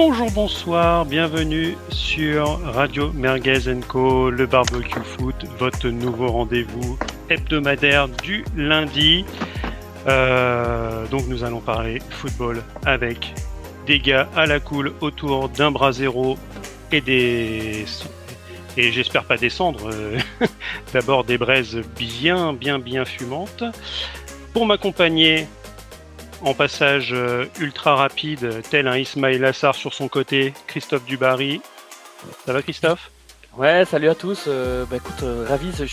Bonjour, bonsoir, bienvenue sur Radio Merguez Co, le barbecue foot, votre nouveau rendez-vous hebdomadaire du lundi. Euh, donc nous allons parler football avec des gars à la cool autour d'un bras zéro et des et j'espère pas descendre. euh, D'abord des braises bien bien bien fumantes. Pour m'accompagner en passage euh, ultra rapide, tel un Ismail Assar sur son côté, Christophe Dubarry. Ça va Christophe? Ouais, salut à tous. Euh, bah écoute, euh, ravi. Je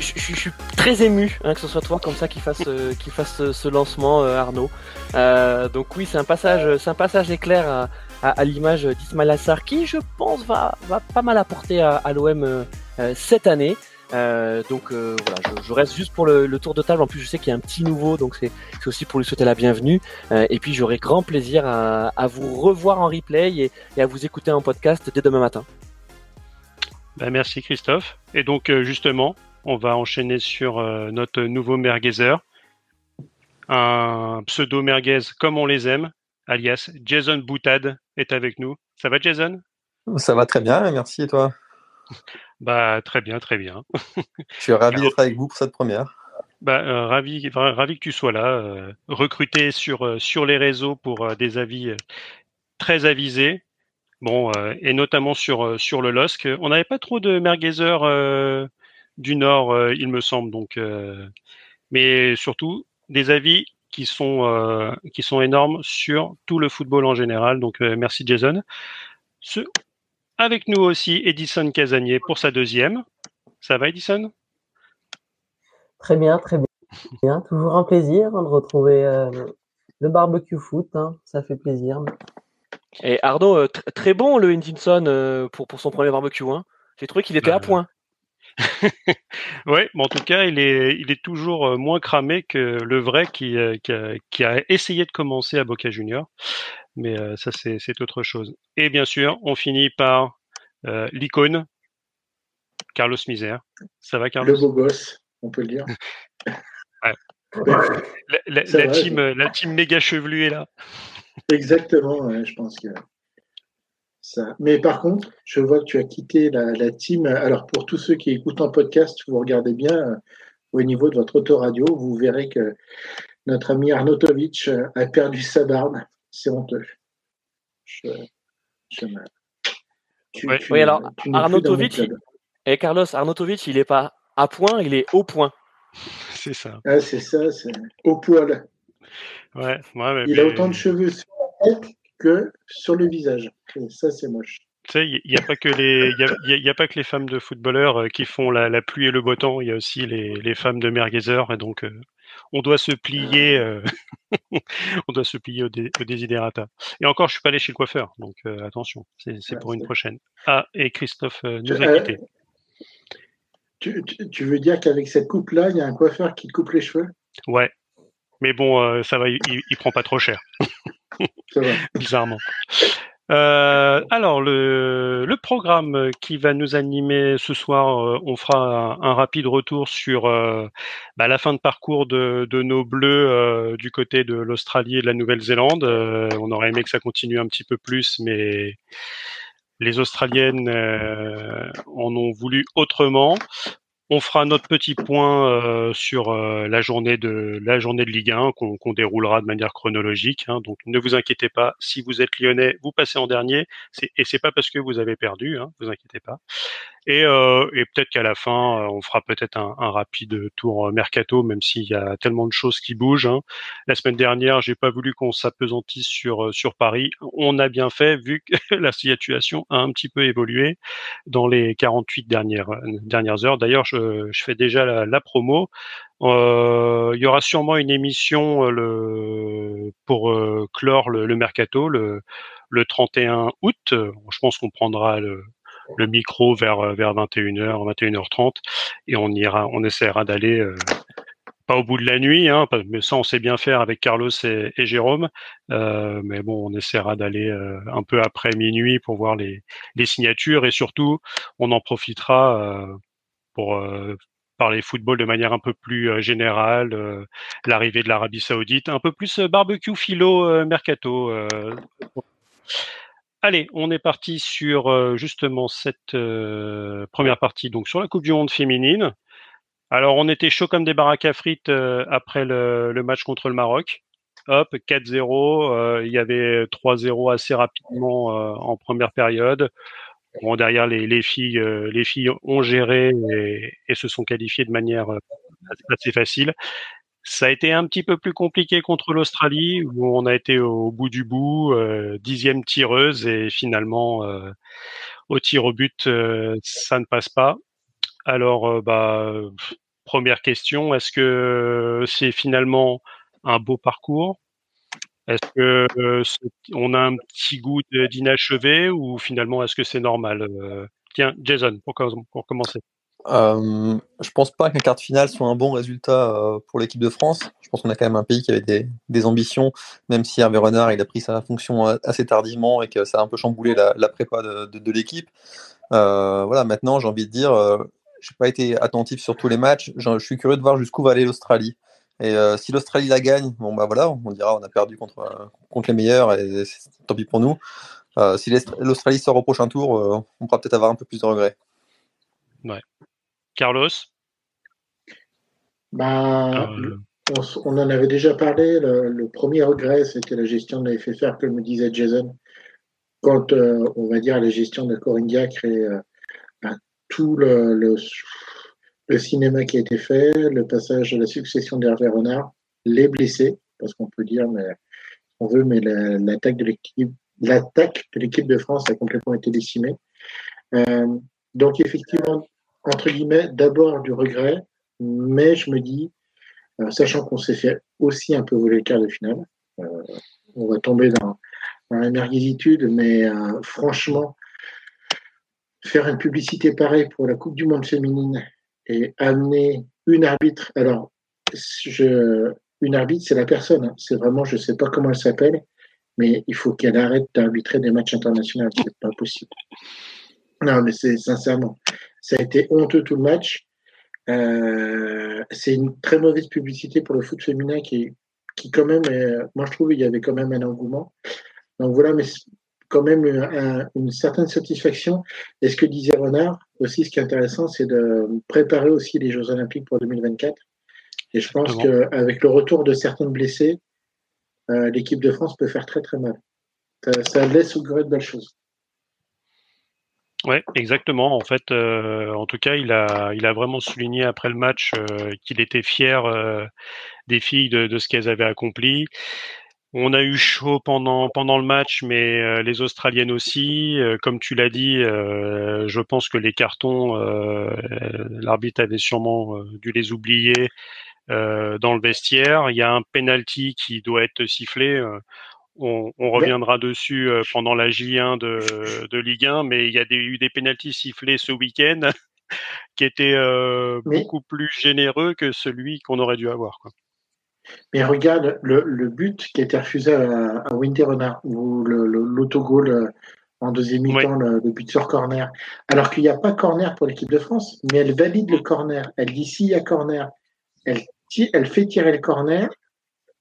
suis, très ému hein, que ce soit toi comme ça qui fasse, euh, fasse ce, ce lancement, euh, Arnaud. Euh, donc oui, c'est un passage, c'est un passage éclair à, l'image d'Ismail Assar qui, je pense, va, pas mal apporter à, l'OM euh, euh, cette année. Euh, donc euh, voilà, je, je reste juste pour le, le tour de table. En plus, je sais qu'il y a un petit nouveau, donc c'est aussi pour lui souhaiter la bienvenue. Euh, et puis, j'aurai grand plaisir à, à vous revoir en replay et, et à vous écouter en podcast dès demain matin. Bah, Merci Christophe. Et donc euh, justement, on va enchaîner sur euh, notre nouveau merguezer. Un pseudo merguez comme on les aime, alias Jason Boutade est avec nous. Ça va Jason? Ça va très bien, merci et toi? Bah très bien, très bien. Je suis ravi d'être avec vous pour cette première. Bah, euh, ravi, ra- ravi que tu sois là, euh, recruté sur, euh, sur les réseaux pour des avis très avisés. Bon, et notamment sur, sur le LOSC. On n'avait pas trop de merguezers du Nord, il me semble. Donc, mais surtout, des avis qui sont, qui sont énormes sur tout le football en général. Donc, merci Jason. Ce, avec nous aussi, Edison Casanier pour sa deuxième. Ça va, Edison? Très bien, très bien. Toujours un plaisir hein, de retrouver euh, le barbecue foot. hein. Ça fait plaisir. Et Arnaud, euh, tr- très bon le Hintinson euh, pour, pour son premier barbecue. Hein. J'ai trouvé qu'il était Bah, à point. Ouais, mais en tout cas, il est, il est toujours moins cramé que le vrai qui, qui, a, qui a essayé de commencer à Boca Junior. Mais euh, ça, c'est autre chose. Et bien sûr, on finit par euh, l'icône, Carlos Misère. Ça va, Le Carlos beau gosse, on peut le dire. La, la- Ça la va, team, la team méga chevelue est là. Exactement, ouais, je pense que ça. Mais par contre, je vois que tu as quitté la, la team. Alors, pour tous ceux qui écoutent en podcast, vous regardez bien euh, au niveau de votre autoradio, vous verrez que notre ami Arnautovic euh, a perdu sa barbe. C'est honteux. Je, je me- tu- Ouais. tu- Oui, alors, Arnautovic. Et Carlos Arnautovic, il est pas à point, il est au point. C'est ça. Ah, c'est ça, c'est au poil. Ouais, ouais, mais- Il a autant de cheveux sur la tête que sur le visage. Et ça, c'est moche. Tu sais, il n'y a pas que les, il y a, il y a- il y a pas que les femmes de footballeurs euh, qui font la, la pluie et le beau temps. Il y a aussi les, les femmes de merguezers et donc euh, on doit se plier, euh, on doit se plier au, dé, au desiderata. Et encore, je suis pas allé chez le coiffeur, donc euh, attention, c'est c'est Ouais, pour une prochaine. Ah, et Christophe euh, nous a quittés. Tu, tu- tu veux dire qu'avec cette coupe-là, il y a un coiffeur qui te coupe les cheveux? Ouais, mais bon, ça va, il, il prend pas trop cher. Bizarrement. Euh, alors le, le programme qui va nous animer ce soir, euh, on fera un, rapide retour sur euh, bah, la fin de parcours de, de nos bleus euh, du côté de l'Australie et de la Nouvelle-Zélande. On aurait aimé que ça continue un petit peu plus, mais les Australiennes en ont voulu autrement. On fera notre petit point euh, sur euh, la journée de la journée de Ligue 1 qu'on déroulera de manière chronologique. hein. donc ne vous inquiétez pas, si vous êtes lyonnais, vous passez en dernier. Et c'est pas parce que vous avez perdu, hein, vous inquiétez pas. Et, euh, et peut-être qu'à la fin, euh, on fera peut-être un, rapide tour euh, mercato, même s'il y a tellement de choses qui bougent. hein. La semaine dernière, j'ai pas voulu qu'on s'apesantisse sur sur Paris. On a bien fait vu que la situation a un petit peu évolué dans les 48 dernières dernières heures. D'ailleurs, je, je fais déjà la, promo. Euh, il y aura sûrement une émission le, pour clore le, le mercato le, le 31 août. Je pense qu'on prendra le, le micro vers euh, vers 21h, 21h30 et on ira, on essaiera d'aller euh, pas au bout de la nuit, hein, mais ça on sait bien faire avec Carlos et, Jérôme. Euh, mais bon, on essaiera d'aller un peu après minuit pour voir les, les signatures et surtout on en profitera pour parler football de manière un peu plus générale, l'arrivée de l'Arabie Saoudite, un peu plus barbecue philo mercato. Allez, on est parti sur euh, justement cette euh, première partie, donc sur la Coupe du Monde féminine. Alors, on était chaud comme des baraques à frites euh, après le, match contre le Maroc. Hop, 4-0. il y avait 3-0 assez rapidement en première période. Bon, derrière, les, les filles, les filles ont géré et, se sont qualifiées de manière assez facile. Ça a été un petit peu plus compliqué contre l'Australie, où on a été au bout du bout, euh, dixième tireuse, et finalement, euh, au tir au but, euh, ça ne passe pas. Alors, bah, première question, est-ce que c'est finalement un beau parcours? Est-ce que on a un petit goût d'inachevé, ou finalement, est-ce que c'est normal? Tiens, Jason, pour commencer. Euh, je pense pas qu'un quart de finale soit un bon résultat euh, pour l'équipe de France. Je pense qu'on a quand même un pays qui avait des, ambitions, même si Hervé Renard il a pris sa fonction assez tardivement et que ça a un peu chamboulé la, la prépa de, l'équipe. Euh, voilà, maintenant j'ai envie de dire, euh, j'ai pas été attentif sur tous les matchs. Je, suis curieux de voir jusqu'où va aller l'Australie. Et euh, si l'Australie la gagne, bon bah voilà, on dira on a perdu contre, contre les meilleurs et tant pis pour nous. si l'Australie sort au prochain tour, on pourra peut-être avoir un peu plus de regrets. Ouais. Carlos? Bah, euh... on, on, en avait déjà parlé. Le, le premier regret, c'était la gestion de la FFR, comme me disait Jason. Quand, euh, on va dire, la gestion de Corinne Diacre et euh, bah, tout le, le, le, cinéma qui a été fait, le passage de la succession d'Hervé Renard, les blessés, parce qu'on peut dire, mais on veut, mais l'attaque de l'équipe, l'attaque de l'équipe de France a complètement été décimée. Euh, donc effectivement, entre guillemets, d'abord du regret, mais je me dis, euh, sachant qu'on s'est fait aussi un peu voler le quart de finale, euh, on va tomber dans, la merguisitude, mais euh, franchement, faire une publicité pareille pour la Coupe du Monde féminine et amener une arbitre, alors, une arbitre, c'est la personne, hein, c'est vraiment, je sais pas comment elle s'appelle, mais il faut qu'elle arrête d'arbitrer des matchs internationaux, c'est pas possible. Non, mais c'est sincèrement, ça a été honteux tout le match. Euh, c'est une très mauvaise publicité pour le foot féminin qui, qui quand même, est, moi je trouve il y avait quand même un engouement. Donc voilà, mais quand même un, une certaine satisfaction. Et ce que disait Renard, aussi ce qui est intéressant, c'est de préparer aussi les Jeux Olympiques pour 2024. Et je pense qu'avec le retour de certains blessés, euh, l'équipe de France peut faire très très mal. Ça, ça laisse augurer de belles choses. Ouais, exactement. En fait, euh, en tout cas, il a, il a vraiment souligné après le match euh, qu'il était fier euh, des filles de, de ce qu'elles avaient accompli. On a eu chaud pendant pendant le match, mais les Australiennes aussi. comme tu l'as dit, je pense que les cartons, l'arbitre avait sûrement dû les oublier dans le vestiaire. Il y a un penalty qui doit être sifflé on, on, reviendra dessus euh, pendant la J1 de, de, Ligue 1, mais il y a des, eu des pénalties sifflés ce week-end qui étaient euh, mais, beaucoup plus généreux que celui qu'on aurait dû avoir. Quoi. Mais regarde le, le, but qui a été refusé à, à Winter Renard, ou l'autogol euh, en deuxième mi-temps, le, le, but sur corner. Alors qu'il n'y a pas corner pour l'équipe de France, mais elle valide le corner. Elle dit s'il y a corner, elle, elle fait tirer le corner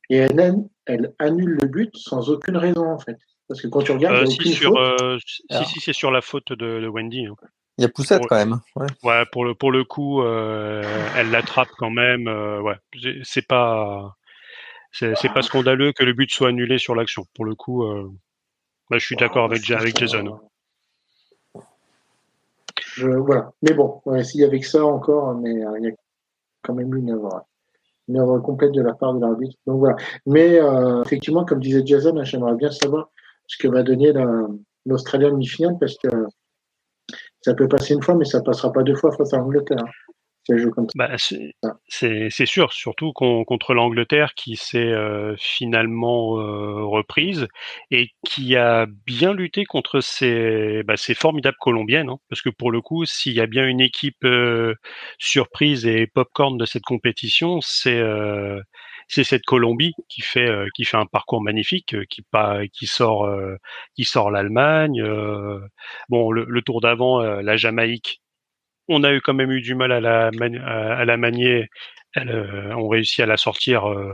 et elle, elle annule le but sans aucune raison en fait. Parce que quand tu regardes, euh, si, sur, euh, si, si c'est sur la faute de, de Wendy. Hein. Il y a poussette pour, quand même. Ouais, ouais pour, le, pour le coup, euh, elle l'attrape quand même. Euh, ouais, c'est pas c'est pas scandaleux que le but soit annulé sur l'action. Pour le coup, euh, bah, je suis d'accord avec, avec Jason. Je, voilà. Mais bon, s'il y avait que ça encore, mais il y a quand même une œuvre une œuvre complète de la part de l'arbitre. Donc voilà. Mais euh, effectivement, comme disait Jason, hein, j'aimerais bien savoir ce que va donner l'Australien demi-finale parce que ça peut passer une fois, mais ça passera pas deux fois face à l'Angleterre. Hein. Bah, c'est sûr, surtout contre l'Angleterre qui s'est euh, finalement euh, reprise et qui a bien lutté contre ces, bah, ces formidables Colombiennes. Hein, parce que pour le coup, s'il y a bien une équipe euh, surprise et popcorn de cette compétition, c'est euh, c'est cette Colombie qui fait euh, qui fait un parcours magnifique, qui pas qui sort qui sort l'Allemagne. bon, le, le tour d'avant, la Jamaïque on a eu quand même eu du mal à la, manier. Euh, ont réussi à la sortir euh,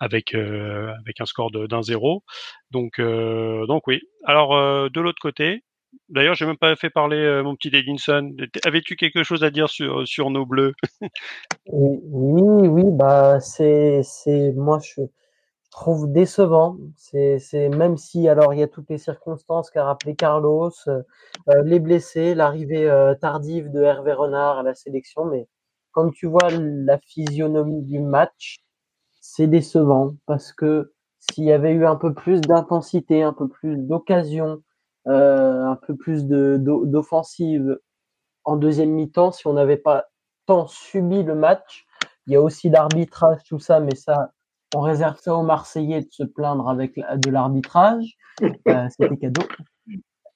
avec avec un score d'un zéro. Donc donc oui. Alors de l'autre côté, D'ailleurs, j'ai même pas fait parler mon petit Edinson. Avais-tu quelque chose à dire sur, sur nos bleus? Oui, oui, bah c'est c'est moi trouve décevant. C'est même si alors il y a toutes les circonstances qu'a rappelé Carlos, les blessés, l'arrivée tardive de Hervé Renard à la sélection, mais quand tu vois la physionomie du match, c'est décevant parce que s'il y avait eu un peu plus d'intensité, un peu plus d'occasion, euh, un peu plus d'offensive en deuxième mi-temps, si on n'avait pas tant subi le match, il y a aussi l'arbitrage, tout ça, mais ça, on réserve ça aux Marseillais de se plaindre avec de l'arbitrage. Euh, c'était cadeau.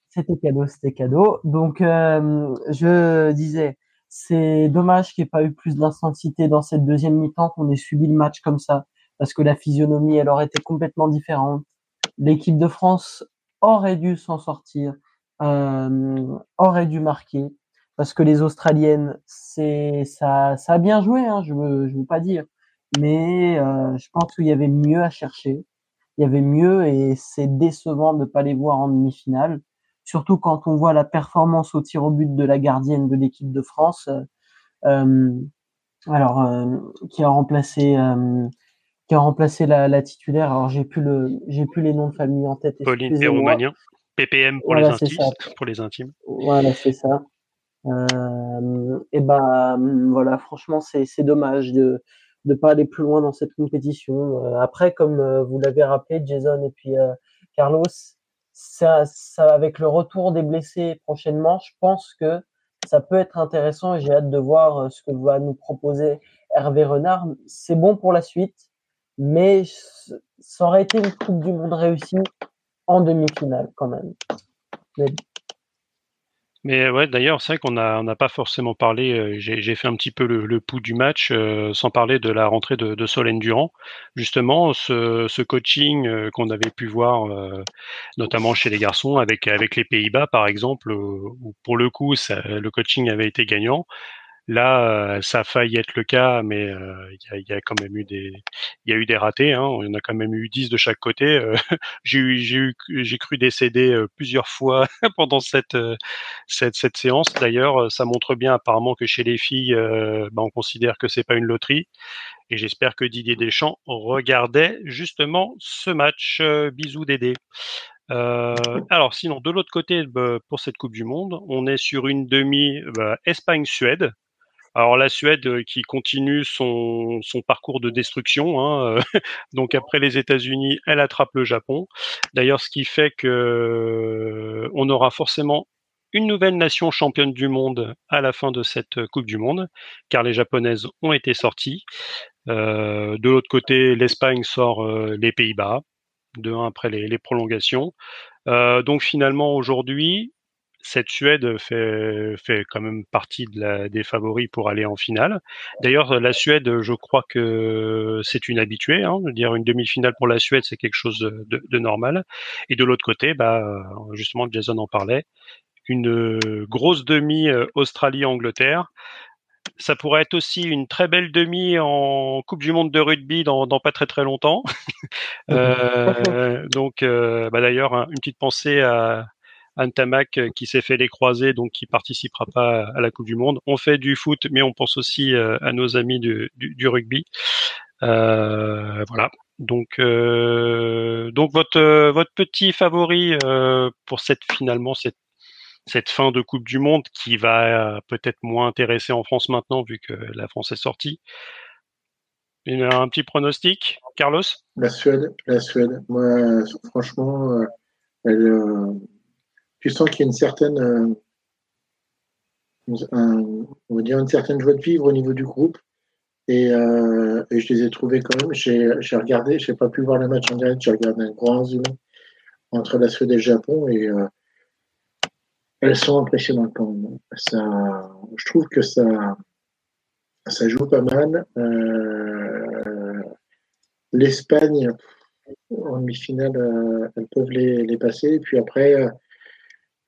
C'était cadeau, c'était cadeau. Donc, euh, je disais, c'est dommage qu'il n'y ait pas eu plus d'intensité dans cette deuxième mi-temps, qu'on ait subi le match comme ça, parce que la physionomie, elle aurait été complètement différente. L'équipe de France aurait dû s'en sortir, euh, aurait dû marquer, parce que les Australiennes, c'est ça, a bien joué, hein, je je veux pas dire, mais euh, je pense qu'il y avait mieux à chercher, il y avait mieux et c'est décevant de ne pas les voir en demi-finale surtout quand on voit la performance au tir au but de la gardienne de l'équipe de France, euh, alors euh, qui a remplacé qui a remplacé la, titulaire. Alors j'ai plus le j'ai plus les noms de famille en tête. Pauline Perromanien, PPM pour, les intimes, pour les intimes. Voilà, c'est ça. et ben voilà, franchement, c'est dommage de ne pas aller plus loin dans cette compétition. après, comme vous l'avez rappelé, Jason et puis Carlos, ça, avec le retour des blessés prochainement, je pense que ça peut être intéressant et j'ai hâte de voir euh, ce que va nous proposer Hervé Renard. C'est bon pour la suite, mais ça aurait été une Coupe du Monde réussie en demi-finale quand même. Ouais, d'ailleurs, c'est vrai qu'on n'a on pas forcément parlé. Euh, j'ai fait un petit peu le, pouls du match, euh, sans parler de la rentrée de, Solène Durand. Justement, ce, coaching euh, qu'on avait pu voir, notamment chez les garçons, avec les Pays-Bas, par exemple, où pour le coup, le coaching avait été gagnant. Là, euh, ça a failli être le cas, mais euh, il y, a, quand même eu des, il y a eu des ratés. Hein. On a quand même eu 10 de chaque côté. Euh, j'ai cru décéder plusieurs fois pendant cette, séance. D'ailleurs, ça montre bien apparemment que chez les filles, bah, on considère que c'est pas une loterie. Et j'espère que Didier Deschamps regardait justement ce match. bisous Dédé. Alors sinon, de l'autre côté, bah, pour cette Coupe du Monde, on est sur une demi bah, Espagne-Suède. Alors la Suède euh, qui continue son, son parcours de destruction. Hein, euh, donc après les États-Unis, elle attrape le Japon. D'ailleurs, ce qui fait que euh, on aura forcément une nouvelle nation championne du monde à la fin de cette Coupe du Monde, car les Japonaises ont été sorties. De l'autre côté, l'Espagne sort les Pays-Bas, de un après les, prolongations. Donc finalement aujourd'hui, cette Suède fait, fait quand même partie de la, des favoris pour aller en finale. D'ailleurs, la Suède, je crois que c'est une habituée. Hein, dire une demi-finale pour la Suède, c'est quelque chose de, de, normal. Et de l'autre côté, bah, justement, Jason en parlait, une grosse demi euh, Australie-Angleterre. Ça pourrait être aussi une très belle demi en Coupe du Monde de rugby dans, dans pas très très longtemps. euh, donc, euh, bah d'ailleurs, une petite pensée à, Antamac euh, qui s'est fait les croisés, donc qui participera pas à la Coupe du Monde. On fait du foot, mais on pense aussi euh, à nos amis du, rugby. Euh, voilà. Donc, donc votre votre petit favori pour cette finalement cette cette fin de Coupe du Monde qui va peut-être moins intéresser en France maintenant vu que la France est sortie. Un petit pronostic, Carlos? La Suède, la Suède. Moi, franchement, elle, tu sens qu'il y a une certaine, euh, on va dire une certaine joie de vivre au niveau du groupe. Et, euh, et je les ai trouvés quand même. J'ai regardé, je n'ai pas pu voir le match en direct, j'ai regardé un grand zoom entre la Suède et le Japon et euh, elles sont impressionnantes quand même. Ça, je trouve que ça, ça joue pas mal. L'Espagne, en demi-finale, elles peuvent les, les, passer. Et puis après,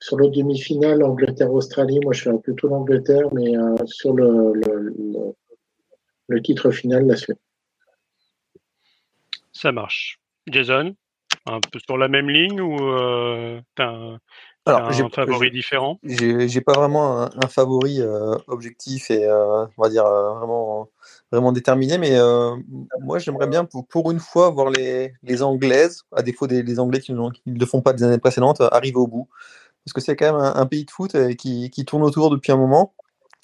sur le demi-finale, Angleterre-Australie, moi je ferais plutôt l'Angleterre, mais euh, sur le, le, titre final, la Suède. Ça marche. Jason, un peu sur la même ligne ou euh, t'as un, Alors, favori différent? j'ai pas vraiment un, un favori euh, objectif et euh, on va dire euh, vraiment vraiment déterminé, mais euh, moi j'aimerais bien pour, pour une fois voir les, les Anglaises, à défaut des les Anglais qui ne le font pas des années précédentes, arriver au bout. Parce que c'est quand même un, un pays de foot euh, qui, qui tourne autour depuis un moment.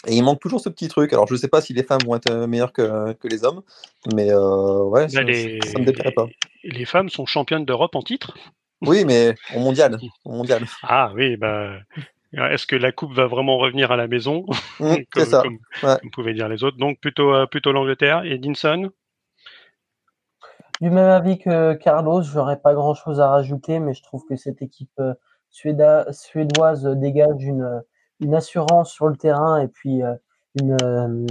Et il manque toujours ce petit truc. Alors je sais pas si les femmes vont être euh, meilleures que, que les hommes, mais euh, ouais, ça, les, ça me déplairait pas. les femmes sont championnes d'Europe en titre? Oui, mais au mondial, au mondial. Ah oui, bah, est-ce que la coupe va vraiment revenir à la maison? Mmh, comme, c'est ça. comme, Ouais. comme pouvaient dire les autres Donc plutôt, euh, plutôt l'Angleterre. Et Dinson Du même avis que Carlos, j'aurais pas grand chose à rajouter, mais je trouve que cette équipe euh, suéda- suédoise dégage une, une assurance sur le terrain et puis euh, une, euh,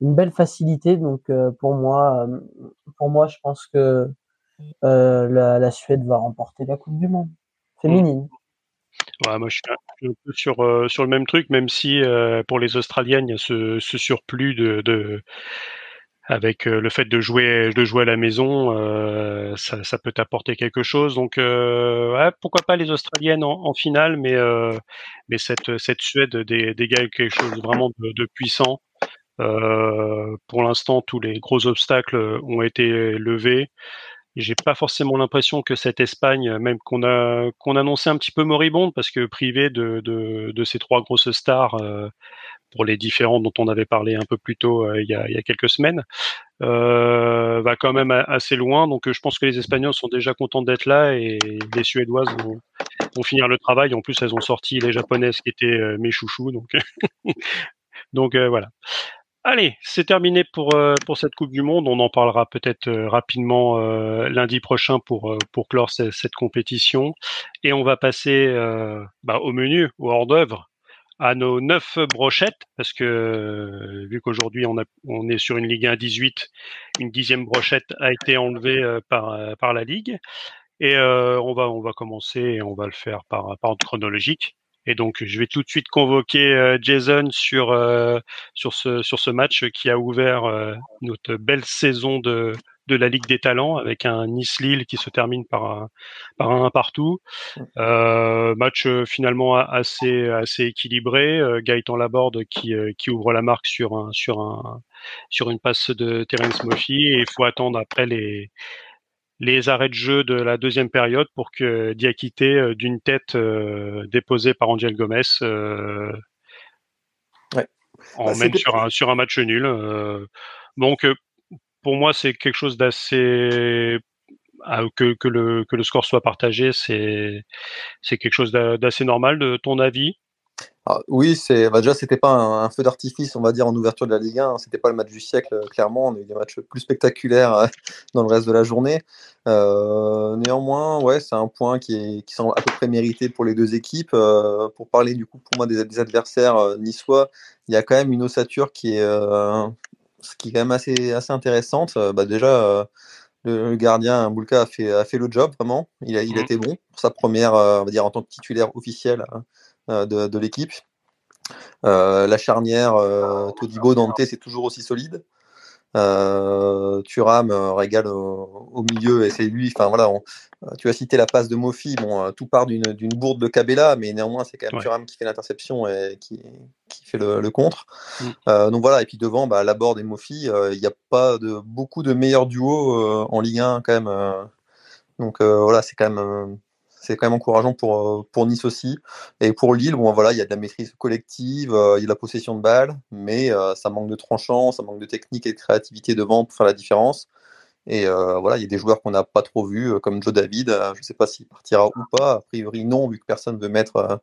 une belle facilité. Donc euh, pour moi, pour moi, je pense que la, Suède va remporter la Coupe du Monde féminine. Ouais, moi, je suis un, peu sur, sur le même truc, même si pour les Australiennes, il y a ce, surplus de avec euh, le fait de jouer de jouer à la maison, euh, ça, ça peut t'apporter quelque chose. Donc, euh, ouais, pourquoi pas les Australiennes en, en finale, mais euh, mais cette cette Suède dé- dégage quelque chose vraiment de, de puissant. Euh, pour l'instant, tous les gros obstacles ont été levés. J'ai pas forcément l'impression que cette Espagne, même qu'on a qu'on annonçait un petit peu moribonde, parce que privée de, de, de ces trois grosses stars euh, pour les différents dont on avait parlé un peu plus tôt euh, il, y a, il y a quelques semaines, euh, va quand même assez loin. Donc euh, je pense que les Espagnols sont déjà contents d'être là et les Suédoises vont, vont finir le travail. En plus, elles ont sorti les Japonaises qui étaient mes chouchous. Donc donc voilà. Allez, c'est terminé pour euh, pour cette Coupe du Monde. On en parlera peut-être rapidement euh, lundi prochain pour pour clore ce- cette compétition. Et on va passer bah, au menu, au hors d'œuvre, à nos neuf brochettes, parce que euh, vu qu'aujourd'hui on est sur une Ligue 1 18, une dixième brochette a été enlevée euh, par euh, par la Ligue. Et on va on va commencer et on va le faire par par ordre chronologique. Et donc je vais tout de suite convoquer Jason sur sur ce sur ce match qui a ouvert notre belle saison de de la Ligue des Talents avec un Nice-Lille qui se termine par un par un partout. Euh, match euh, finalement assez assez équilibré. Euh, Gaëtan Laborde qui euh, qui ouvre la marque sur un sur un sur une passe de Terence Moffi et il faut attendre après les les arrêts de jeu de la deuxième période pour que Diakité d'une tête euh, déposée par Angel Gomez euh, Ouais. Bah, sur un sur un match nul. euh. donc pour moi c'est quelque chose d'assez ah, que, le que le score soit partagé c'est quelque chose d'a- d'assez normal de ton avis? Ah, oui, c'est bah, déjà c'était pas un, feu d'artifice, on va dire en ouverture de la Ligue 1. hein. C'était pas le match du siècle, euh, clairement. On a eu des matchs plus spectaculaires euh, dans le reste de la journée. Euh, néanmoins, ouais, c'est un point qui est qui semble à peu près mérité pour les deux équipes. Pour parler du coup pour moi des, des adversaires niçois, il y a quand même une ossature qui est euh, qui est quand même assez assez intéressante. Euh, bah, déjà. euh, le gardien Boulka a fait, a fait le job vraiment. Il a, il a Mhm. été bon pour sa première, euh, on va dire en tant que titulaire officiel de, de l'équipe. Euh, la charnière euh, Todibo Dante c'est toujours aussi solide. Euh, Thuram euh, régale au, au milieu et c'est lui. Enfin voilà, on- euh, tu as cité la passe de Mofi. Bon, euh, tout part d'une bourde de Cabella, mais néanmoins c'est quand même Ouais. Thuram qui fait l'interception et qui, qui fait le, le contre. Mm. Euh, donc voilà, et puis devant, bah, Laborde et Mofi, il n'y a pas de beaucoup de meilleurs duos en Ligue 1 quand même. donc voilà, c'est quand même c'est quand même encourageant pour euh, pour Nice aussi. Et pour Lille, bon voilà, il y a de la maîtrise collective, euh, il y a de la possession de balle, mais euh, ça manque de tranchant, ça manque de technique et de créativité devant pour faire la différence. Et voilà, il y a des joueurs qu'on n'a pas trop vus, comme Joe David. je ne sais pas s'il partira ou pas. A priori, non, vu que personne veut mettre euh,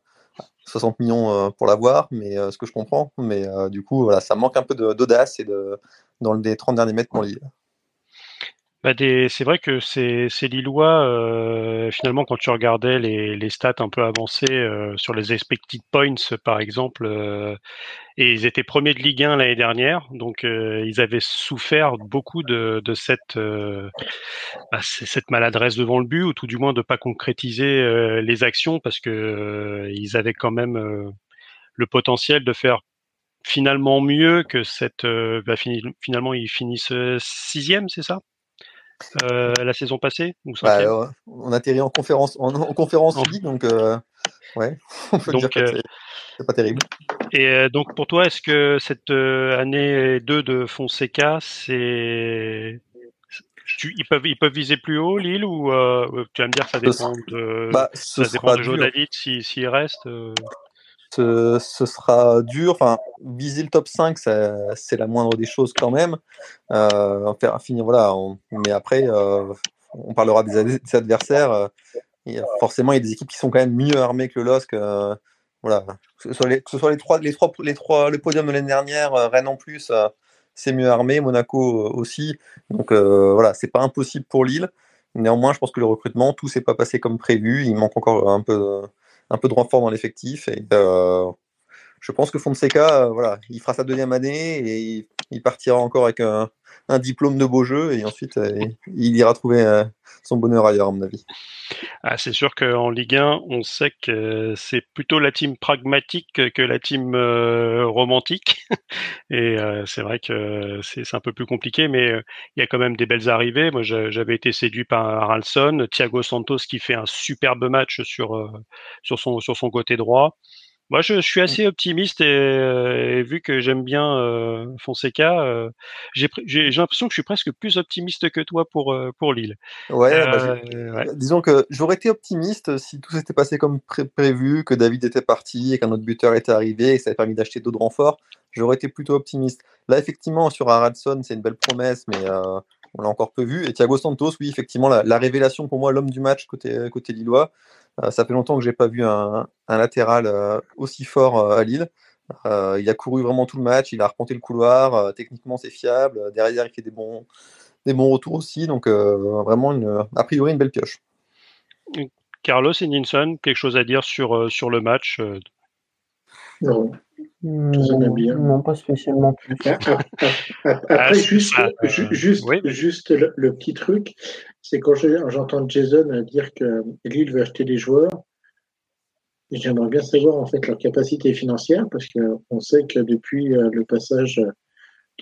60 millions pour l'avoir, mais ce que je comprends. Mais du coup, ça manque un peu d'audace et de dans les 30 derniers mètres pour Lille. Bah c'est vrai que ces, ces Lillois, euh, finalement, quand tu regardais les, les stats un peu avancées euh, sur les expected points, par exemple, euh, et ils étaient premiers de Ligue 1 l'année dernière, donc euh, ils avaient souffert beaucoup de, de cette, euh, bah, cette maladresse devant le but, ou tout du moins de pas concrétiser euh, les actions, parce que ils avaient quand même le potentiel de faire finalement mieux que cette. bah, finalement, ils finissent sixième, c'est ça? La saison passée ou bah, On atterrit en conférence, en, conférence League, donc ouais, on peut dire que c'est pas terrible. Et donc pour toi, est-ce que cette année 2 de Fonseca, c'est ils, peuvent, ils peuvent viser plus haut, Lille, ou euh, tu vas me dire que ça dépend de, bah, ça dépend de Joe David s'il si, reste euh? Ce, sera dur. Viser le top 5, c'est la moindre des choses quand même. Euh, faire, finir, voilà. mais après, euh, on parlera des, adversaires. forcément, il y a des équipes qui sont quand même mieux armées que le LOSC. voilà. Que ce soit les, les trois, les trois, les trois, le podium de l'année dernière, Rennes en plus c'est mieux armé, Monaco euh, aussi. Donc euh, voilà, c'est pas impossible pour Lille. Néanmoins, je pense que le recrutement, tout s'est pas passé comme prévu. Il manque encore un peu, un peu de renfort dans l'effectif. Et euh, je pense que Fonseca, voilà, il fera sa deuxième année et il, partira encore avec un, diplôme de beau jeu et ensuite il ira trouver son bonheur ailleurs, à mon avis. Ah, c'est sûr qu'en Ligue 1, on sait que c'est plutôt la team pragmatique que la team euh, romantique. Et euh, c'est vrai que c'est un peu plus compliqué, mais euh, il y a quand même des belles arrivées. Moi, j'avais été séduit par Haralson, Thiago Santos qui fait un superbe match sur, sur, son, sur son côté droit. Moi, je, suis assez optimiste et, vu que j'aime bien Fonseca, j'ai l'impression que je suis presque plus optimiste que toi pour, pour Lille. Ouais, bah, disons que j'aurais été optimiste si tout s'était passé comme prévu, que David était parti et qu'un autre buteur était arrivé et que ça avait permis d'acheter d'autres renforts. J'aurais été plutôt optimiste. Là, effectivement, sur Aradson, c'est une belle promesse, mais on l'a encore peu vu. Et Thiago Santos, oui, effectivement, la, révélation pour moi, l'homme du match côté, côté Lillois. Euh, ça fait longtemps que j'ai pas vu un, latéral euh, aussi fort euh, à Lille. il a couru vraiment tout le match, il a remonté le couloir, techniquement c'est fiable, derrière il fait des bons, des bons retours aussi, donc vraiment a priori une belle pioche. Carlos et Ninson, quelque chose à dire sur, sur le match Non. Non, pas spécialement. Après, ah, juste, juste, juste le, petit truc, c'est quand j'entends Jason dire que Lille veut acheter des joueurs, j'aimerais bien savoir en fait leur capacité financière, parce qu'on sait que depuis euh, le passage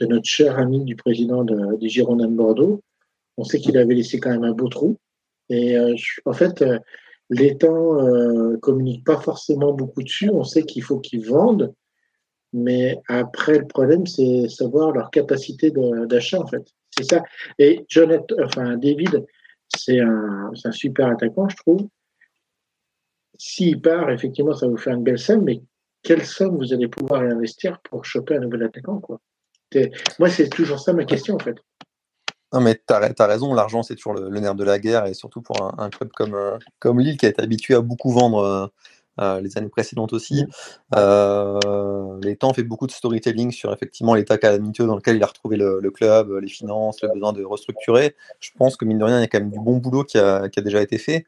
de notre cher ami du président des Girondins de Bordeaux, on sait qu'il avait laissé quand même un beau trou. Et euh, en fait, euh, l'État ne communique pas forcément beaucoup dessus. On sait qu'il faut qu'ils vendent mais après, le problème, c'est savoir leur capacité d'achat, en fait. C'est ça. Et Jonathan, enfin, David, c'est un, un, super attaquant, je trouve. S'il part, effectivement, ça vous fait une belle somme, mais quelle somme vous allez pouvoir investir pour choper un nouvel attaquant, quoi? Moi, c'est toujours ça ma question, en fait. Non, mais tu as, raison, l'argent, c'est toujours le, nerf de la guerre, et surtout pour un, club comme, euh, comme Lille, qui a été habitué à beaucoup vendre. Euh, euh, les années précédentes aussi. Euh, les temps fait beaucoup de storytelling sur effectivement l'état calamiteux dans lequel il a retrouvé le, club, les finances, le besoin de restructurer. Je pense que mine de rien, il y a quand même du bon boulot qui a, déjà été fait.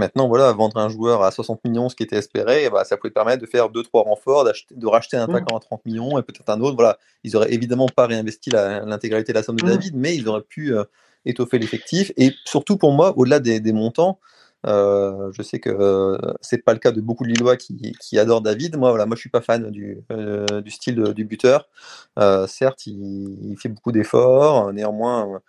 Maintenant, voilà, vendre un joueur à 60 millions, ce qui était espéré, bah, ça pouvait permettre de faire 2-3 renforts, de racheter un attaquant à 30 millions et peut-être un autre. Voilà, ils auraient évidemment pas réinvesti l'intégralité de la somme de David, mais ils auraient pu euh, étoffer l'effectif. Et surtout pour moi, au-delà des, montants, euh, je sais que euh, c'est pas le cas de beaucoup de Lillois qui, qui adorent David. Moi, voilà, moi, je suis pas fan du, euh, du style du buteur. certes, il, fait beaucoup d'efforts. Néanmoins,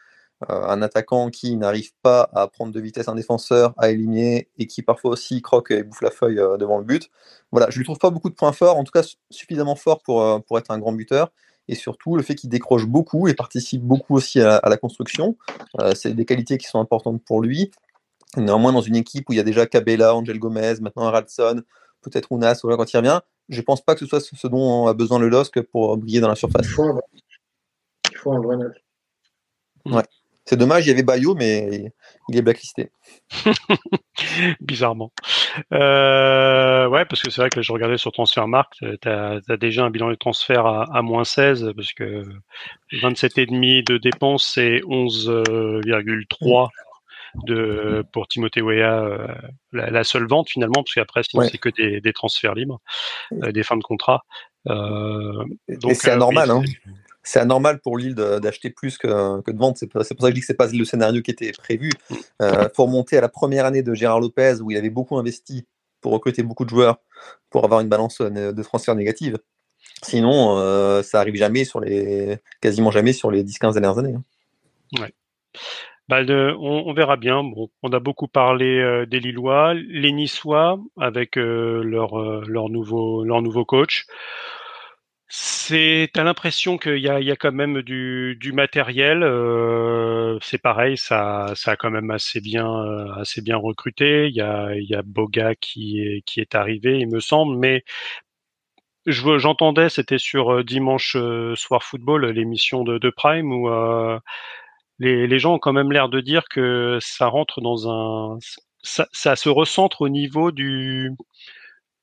un attaquant qui n'arrive pas à prendre de vitesse un défenseur, à éliminer et qui parfois aussi croque et bouffe la feuille devant le but. Voilà, je lui trouve pas beaucoup de points forts, en tout cas suffisamment forts pour, pour être un grand buteur et surtout le fait qu'il décroche beaucoup et participe beaucoup aussi à, à la construction. c'est des qualités qui sont importantes pour lui. Néanmoins, dans une équipe où il y a déjà Cabella, Angel Gomez, maintenant Radson, peut-être Ounas, quand il revient, je ne pense pas que ce soit ce dont a besoin le LOSC pour briller dans la surface. Il faut un, vrai neuf. Ouais. C'est dommage, il y avait Bayo, mais il est blacklisté. Bizarrement. Euh, ouais, parce que c'est vrai que je regardais sur Transfermarkt, tu as, déjà un bilan de transfert à, moins 16, parce que 27,5 de dépenses, c'est 11,3 de pour Timothée Weah euh, la, seule vente finalement parce qu'après sinon c'est que des, transferts libres, euh, des fins de contrat. Euh, donc c'est anormal. hein. C'est anormal pour Lille d'acheter plus que, que, de vendre. C'est pour ça que je dis que c'est pas le scénario qui était prévu. Euh, faut remonter à la première année de Gérard Lopez où il avait beaucoup investi pour recruter beaucoup de joueurs pour avoir une balance de transfert négative. Sinon, ça arrive jamais sur les, quasiment jamais sur les 10-15 dernières années. Hein. Ouais. Bah, on, on, verra bien. Bon, on a beaucoup parlé euh, des Lillois, les Niçois avec euh, leur euh, leur nouveau leur nouveau coach. C'est t'as l'impression qu'il y a il y a quand même du du matériel. c'est pareil, ça ça a quand même assez bien assez bien recruté. Il y a il y a Boga qui est qui est arrivé, il me semble, mais je j'entendais, c'était sur dimanche soir football, l'émission de, de Prime où les, gens ont quand même l'air de dire que ça rentre dans un, ça, ça se recentre au niveau du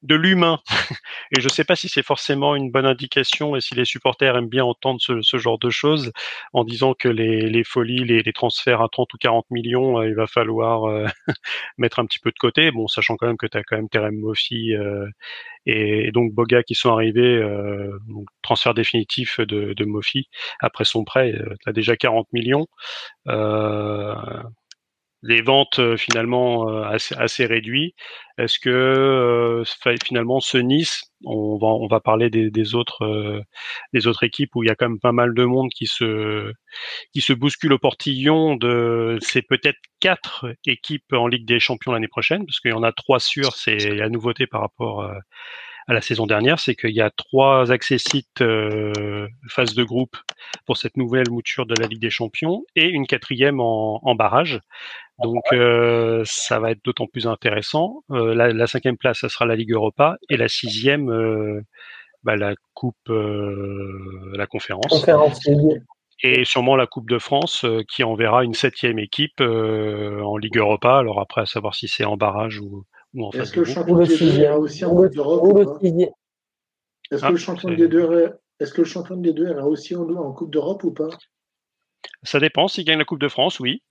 de l'humain. Et je ne sais pas si c'est forcément une bonne indication et si les supporters aiment bien entendre ce, genre de choses en disant que les, folies, les, transferts à 30 ou 40 millions, euh, il va falloir euh, mettre un petit peu de côté. Bon, sachant quand même que tu as quand même Terem Moffi euh, et, donc Boga qui sont arrivés, donc, transfert définitif de, de après son prêt, tu as déjà 40 millions les ventes euh, finalement euh, assez, assez réduites. Est-ce que euh, finalement ce Nice, on va on va parler des, des autres des autres équipes où il y a quand même pas mal de monde qui se qui se bouscule au portillon de c'est peut-être quatre équipes en Ligue des Champions l'année prochaine parce qu'il y en a trois sûres, c'est la nouveauté par rapport à la saison dernière, c'est qu'il y a trois accessites euh, phase de groupe pour cette nouvelle mouture de la Ligue des Champions et une quatrième en, en barrage. Donc euh, ça va être d'autant plus intéressant. Euh, la, la, cinquième place, ça sera la Ligue Europa et la sixième, euh, bah, la Coupe, euh, la conférence. conférence. Et sûrement la Coupe de France euh, qui enverra une septième équipe en Ligue Europa. Alors après, à savoir si c'est en barrage ou, ou en Est-ce que le champion des deux ira aussi en Coupe d'Europe Est-ce que le champion des deux est-ce que le champion des deux ira aussi en, en Coupe d'Europe ou pas? Ça dépend. S'il gagne la Coupe de France, oui.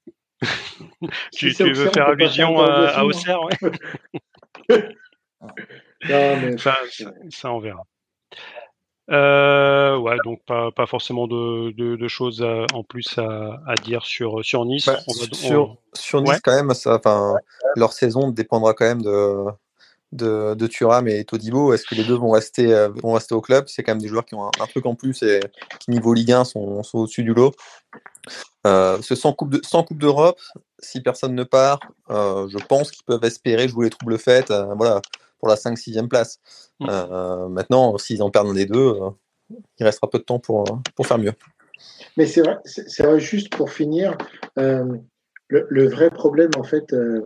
tu, veux faire allusion à, à Auxerre, ouais. ça, ça, on verra. Euh, ouais, donc pas, pas forcément de, de, de choses à, en plus à, à, dire sur, sur Nice. Bah, on va, sur, on... sur, Nice, ouais. quand même, ça, leur saison dépendra quand même de, de, de Thuram et Todibo. Est-ce que les deux vont rester, euh, vont rester au club? C'est quand même des joueurs qui ont un, un, truc en plus et qui, niveau Ligue 1, sont, sont au-dessus du lot. Euh, ce sans Coupe, de, sans coupe d'Europe, si personne ne part, euh, je pense qu'ils peuvent espérer jouer les troubles faites euh, voilà, pour la 5-6e place. Mmh. Euh, maintenant, s'ils en perdent un des deux, euh, il restera peu de temps pour, pour faire mieux. Mais c'est vrai, c'est vrai, juste pour finir, le, le, vrai problème en fait de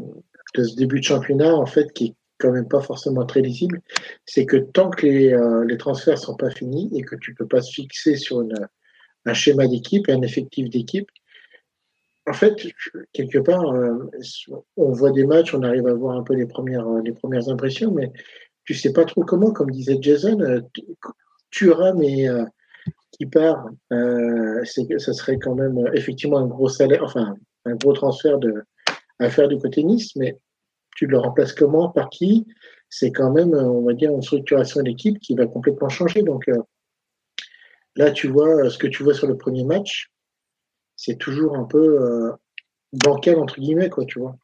ce début de championnat, en fait, qui est quand même pas forcément très lisible, c'est que tant que les, les transferts sont pas finis et que tu peux pas se fixer sur une, un schéma d'équipe et un effectif d'équipe, en fait, quelque part, euh, on voit des matchs, on arrive à voir un peu les premières, euh, les premières impressions, mais tu sais pas trop comment, comme disait Jason, euh, Thuram et qui part, que ça serait quand même effectivement un gros salaire, enfin un gros transfert de, à faire du côté Nice, mais tu le remplaces comment, par qui C'est quand même, on va dire, une structuration d'équipe qui va complètement changer. Donc là, tu vois ce que tu vois sur le premier match, c'est toujours un peu euh, bancal entre guillemets, quoi, tu vois.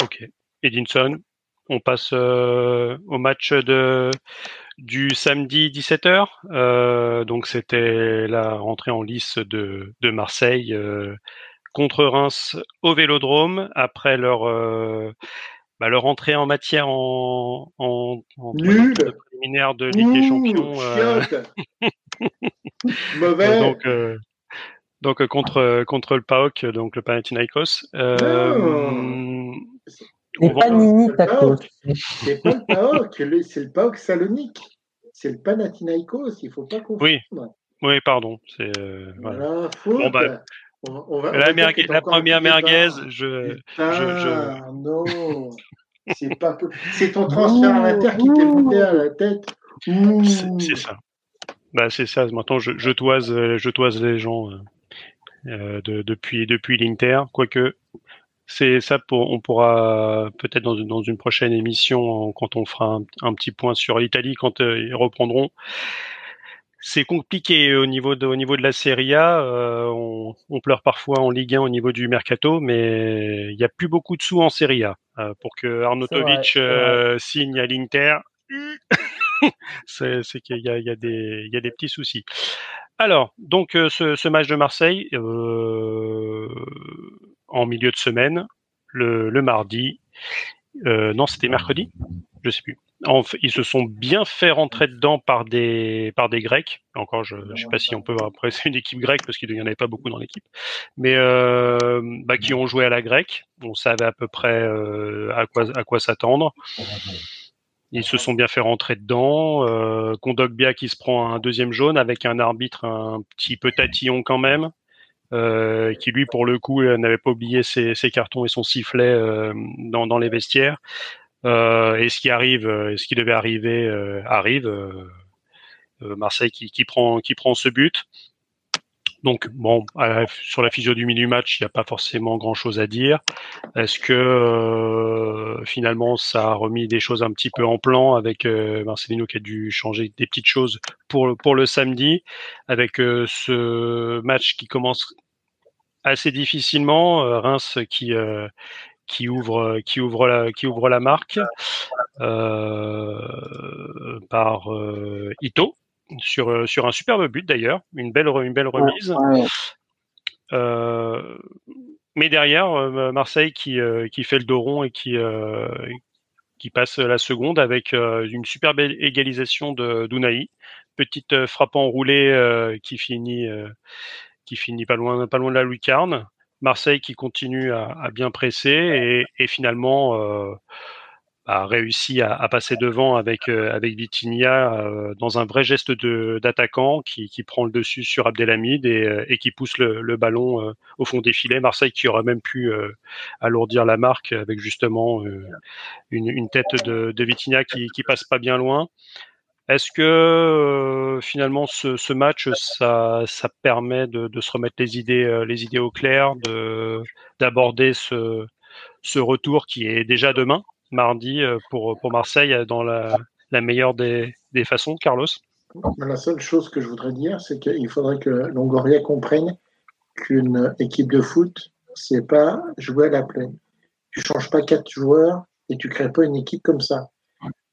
Ok. Edinson, on passe euh, au match de du samedi 17h. Euh, donc c'était la rentrée en lice de, Marseille euh, contre Reims au Vélodrome après leur euh, bah, leur entrée en matière en, en, en préliminaire de Ligue des Champions. Euh... Mauvais. donc, euh, donc euh, contre contre le PAOK, donc le Panathinaikos. Euh, c'est pas Ninitakos. C'est pas le PAOK, c'est le PAOK Salonique. C'est le Panathinaikos, il faut pas confondre. Oui, oui pardon. C'est euh, voilà. voilà bon, bah, on, on va, la, mergue, la première merguez, je, Putain, je, je... non, c'est pas ton transfert à l'Inter qui t'est monté à la tête. C'est ça. Bah, c'est ça. Maintenant, je, je, toise, je toise les gens euh, euh, de, depuis, depuis l'Inter. Quoique, c'est ça. Pour, on pourra peut-être dans, dans, une prochaine émission, quand on fera un, un petit point sur l'Italie, quand euh, ils reprendront. C'est compliqué au niveau de, au niveau de la Serie A. Euh, on, on, pleure parfois en Ligue 1 au niveau du mercato, mais il n'y a plus beaucoup de sous en Serie A. pour que Arnautovic signe à l'Inter, c'est qu'il y a, y, a des, y a des petits soucis. Alors, donc ce, ce, match de Marseille euh, en milieu de semaine, le, le mardi, euh, non, c'était mercredi, je sais plus. Ils se sont bien fait rentrer dedans par des par des Grecs. Encore, je ne sais pas si on peut après une équipe grecque parce qu'il n'y en avait pas beaucoup dans l'équipe, mais euh, bah, qui ont joué à la grecque. On savait à peu près euh, à quoi à quoi s'attendre. Ils se sont bien fait rentrer dedans. Euh, Kondogbia qui se prend un deuxième jaune avec un arbitre un petit peu tatillon quand même. Euh, qui lui pour le coup n'avait pas oublié ses, cartons et son sifflet euh, dans, les vestiaires. Euh, et ce qui arrive, euh, ce qui devait arriver euh, arrive. Marseille qui, prend qui prend ce but. Donc bon, sur la physionomie du match, il n'y a pas forcément grand-chose à dire. Est-ce que euh, finalement ça a remis des choses un petit peu en plan avec euh, Marcelino qui a dû changer des petites choses pour pour le samedi, avec euh, ce match qui commence assez difficilement, Reims qui qui ouvre qui ouvre la qui ouvre la marque par Ito sur, euh, sur un superbe but d'ailleurs, une belle, une belle remise. Euh, mais derrière, euh, Marseille qui, qui fait le dos rond et qui, qui passe la seconde avec une superbe égalisation de d'Unai, petite frappe enroulée qui finit qui finit pas loin pas loin de la lucarne. Marseille qui continue à, à bien presser et, et finalement a réussi à, passer devant avec euh, avec Vitinha euh, dans un vrai geste d'attaquant qui, qui prend le dessus sur Abdelhamid et, euh, et qui pousse le, ballon au fond des filets. Marseille qui aurait même pu alourdir la marque avec justement une, tête de, de Vitinha qui, qui passe pas bien loin. Est-ce que finalement ce, match ça, ça permet de, de, se remettre les idées les idées au clair, de d'aborder ce ce retour qui est déjà demain? Mardi euh, pour, pour Marseille euh, dans la, la meilleure des, des, façons, Carlos La seule chose que je voudrais dire, c'est qu'il faudrait que Longoria comprenne qu'une équipe de foot, c'est pas jouer à la plaine. Tu changes pas quatre joueurs et tu crées pas une équipe comme ça.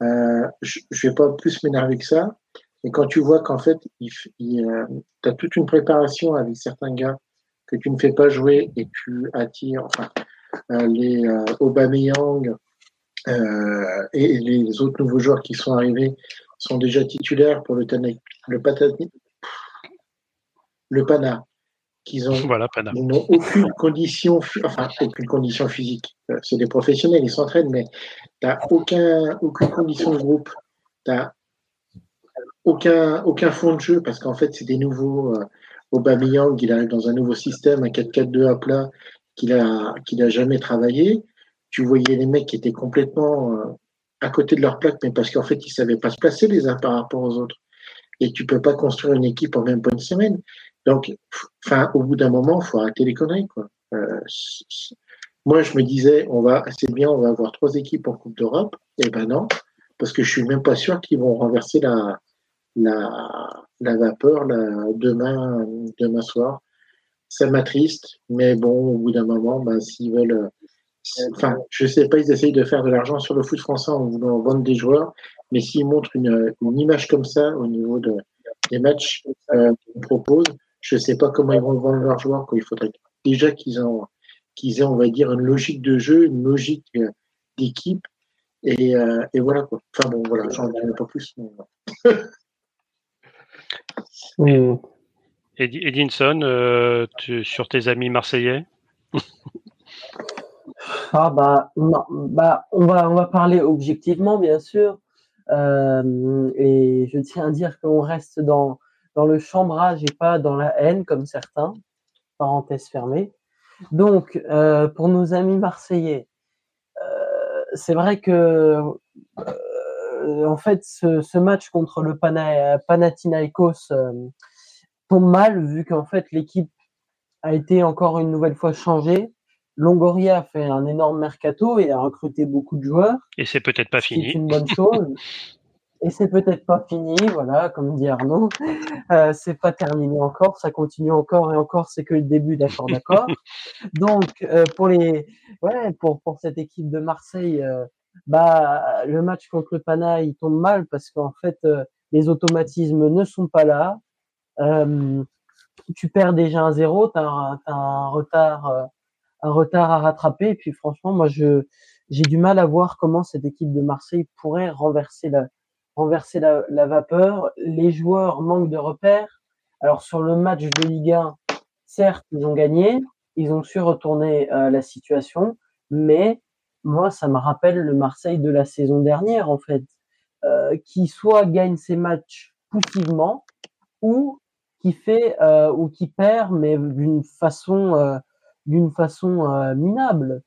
Euh, je, je vais pas plus m'énerver que ça. Et quand tu vois qu'en fait, euh, tu as toute une préparation avec certains gars que tu ne fais pas jouer et tu attires, enfin, les Aubameyang, euh, et les autres nouveaux joueurs qui sont arrivés sont déjà titulaires pour le, le, Patani, le Pana, qu'ils ont, voilà, ils n'ont aucune condition, enfin aucune condition physique. Euh, c'est des professionnels, ils s'entraînent, mais tu n'as aucun, aucune condition de groupe. Tu aucun, aucun fond de jeu parce qu'en fait, c'est des nouveaux. Euh, Aubameyang, il arrive dans un nouveau système, un 4-4-2 à plat qu'il a, qu'il a jamais travaillé tu voyais les mecs qui étaient complètement euh, à côté de leur plaque, mais parce qu'en fait, ils savaient pas se placer les uns par rapport aux autres. Et tu peux pas construire une équipe en même pas semaine. Donc, enfin, au bout d'un moment, faut arrêter les conneries, quoi. Euh, moi, je me disais, on va, c'est bien, on va avoir trois équipes en Coupe d'Europe. Eh ben non, parce que je suis même pas sûr qu'ils vont renverser la, la, la vapeur là, demain, demain soir. Ça m'attriste, mais bon, au bout d'un moment, ben, s'ils veulent Enfin, je sais pas, ils essayent de faire de l'argent sur le foot français en voulant vendre des joueurs, mais s'ils montrent une, une, image comme ça au niveau de, des matchs euh, qu'on propose, je sais pas comment ils vont vendre leurs joueurs. Quoi. Il faudrait déjà qu'ils qu'ils aient, on va dire, une logique de jeu, une logique euh, d'équipe, et, euh, et, voilà quoi. Enfin bon, voilà, j'en dirai pas plus. Mais... oui. Edinson, euh, tu, sur tes amis marseillais? Ah bah, non, bah on va on va parler objectivement bien sûr. Euh, et je tiens à dire qu'on reste dans dans le chambrage et pas dans la haine comme certains parenthèse fermée. Donc euh, pour nos amis marseillais euh, c'est vrai que en fait ce, match contre le Pana, Panathinaikos tombe mal vu qu'en fait l'équipe a été encore une nouvelle fois changée Longoria a fait un énorme mercato et a recruté beaucoup de joueurs. Et c'est peut-être pas fini. C'est une bonne chose. et c'est peut-être pas fini, voilà, comme dit Arnaud. Euh, c'est pas terminé encore, ça continue encore et encore, c'est que le début, d'accord, d'accord. Donc, euh, pour les, ouais, pour pour cette équipe de Marseille, euh, bah, le match contre le Pana, il tombe mal parce qu'en fait, les automatismes ne sont pas là. tu perds déjà un zéro, tu as, un retard, un retard à rattraper. Et puis franchement, moi, je j'ai du mal à voir comment cette équipe de Marseille pourrait renverser la, renverser la, vapeur. Les joueurs manquent de repères. Alors sur le match de Ligue 1, certes, ils ont gagné, ils ont su retourner euh, la situation, mais moi, ça me rappelle le Marseille de la saison dernière, en fait, euh, qui soit gagne ses matchs poussivement, ou qui fait euh, ou qui perd, mais d'une façon euh, d'une façon euh, minable.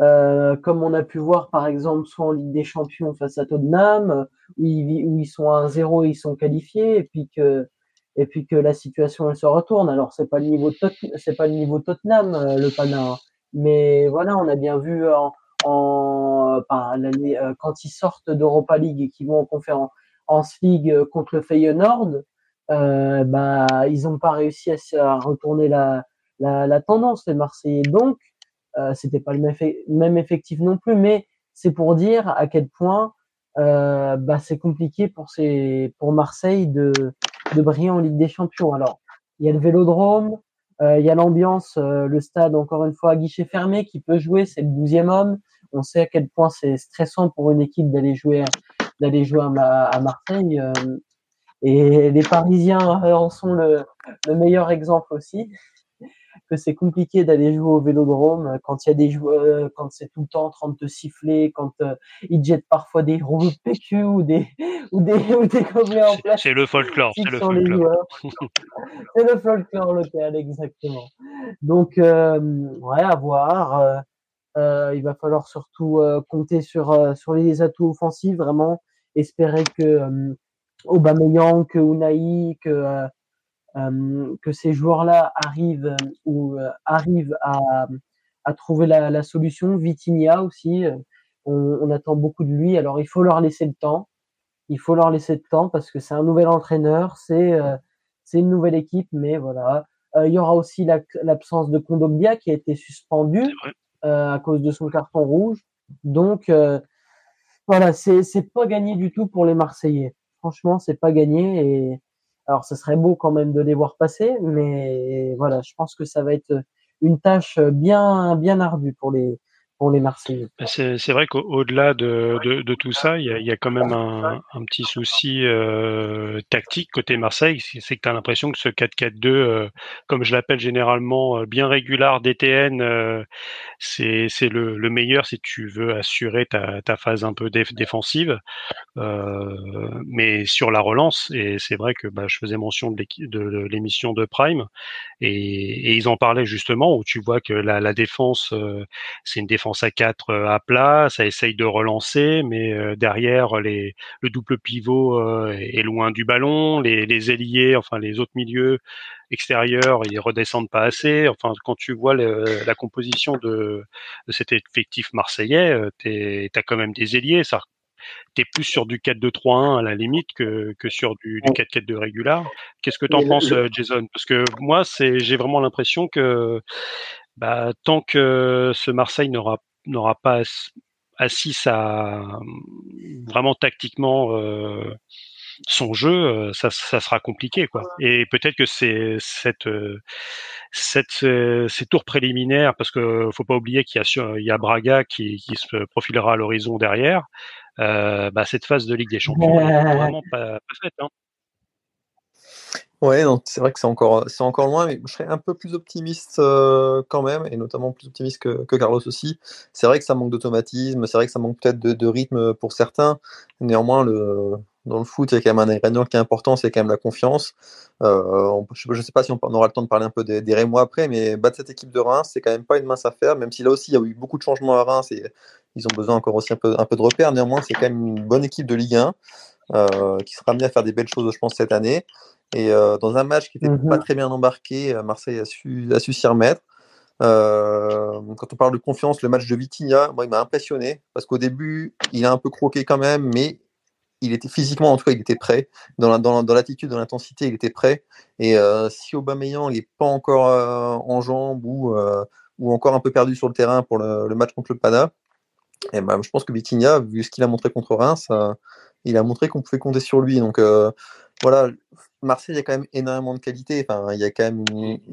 Euh, comme on a pu voir par exemple soit en Ligue des Champions face à Tottenham, où ils, où ils sont à 1-0 ils sont qualifiés, et puis que et puis que la situation elle se retourne. Alors c'est pas le niveau c'est pas le niveau Tottenham euh, le Pana, mais voilà on a bien vu en, en l'année quand ils sortent d'Europa League et qu'ils vont en conférence en League contre le Feyenoord, euh, bah ils n'ont pas réussi à, à retourner la, la, la, tendance les Marseillais. Donc euh, c'était pas le même, même, effectif non plus, mais c'est pour dire à quel point euh, bah, c'est compliqué pour, ces, pour Marseille de, de briller en Ligue des Champions. Alors, il y a le Vélodrome, euh, il y a l'ambiance, euh, le stade encore une fois à guichet fermé qui peut jouer, c'est le douzième homme. On sait à quel point c'est stressant pour une équipe d'aller jouer d'aller jouer à, Marseille. Euh, et les Parisiens en sont le, le meilleur exemple aussi que c'est compliqué d'aller jouer au Vélodrome euh, quand il y a des joueurs, euh, quand c'est tout le temps en train de te siffler, quand euh, ils jettent parfois des roues de PQ ou des ou des ou des gobelets en place. C'est le folklore, c'est le folklore. c'est le folklore local exactement. Donc euh, ouais, à voir. Euh, il va falloir surtout compter sur sur les atouts offensifs, vraiment espérer que Aubameyang, que Unai, que que ces joueurs-là arrivent ou euh, arrivent à, à trouver la, la, solution. Vitinha aussi, euh, on, on, attend beaucoup de lui. Alors il faut leur laisser le temps. Il faut leur laisser le temps parce que c'est un nouvel entraîneur, c'est c'est une nouvelle équipe, mais voilà. il y aura aussi l'absence de Kondogbia qui a été suspendu à cause de son carton rouge. Donc voilà, c'est c'est pas gagné du tout pour les Marseillais. Franchement, c'est pas gagné et alors, ce serait beau quand même de les voir passer, mais voilà, je pense que ça va être une tâche bien, bien ardue pour les, les c'est vrai qu'au-delà de, de, de, tout ça, il y a, y a quand même un, un petit souci euh, tactique côté Marseille, c'est que tu as l'impression que ce 4-4-2, euh, comme je l'appelle généralement, euh, bien régulier DTN, euh, c'est le, le, meilleur si tu veux assurer ta, ta phase un peu défensive. Euh, mais sur la relance, et c'est vrai que bah, je faisais mention de l'émission de, Prime, et, et, ils en parlaient justement, où tu vois que la, la défense, euh, c'est une défense à 4 euh, à plat, ça essaye de relancer, mais derrière, les, le double pivot est loin du ballon, les, les ailiers, enfin les autres milieux extérieurs, ils redescendent pas assez. Enfin, quand tu vois le, la composition de, de, cet effectif marseillais, tu as quand même des ailiers, ça tu es plus sur du 4-2-3-1 à la limite que, que sur du, du 4-4-2 régulier. Qu'est-ce que tu en penses, euh, Jason? Parce que moi, c'est j'ai vraiment l'impression que bah, tant que ce Marseille n'aura n'aura pas assis vraiment tactiquement euh, son jeu, euh, ça, ça, sera compliqué quoi. Et peut-être que c'est cette, cette ces tours préliminaires, parce que faut pas oublier qu'il y a il y a Braga qui, qui se profilera à l'horizon derrière euh, bah, cette phase de Ligue des Champions n'est vraiment pas, pas faite. Hein. Ouais, c'est vrai que c'est encore, c'est encore loin, mais je serais un peu plus optimiste quand même, et notamment plus optimiste que, Carlos aussi. C'est vrai que ça manque d'automatisme, c'est vrai que ça manque peut-être de, rythme pour certains. Néanmoins, le, dans le foot, il y a quand même un ingrédient qui est important, c'est quand même la confiance. Je ne sais pas si on aura le temps de parler un peu des, des Rémois après, mais battre cette équipe de Reims, c'est quand même pas une mince affaire, même si là aussi il y a eu beaucoup de changements à Reims et ils ont besoin encore aussi un peu, de repères. Néanmoins, c'est quand même une bonne équipe de Ligue 1 euh, qui sera amenée à faire des belles choses, je pense, cette année. Et euh, dans un match qui n'était mm -hmm. pas très bien embarqué, euh, Marseille a su, a su s'y remettre. Euh, quand on parle de confiance, le match de Vitinha, moi, il m'a impressionné parce qu'au début, il a un peu croqué quand même, mais il était physiquement, en tout cas, il était prêt. Dans l'attitude, dans, dans l'intensité, il était prêt. Et euh, si Aubameyang n'est pas encore euh, en jambes ou, ou encore un peu perdu sur le terrain pour le, le match contre le Pana, Et ben, je pense que Vitinha, vu ce qu'il a montré contre Reims, il a montré qu'on pouvait compter sur lui. Donc voilà, Marseille, il y a quand même énormément de qualité. Enfin, il y a quand même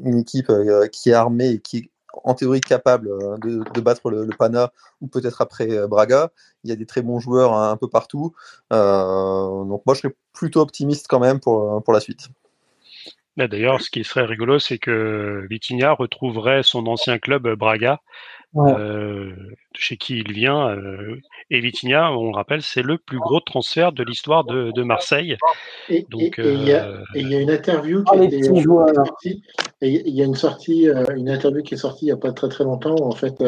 une, équipe qui est armée et qui est en théorie capable de, battre le, Pana ou peut-être après Braga. Il y a des très bons joueurs un, peu partout. donc moi, je serais plutôt optimiste quand même pour, pour la suite. Bah, d'ailleurs, ce qui serait rigolo, c'est que Vitinha retrouverait son ancien club Braga, euh, chez qui il vient. Euh, et Vitinha, on rappelle, c'est le plus gros transfert de l'histoire de, Marseille. Et, Donc, il y, a une interview qui est sortie. Il y a une sortie, euh, une interview qui est sortie il n'y a pas très très longtemps. Où, en fait,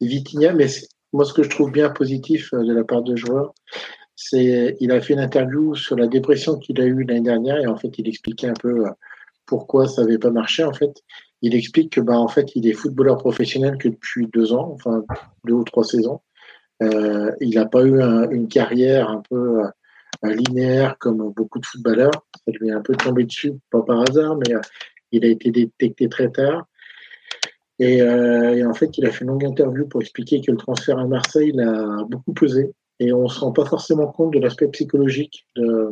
Vitinha, mais moi, ce que je trouve bien positif de la part de joueurs, c'est il a fait une interview sur la dépression qu'il a eue l'année dernière et en fait, il expliquait un peu pourquoi ça n'avait pas marché en fait. Il explique que bah en fait il est footballeur professionnel que depuis deux ans, enfin deux ou trois saisons. Euh, il n'a pas eu une carrière un peu euh, linéaire comme beaucoup de footballeurs. Ça lui est un peu tombé dessus, pas par hasard, mais euh, il a été détecté très tard. Et, en fait, il a fait une longue interview pour expliquer que le transfert à Marseille l'a beaucoup pesé. Et on ne se rend pas forcément compte de l'aspect psychologique de,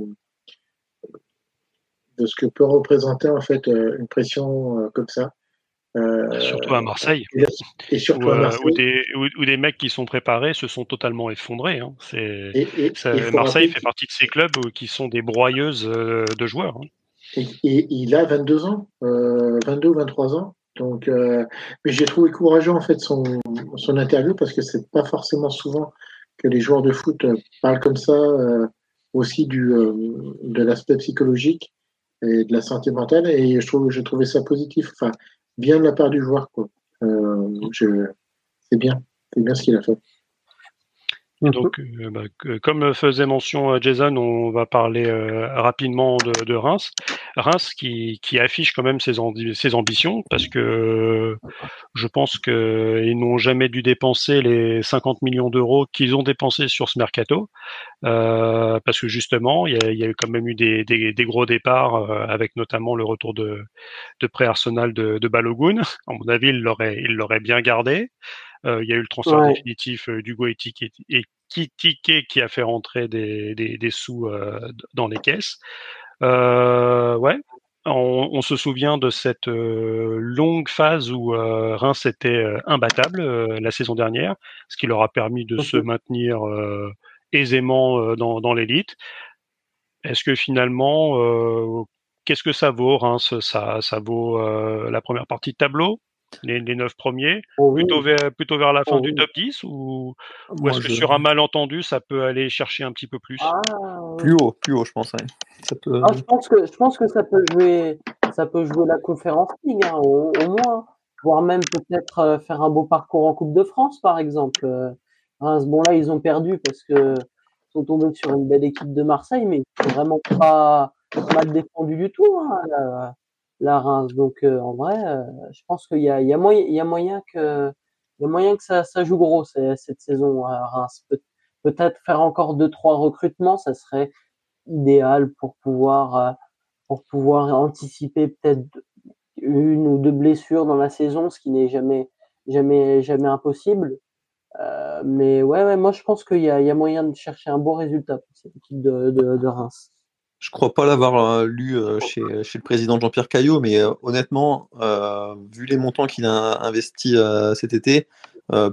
de ce que peut représenter en fait une pression comme ça. Euh, surtout à Marseille. Et surtout où, à Marseille. Où, des, mecs qui sont préparés se sont totalement effondrés. Hein. Marseille fait partie de ces clubs qui sont des broyeuses de joueurs. Hein. Et, il a 22 ans, 22 ou 23 ans. Donc, mais j'ai trouvé courageux en fait son, son interview parce que c'est pas forcément souvent que les joueurs de foot parlent comme ça aussi du, de l'aspect psychologique et de la santé mentale. Et je trouve, j'ai trouvé ça positif, enfin, bien de la part du joueur. Quoi. Euh, c'est bien, c'est bien ce qu'il a fait. Donc, euh, bah, comme faisait mention euh, Jason, on va parler euh, rapidement de, Reims. Reims qui, affiche quand même ses, ses ambitions parce que je pense qu'ils n'ont jamais dû dépenser les 50 millions d'euros qu'ils ont dépensés sur ce mercato parce que justement, il y a, eu quand même eu des, gros départs avec notamment le retour de, de pré-Arsenal de, de Balogun. À mon avis, il l'aurait bien gardé. Il y a eu le transfert définitif d'Hugo et Ticket qui a fait rentrer des, des, sous dans les caisses. ouais, on, se souvient de cette longue phase où Reims était imbattable la saison dernière, ce qui leur a permis de se maintenir aisément dans, dans l'élite. Est-ce que finalement, qu'est-ce que ça vaut Reims? Ça, ça vaut la première partie de tableau? Les, les 9 premiers, oh plutôt, vers, plutôt vers la fin oh du top 10 ou, ou est-ce que sur un malentendu, ça peut aller chercher un petit peu plus? Ah, Plus haut, plus haut, je pense. Ça peut... ah, je, pense que, je pense que ça peut jouer, ça peut jouer la conférence League, hein, au, moins, voire même peut-être euh, faire un beau parcours en Coupe de France, par exemple. Euh, bon, là, ils ont perdu parce que sont tombés sur une belle équipe de Marseille, mais ils vraiment pas mal défendu du tout. Hein, la Reims. Donc euh, en vrai, euh, je pense qu'il y y y a moyen que, il y a moyen que ça, ça joue gros cette saison à Reims. Peut, être faire encore deux trois recrutements, ça serait idéal pour pouvoir euh, pour pouvoir anticiper peut-être une ou deux blessures dans la saison, ce qui n'est jamais jamais jamais impossible. Euh, mais ouais, ouais, moi je pense qu'il y a, moyen de chercher un beau résultat pour cette équipe de, de Reims. Je crois pas l'avoir euh, lu euh, chez, chez, le président Jean-Pierre Caillot, mais euh, honnêtement, vu les montants qu'il a investis cet été,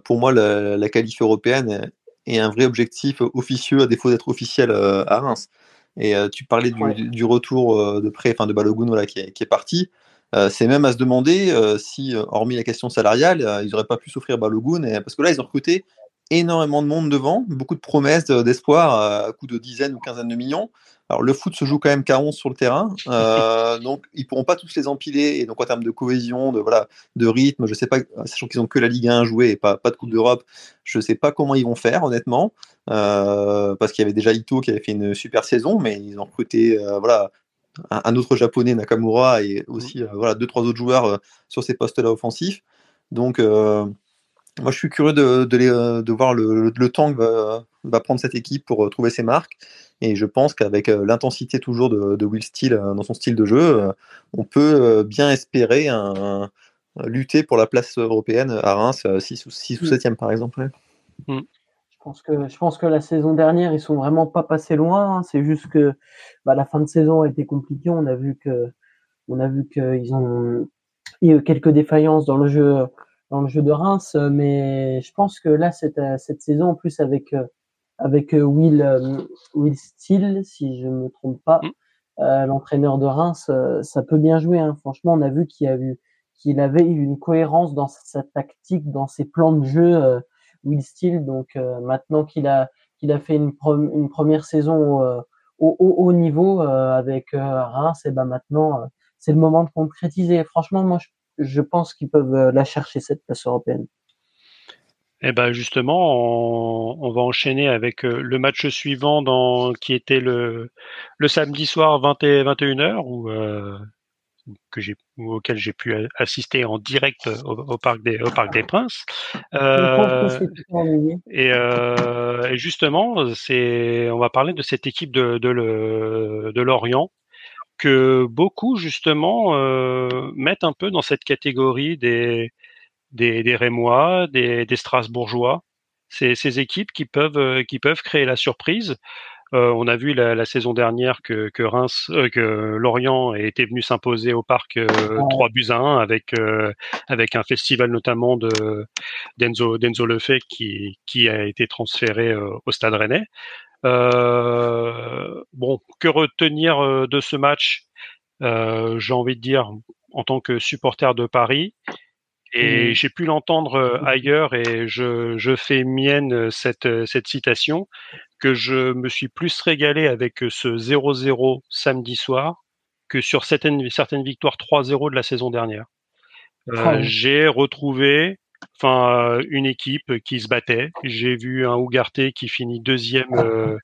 pour moi, la, la qualif européenne est un vrai objectif officieux, à défaut d'être officiel à Reims. Et tu parlais du, retour de prêt, enfin de Balogun voilà, qui, est, qui est parti. c'est même à se demander si, hormis la question salariale, ils n'auraient pas pu s'offrir Balogun, parce que là, ils ont recruté énormément de monde devant, beaucoup de promesses, d'espoir à coût de dizaines ou quinzaines de millions. Alors le foot se joue quand même qu'à 11 sur le terrain, euh, donc ils pourront pas tous les empiler. Et donc en termes de cohésion, de voilà, de rythme, je sais pas, sachant qu'ils ont que la Ligue 1 à jouer et pas, pas de Coupe d'Europe, je sais pas comment ils vont faire honnêtement, euh, parce qu'il y avait déjà Ito qui avait fait une super saison, mais ils ont recruté euh, voilà un, autre japonais Nakamura et aussi voilà deux trois autres joueurs sur ces postes-là offensifs. Donc moi, je suis curieux de, de, de voir le, le, temps que va, va, prendre cette équipe pour trouver ses marques. Et je pense qu'avec euh, l'intensité toujours de, Will Steele euh, dans son style de jeu, euh, on peut bien espérer un, lutter pour la place européenne à Reims, 6 ou, 6 ou 7e mm. par exemple. Mm. pense que je pense que la saison dernière, ils sont vraiment pas passés loin. Hein. C'est juste que bah, la fin de saison a été compliquée. On a vu que on a vu qu'ils ont eu quelques défaillances dans le jeu dans le jeu de Reims, mais je pense que là cette cette saison en plus avec avec Will Will Steele, si je me trompe pas, mmh. l'entraîneur de Reims, ça peut bien jouer. Hein. Franchement, on a vu qu'il a eu qu'il avait une cohérence dans sa tactique, dans ses plans de jeu Will Steele. Donc euh, maintenant qu'il a qu'il a fait une, une première saison euh, au haut niveau euh, avec Reims, et ben maintenant c'est le moment de concrétiser. Franchement, moi je, pense qu'ils peuvent la chercher cette place européenne. Eh ben justement, on, va enchaîner avec le match suivant dans, qui était le, le samedi soir 20 et 21h où que j'ai auquel j'ai pu assister en direct au, parc des au parc des Princes. Euh, et, euh, et, justement, c'est on va parler de cette équipe de de, le, de Lorient que beaucoup justement euh, mettent un peu dans cette catégorie des des, des Rémois, des, des Strasbourgeois. C'est ces équipes qui peuvent qui peuvent créer la surprise. Euh, on a vu la, saison dernière que, que Reims, euh, que Lorient était venu s'imposer au parc euh, 3 buts à 1 avec avec un festival notamment de d'Enzo d'Enzo Lefebvre qui qui a été transféré au Stade Rennais. Bon, que retenir de ce match? J'ai envie de dire en tant que supporter de Paris. Et mmh. j'ai pu l'entendre ailleurs et je, je fais mienne cette, cette citation que je me suis plus régalé avec ce 0-0 samedi soir que sur certaines, certaines victoires 3-0 de la saison dernière. Euh, j'ai retrouvé enfin une équipe qui se battait. J'ai vu un Ougarté qui finit deuxième euh,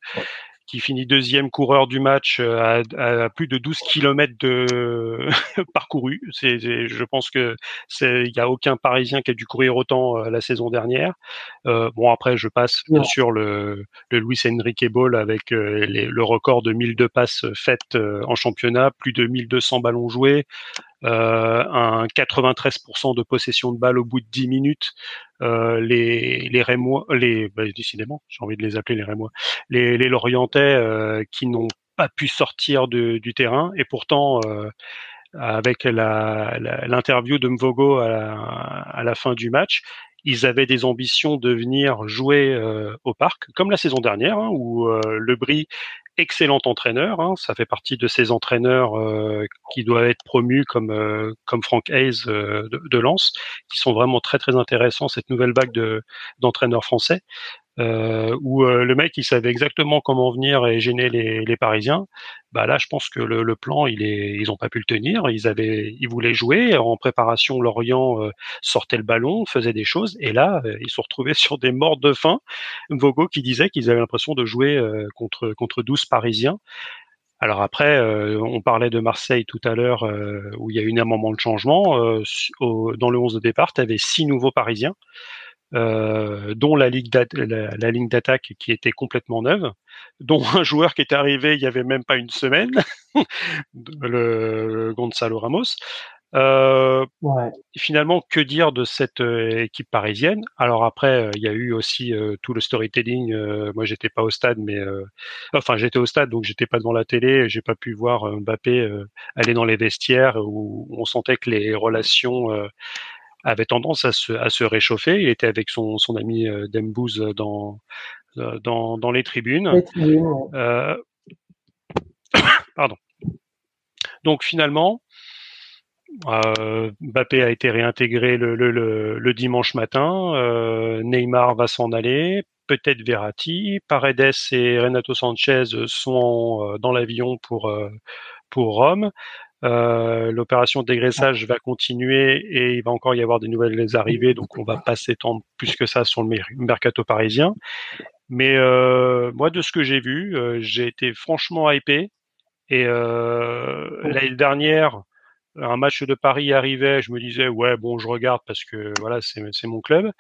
qui finit deuxième coureur du match euh, à, à plus de 12 km de parcouru. C'est, je pense que c'est, il y a aucun Parisien qui a dû courir autant euh, la saison dernière. Euh, bon après, je passe bien sûr le, le Luis Enrique Ball avec euh, les, le record de 1002 passes faites en championnat, plus de 1200 ballons joués, euh, un 93% de possession de balle au bout de 10 minutes. Euh, les les Rémois, les bah, décidément, j'ai envie de les appeler les Rémois, les, les Lorientais euh, qui n'ont pas pu sortir de, du terrain et pourtant avec l'interview de Mvogo à la, à la, fin du match, ils avaient des ambitions de venir jouer au parc, comme la saison dernière, hein, où le Brie excellent entraîneur. Hein. ça fait partie de ces entraîneurs euh, qui doivent être promus comme euh, comme Frank Hayes euh, de, de, Lens, qui sont vraiment très très intéressants. Cette nouvelle vague de d'entraîneurs français euh, où euh, le mec il savait exactement comment venir et gêner les, les Parisiens. Bah là, je pense que le, le, plan, il est, ils ont pas pu le tenir. Ils avaient, ils voulaient jouer en préparation. Lorient euh, sortait le ballon, faisait des choses, et là, euh, ils se sont retrouvés sur des morts de faim. Vogo qui disait qu'ils avaient l'impression de jouer contre contre 12 Parisiens. Alors après, on parlait de Marseille tout à l'heure, où il y a eu un moment de changement. dans le 11 de départ, tu avais six nouveaux Parisiens. Euh, dont la, ligne la, ligne d'attaque qui était complètement neuve, dont un joueur qui est arrivé il y avait même pas une semaine, le Gonzalo Ramos. Euh, Finalement, que dire de cette euh, équipe parisienne? Alors après, euh, il y a eu aussi tout le storytelling. moi, j'étais pas au stade, mais enfin, j'étais au stade, donc j'étais pas devant la télé. J'ai pas pu voir Mbappé aller dans les vestiaires où on sentait que les relations avait tendance à se, à se réchauffer. Il était avec son, son ami euh, Dembouz dans, euh, dans, dans les tribunes. Euh, pardon. Donc finalement, euh, Mbappé a été réintégré le, le, le, le dimanche matin. Euh, Neymar va s'en aller. Peut-être Verratti. Paredes et Renato Sanchez sont dans l'avion pour pour Rome. Euh, l'opération de dégraissage va continuer et il va encore y avoir des nouvelles arrivées, donc on va pas s'étendre plus que ça sur le mercato parisien. Mais euh, moi, de ce que j'ai vu, euh, j'ai été franchement hypé. Et l'année dernière, un match de Paris arrivait, je me disais ouais bon, je regarde parce que voilà, c'est mon club.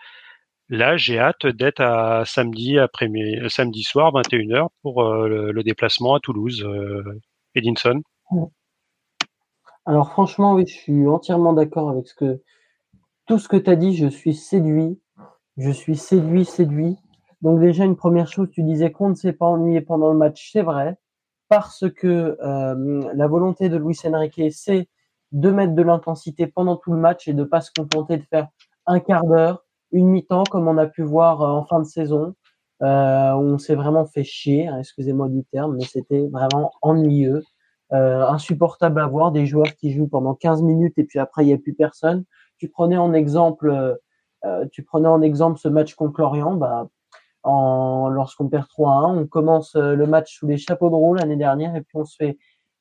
Là, j'ai hâte d'être à samedi après samedi soir 21h pour le, le, déplacement à Toulouse, Edinson. Alors franchement, oui, je suis entièrement d'accord avec ce que tout ce que tu as dit, je suis séduit. Je suis séduit, séduit. Donc déjà une première chose, tu disais qu'on ne s'est pas ennuyé pendant le match, c'est vrai, parce que euh, la volonté de Luis Enrique, c'est de mettre de l'intensité pendant tout le match et de pas se contenter de faire un quart d'heure, une mi-temps comme on a pu voir euh, en fin de saison, euh, où on s'est vraiment fait chier, hein, excusez-moi du terme, mais c'était vraiment ennuyeux, euh, insupportable à voir, des joueurs qui jouent pendant 15 minutes et puis après il n'y a plus personne. Tu prenais en exemple, euh, tu prenais en exemple ce match contre Lorient, bah lorsqu'on perd 3-1, on commence euh, le match sous les chapeaux de roue l'année dernière et puis on se fait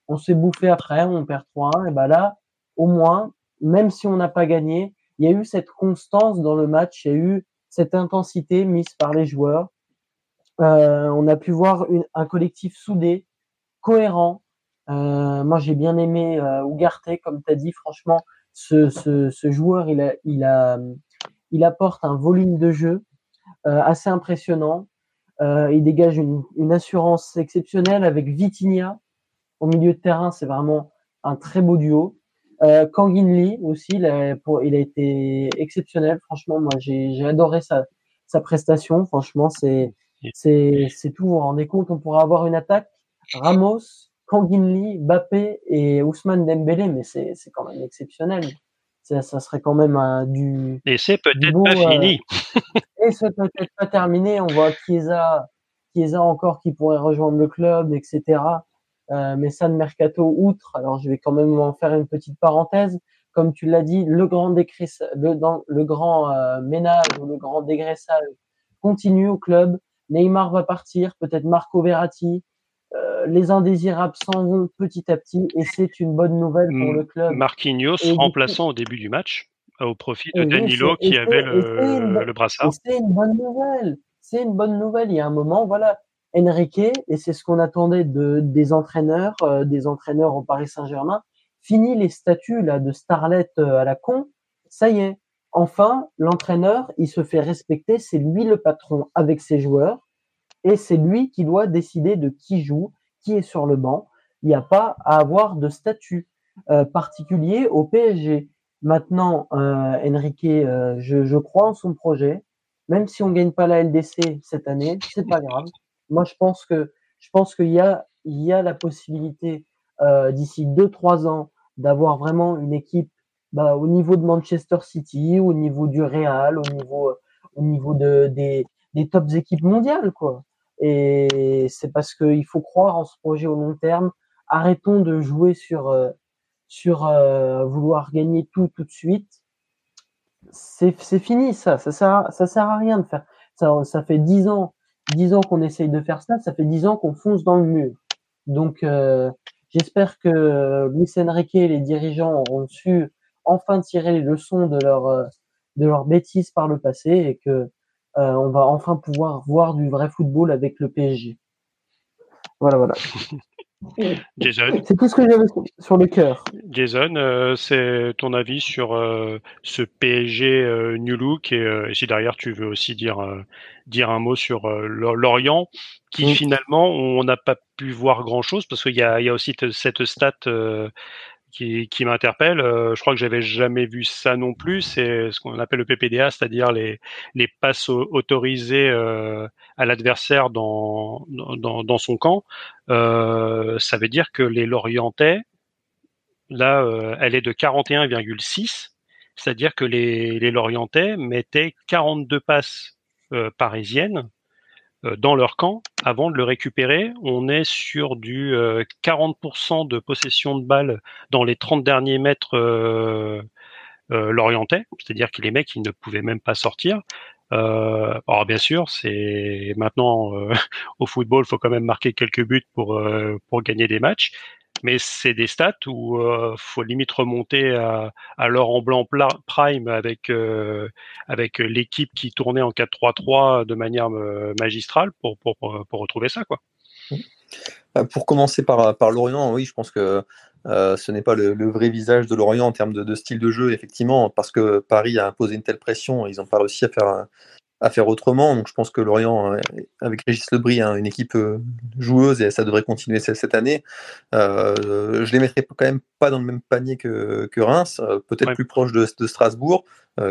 on se fait bouffer après, on perd 3-1 et bah là au moins même si on n'a pas gagné, il y a eu cette constance dans le match, il y a eu cette intensité mise par les joueurs. Euh, on a pu voir un collectif soudé, cohérent. Euh, moi, j'ai bien aimé euh, Ugarte, comme tu as dit. Franchement, ce, ce, ce, joueur, il, a, il, a, il apporte un volume de jeu euh, assez impressionnant. Euh, il dégage une, une, assurance exceptionnelle avec Vitinha au milieu de terrain. C'est vraiment un très beau duo. Euh, Kangin Lee aussi, il a, pour, il a été exceptionnel. Franchement, moi, j'ai adoré sa, sa prestation. Franchement, c'est c'est tout. Vous vous rendez compte, on pourrait avoir une attaque Ramos, Kangin Lee, Bappé et Ousmane Dembélé, mais c'est c'est quand même exceptionnel. Ça, ça serait quand même euh, du. Et c'est peut-être pas fini. et c'est peut-être pas terminé. On voit Chiesa, Chiesa encore qui pourrait rejoindre le club, etc. Euh, mais ça de mercato outre. Alors je vais quand même en faire une petite parenthèse. Comme tu l'as dit, le grand décrisse, le, dans, le grand euh, ménage ou le grand dégraissage continue au club. Neymar va partir, peut-être Marco Verratti. Euh, les indésirables s'en vont petit à petit et c'est une bonne nouvelle pour le club. Marquinhos et remplaçant au début du match au profit de Danilo qui avait le, le brassard. C'est une bonne nouvelle. C'est une bonne nouvelle. Il y a un moment, voilà, Enrique, et c'est ce qu'on attendait de, des entraîneurs, euh, des entraîneurs au Paris Saint-Germain, fini les statuts là de starlet euh, à la con. Ça y est, enfin, l'entraîneur, il se fait respecter. C'est lui le patron avec ses joueurs, et c'est lui qui doit décider de qui joue, qui est sur le banc. Il n'y a pas à avoir de statut euh, particulier au PSG. Maintenant, Enrique, je, je crois en son projet. Même si on gagne pas la LDC cette année, c'est pas grave moi, je pense que je pense qu'il y a il y a la possibilité euh, d'ici deux trois ans d'avoir vraiment une équipe bah, au niveau de Manchester City, au niveau du Real, au niveau au niveau de des des tops équipes mondiales quoi. Et c'est parce qu'il faut croire en ce projet au long terme. Arrêtons de jouer sur euh, sur euh, vouloir gagner tout tout de suite. C'est fini ça. Ça sert ça sert à rien de faire. Ça ça fait dix ans dix ans qu'on essaye de faire ça, ça fait dix ans qu'on fonce dans le mur. Donc, euh, j'espère que Luis Enrique et les dirigeants auront su enfin tirer les leçons de leur de leur bêtises par le passé et que euh, on va enfin pouvoir voir du vrai football avec le PSG. Voilà, voilà. Jason? C'est tout ce que j'avais sur le cœur. Jason, euh, c'est ton avis sur euh, ce PSG New Look et, et, si derrière tu veux aussi dire dire un mot sur Lorient, qui mm. finalement on n'a pas pu voir grand chose parce qu'il y y a aussi cette stat qui, qui m'interpelle. je crois que j'avais jamais vu ça non plus. C'est ce qu'on appelle le PPDA, c'est-à-dire les, les passes autorisées à l'adversaire dans, dans, dans, son camp. Euh, ça veut dire que les Lorientais, là, euh, elle est de 41,6, c'est-à-dire que les, les Lorientais mettaient 42 passes euh, parisiennes dans leur camp avant de le récupérer. On est sur du 40% de possession de balles dans les 30 derniers mètres euh, lorientais, c'est-à-dire que les mecs ils ne pouvaient même pas sortir. Euh, alors bien sûr, c'est maintenant euh, au football, il faut quand même marquer quelques buts pour euh, pour gagner des matchs, mais c'est des stats où euh, faut limite remonter à, à l'or en blanc prime avec euh, avec l'équipe qui tournait en 4-3-3 de manière euh, magistrale pour, pour pour retrouver ça quoi. Pour commencer par par Lorient, oui, je pense que euh, ce n'est pas le, vrai visage de Lorient en termes de, style de jeu, effectivement, parce que Paris a imposé une telle pression, ils n'ont pas réussi à faire à faire autrement. Donc je pense que Lorient, avec Régis Lebris, a une équipe joueuse et ça devrait continuer cette année. je les mettrai quand même pas dans le même panier que, Reims, peut-être plus proche de, Strasbourg,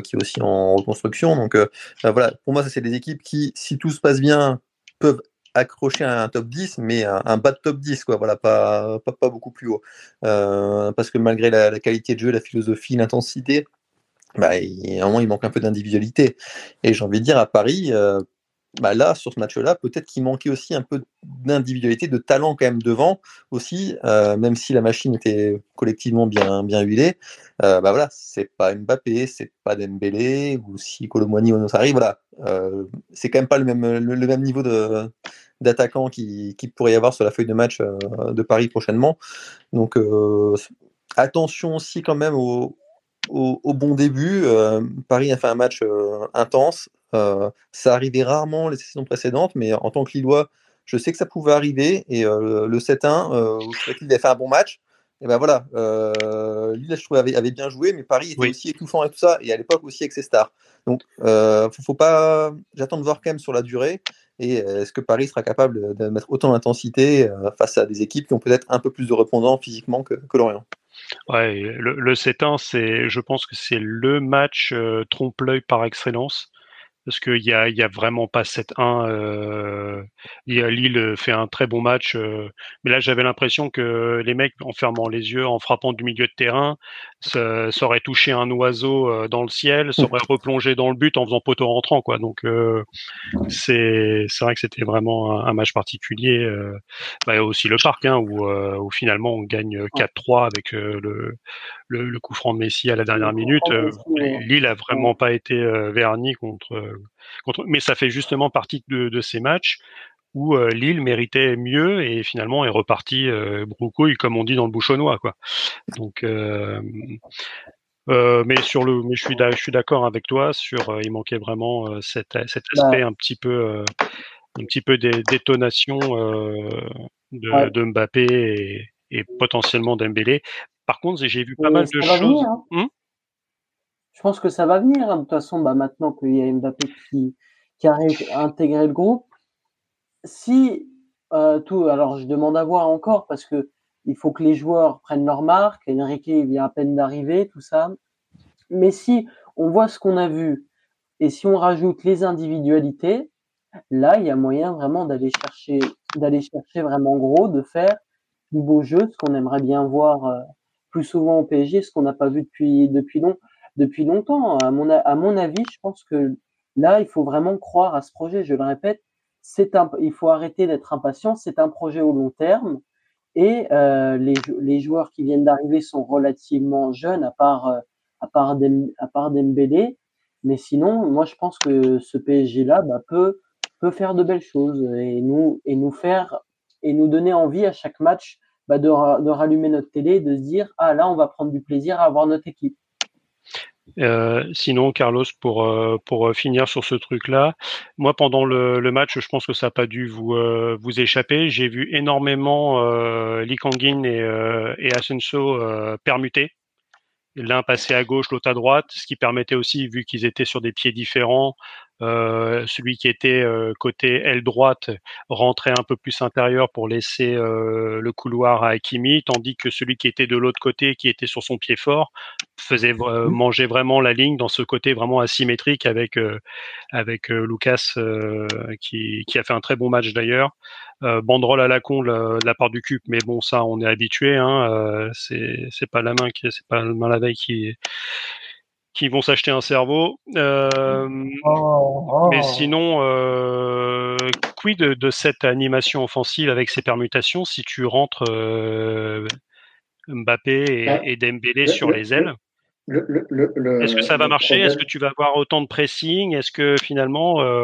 qui est aussi en reconstruction. Donc voilà, pour moi, ça c'est des équipes qui, si tout se passe bien, peuvent accrocher un top 10, mais un, bas de top 10, quoi. Voilà, pas, pas, beaucoup plus haut. Euh, parce que malgré la, qualité de jeu, la philosophie, l'intensité, bah, il, il manque un peu d'individualité. Et j'ai envie de dire, à Paris, euh, bah là, sur ce match-là, peut-être qu'il manquait aussi un peu d'individualité, de talent quand même devant aussi, euh, même si la machine était collectivement bien, bien huilée. Euh, bah voilà, c'est pas Mbappé, c'est pas Dembélé, ou si Colomboigny ou arrive, voilà. Euh, c'est quand même pas le même, le, même niveau de, d'attaquant qui, qui, pourrait y avoir sur la feuille de match de Paris prochainement. Donc attention aussi quand même au, au, bon début. Paris a fait un match intense. Euh, ça arrivait rarement les saisons précédentes, mais en tant que Lillois, je sais que ça pouvait arriver. Et euh, le 7-1, euh, où je qu'il avait fait un bon match, et ben voilà, Lille, je trouvais, avait, bien joué, mais Paris était aussi étouffant et tout ça, et à l'époque aussi avec ses stars. Donc, faut, faut pas. J'attends de voir quand même sur la durée. Et est-ce que Paris sera capable de mettre autant d'intensité face à des équipes qui ont peut-être un peu plus de répondants physiquement que, Lorient? Ouais, le, le 7-1, c'est, je pense que c'est le match trompe-l'œil par excellence parce qu'il y a, y a vraiment pas 7-1. Euh, Lille fait un très bon match, euh, mais là j'avais l'impression que les mecs, en fermant les yeux, en frappant du milieu de terrain, ça, ça aurait touché un oiseau euh, dans le ciel, ça aurait replongé dans le but en faisant poteau rentrant, quoi. Donc euh, c'est c'est vrai que c'était vraiment un, match particulier. Euh, bah, aussi le parc, hein, où, où finalement on gagne 4-3 avec le, le, le coup franc de Messi à la dernière minute. Lille a vraiment pas été verni contre mais ça fait justement partie de, ces matchs où euh, Lille méritait mieux et finalement est reparti euh, broucouille comme on dit dans le bouchonnois quoi. Donc euh, euh, mais sur le mais je suis je suis d'accord avec toi sur il manquait vraiment cet, cet bah aspect un petit peu un petit peu des détonations de, de, Mbappé et, et potentiellement d'Embélé. Par contre, j'ai vu pas mal de choses. Hein. Hum? Je pense que ça va venir. Hein. De toute façon, bah, maintenant qu'il y a Mbappé qui, qui a intégré le groupe, si euh, tout, alors je demande à voir encore parce que il faut que les joueurs prennent leur marque. Enrique vient à peine d'arriver, tout ça. Mais si on voit ce qu'on a vu et si on rajoute les individualités, là, il y a moyen vraiment d'aller chercher, d'aller chercher vraiment gros, de faire du beau jeu, ce qu'on aimerait bien voir euh, plus souvent au PSG, ce qu'on n'a pas vu depuis depuis longtemps depuis longtemps. À mon, à mon avis, je pense que là, il faut vraiment croire à ce projet. Je le répète, un, il faut arrêter d'être impatient. C'est un projet au long terme. Et euh, les, les joueurs qui viennent d'arriver sont relativement jeunes, à part, euh, à part, à part Dembélé. Mais sinon, moi, je pense que ce PSG-là bah, peut, peut faire de belles choses et nous, et nous faire et nous donner envie à chaque match bah, de, de rallumer notre télé, de se dire ah là, on va prendre du plaisir à voir notre équipe. Euh, sinon, Carlos, pour euh, pour euh, finir sur ce truc-là, moi pendant le, match, je pense que ça n'a pas dû vous vous échapper. J'ai vu énormément Lee Kangin et, et Asenso permuter, l'un passer à gauche, l'autre à droite, ce qui permettait aussi, vu qu'ils étaient sur des pieds différents, euh, celui qui était euh, côté aile droite rentrait un peu plus intérieur pour laisser euh, le couloir à Hakimi, tandis que celui qui était de l'autre côté, qui était sur son pied fort, faisait mmh. manger vraiment la ligne dans ce côté vraiment asymétrique avec avec Lucas qui, qui a fait un très bon match d'ailleurs. banderole à la con de la part du cube, mais bon ça on est habitué. Hein, c'est c'est pas la main qui c'est pas la main la veille qui qui vont s'acheter un cerveau. Euh, oh, oh. Mais sinon, euh, quid de, cette animation offensive avec ces permutations si tu rentres euh, Mbappé et, Dembélé sur les ailes Est-ce que ça va marcher? Est-ce que tu vas avoir autant de pressing? Est-ce que finalement euh,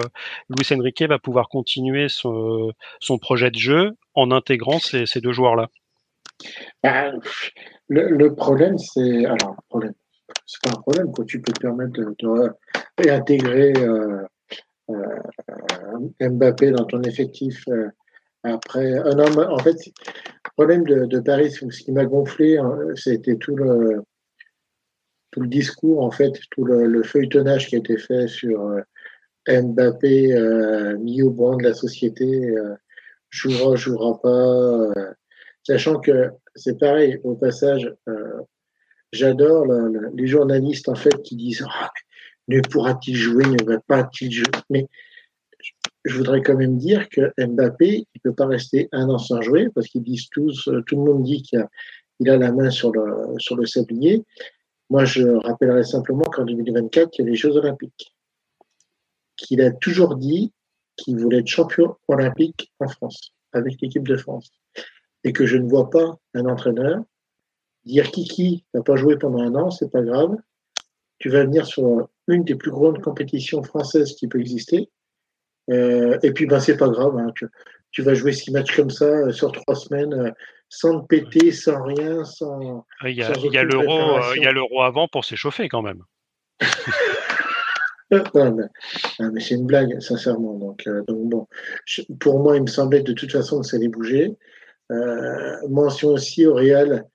Luis Enrique va pouvoir continuer son, son, projet de jeu en intégrant ces, ces deux joueurs-là? Bah, le, problème, c'est alors problème c'est pas un problème. Quoi. Tu peux te permettre de, réintégrer euh, euh, Mbappé dans ton effectif après. un homme. en fait, problème de, Paris, ce qui m'a gonflé, hein, c'était tout le tout le discours, en fait, tout le, feuilletonnage qui a été fait sur Mbappé mis au banc de la société, jouera, jouera pas, sachant que c'est pareil. Au passage, j'adore les journalistes en fait qui disent ah, ne pourra-t-il jouer, ne va pas-t-il jouer, je voudrais quand même dire que Mbappé, il peut pas rester un an sans jouer parce qu'ils disent tous, tout le monde dit qu'il a, la main sur le, sur le sablier. Moi, je rappellerai simplement qu'en 2024, il y a les Jeux Olympiques. Qu'il a toujours dit qu'il voulait être champion olympique en France, avec l'équipe de France. Et que je ne vois pas un entraîneur dire Kiki, n'a pas joué pendant un an, c'est pas grave. Tu vas venir sur une des plus grandes compétitions françaises qui peut exister. Euh, et puis, ben, c'est pas grave. Hein, tu, vas jouer six matchs comme ça euh, sur trois semaines, euh, sans te péter, sans rien, sans. Il y a, l'euro, il y a l'euro avant pour s'échauffer quand même. mais, c'est une blague, sincèrement. Donc, donc bon, pour moi, il me semblait de toute façon que ça allait bouger. mention aussi au Real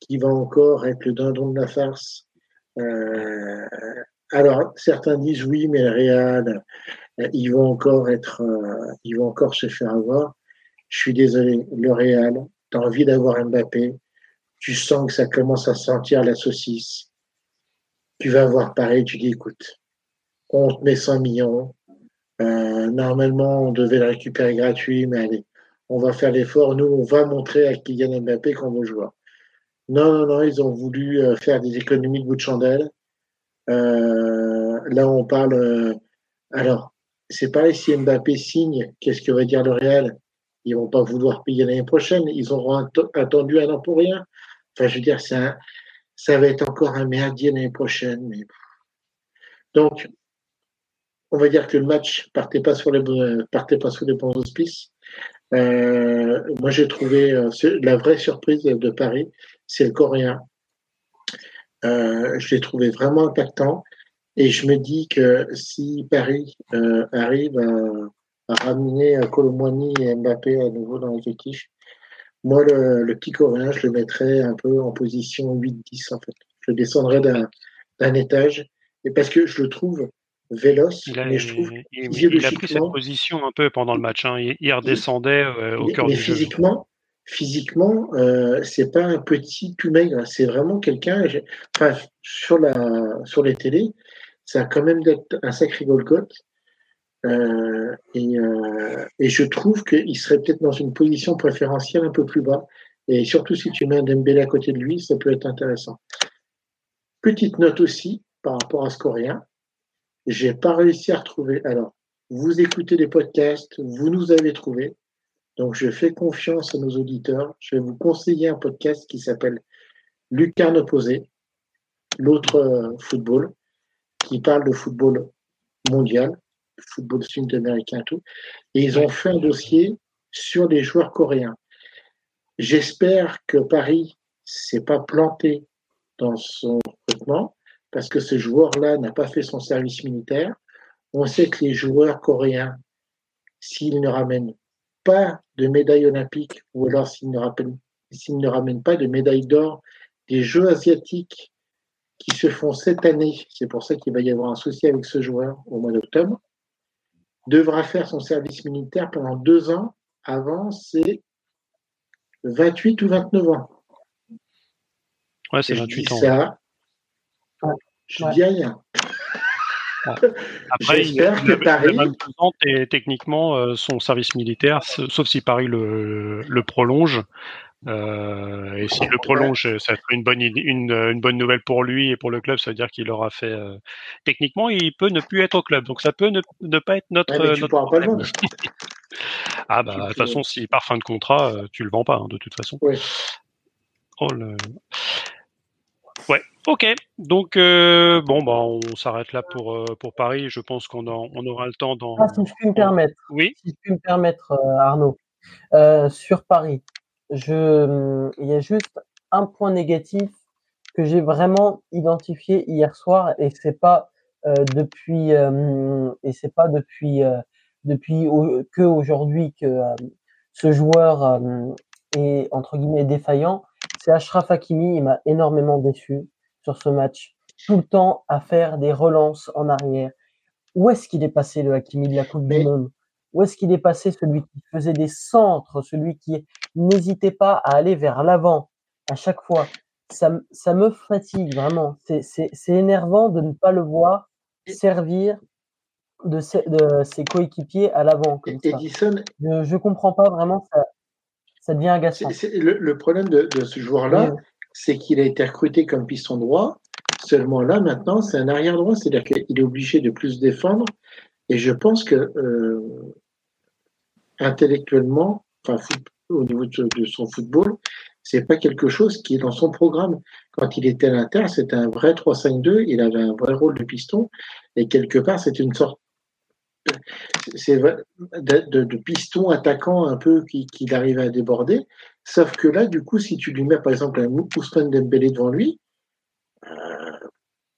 qui va encore être le dindon de la farce. alors, certains disent oui, mais le Real, ils vont encore être, ils vont encore se faire avoir. Je suis désolé, le Real, tu as envie d'avoir Mbappé, tu sens que ça commence à sentir la saucisse. Tu vas voir pareil, tu dis écoute, on te met 100 millions. Euh, normalement, on devait le récupérer gratuit, mais allez, on va faire l'effort. Nous, on va montrer à Kylian Mbappé qu'on veut jouer. Non, non, non, ils ont voulu euh, faire des économies de bout de chandelle. Euh, là, on parle. alors, c'est pareil, si Mbappé signe, qu'est-ce que va dire le Real ils vont pas vouloir payer l'année prochaine. Ils auront attendu un an pour rien. Enfin, je veux dire, ça, va être encore un merdier l'année prochaine. Donc, on va dire que le match partait pas sur les partait pas sous les bons auspices. Euh, moi, j'ai trouvé euh, la vraie surprise de Paris, c'est le Coréen. Euh, je l'ai trouvé vraiment impactant et je me dis que si Paris euh, arrive à ramener Colomboigny et Mbappé à nouveau dans l'effectif. Moi, le, le, petit coréen, je le mettrais un peu en position 8-10 en fait. Je le descendrais d'un étage et parce que je le trouve véloce, il a, mais je trouve il, a pris cette position un peu pendant le match. Hein. Il, redescendait euh, au cœur du physiquement, jeu. Physiquement, euh, c'est pas un petit tout maigre, c'est vraiment quelqu'un. Enfin, sur la sur les télés, ça a quand même d'être un sacré Golgoth. Euh, et, euh, et, je trouve qu'il serait peut-être dans une position préférentielle un peu plus bas. Et surtout si tu mets un Dembélé à côté de lui, ça peut être intéressant. Petite note aussi par rapport à ce coréen. J'ai pas réussi à retrouver. Alors, vous écoutez les podcasts, vous nous avez trouvé. Donc, je fais confiance à nos auditeurs. Je vais vous conseiller un podcast qui s'appelle Lucarne opposé, l'autre euh, football, qui parle de football mondial football sud-américain, tout. Et ils ont fait un dossier sur les joueurs coréens. J'espère que Paris s'est pas planté dans son recrutement parce que ce joueur-là n'a pas fait son service militaire. On sait que les joueurs coréens, s'ils ne ramènent pas de médaille olympique ou alors s'ils ne, s'ils ne ramènent pas de médaille d'or des Jeux asiatiques qui se font cette année, c'est pour ça qu'il va y avoir un souci avec ce joueur au mois d'octobre, devra faire son service militaire pendant deux ans avant ses 28 ou 29 ans. Ouais, c'est 28 ans. Ça, je dis rien. Après, il, que Paris... et techniquement euh, son service militaire, sauf si Paris le, le prolonge, euh, et s'il le prolonge, ça serait une bonne, une, une, bonne nouvelle pour lui et pour le club. Ça veut dire qu'il aura fait. Euh, techniquement, il peut ne plus être au club. Donc ça peut ne, ne pas être notre. notre pas ah bah de toute façon, si par fin de contrat, euh, tu le vends pas hein, de toute façon. Ouais. Oh le... Ouais. Ok. Donc bon bah on s'arrête là pour pour Paris. Je pense qu'on on aura le temps dans. Ah, si je puis me permettre. Oui. Si je puis me permettre, Arnaud. sur Paris, je, il y a juste un point négatif que j'ai vraiment identifié hier soir et c'est pas euh, depuis euh, et c'est pas depuis euh, depuis que aujourd'hui que euh, ce joueur est entre guillemets défaillant. C'est Ashraf Hakimi, il m'a énormément déçu sur ce match. Tout le temps à faire des relances en arrière. Où est-ce qu'il est passé le Hakimi de la Coupe du Monde? Où est-ce qu'il est passé celui qui faisait des centres, celui qui n'hésitait pas à aller vers l'avant à chaque fois ça, ça me fatigue vraiment. C'est énervant de ne pas le voir servir de ses, de ses coéquipiers à l'avant. Edison, je, ne comprends pas vraiment, ça, ça devient agaçant. le, problème de, de ce joueur-là, c'est qu'il a été recruté comme piston droit. Seulement là, maintenant, c'est un arrière droit, c'est-à-dire qu'il est obligé de plus défendre. Et je pense que euh, intellectuellement, enfin, au niveau de, son football, c'est pas quelque chose qui est dans son programme. Quand il était à l'Inter, c'était un vrai 3-5-2, il avait un vrai rôle de piston, et quelque part, c'était une sorte c'est de, piston attaquant un peu qui, qui arrive à déborder. Sauf que là, du coup, si tu lui mets par exemple un Ousmane Dembélé devant lui, euh,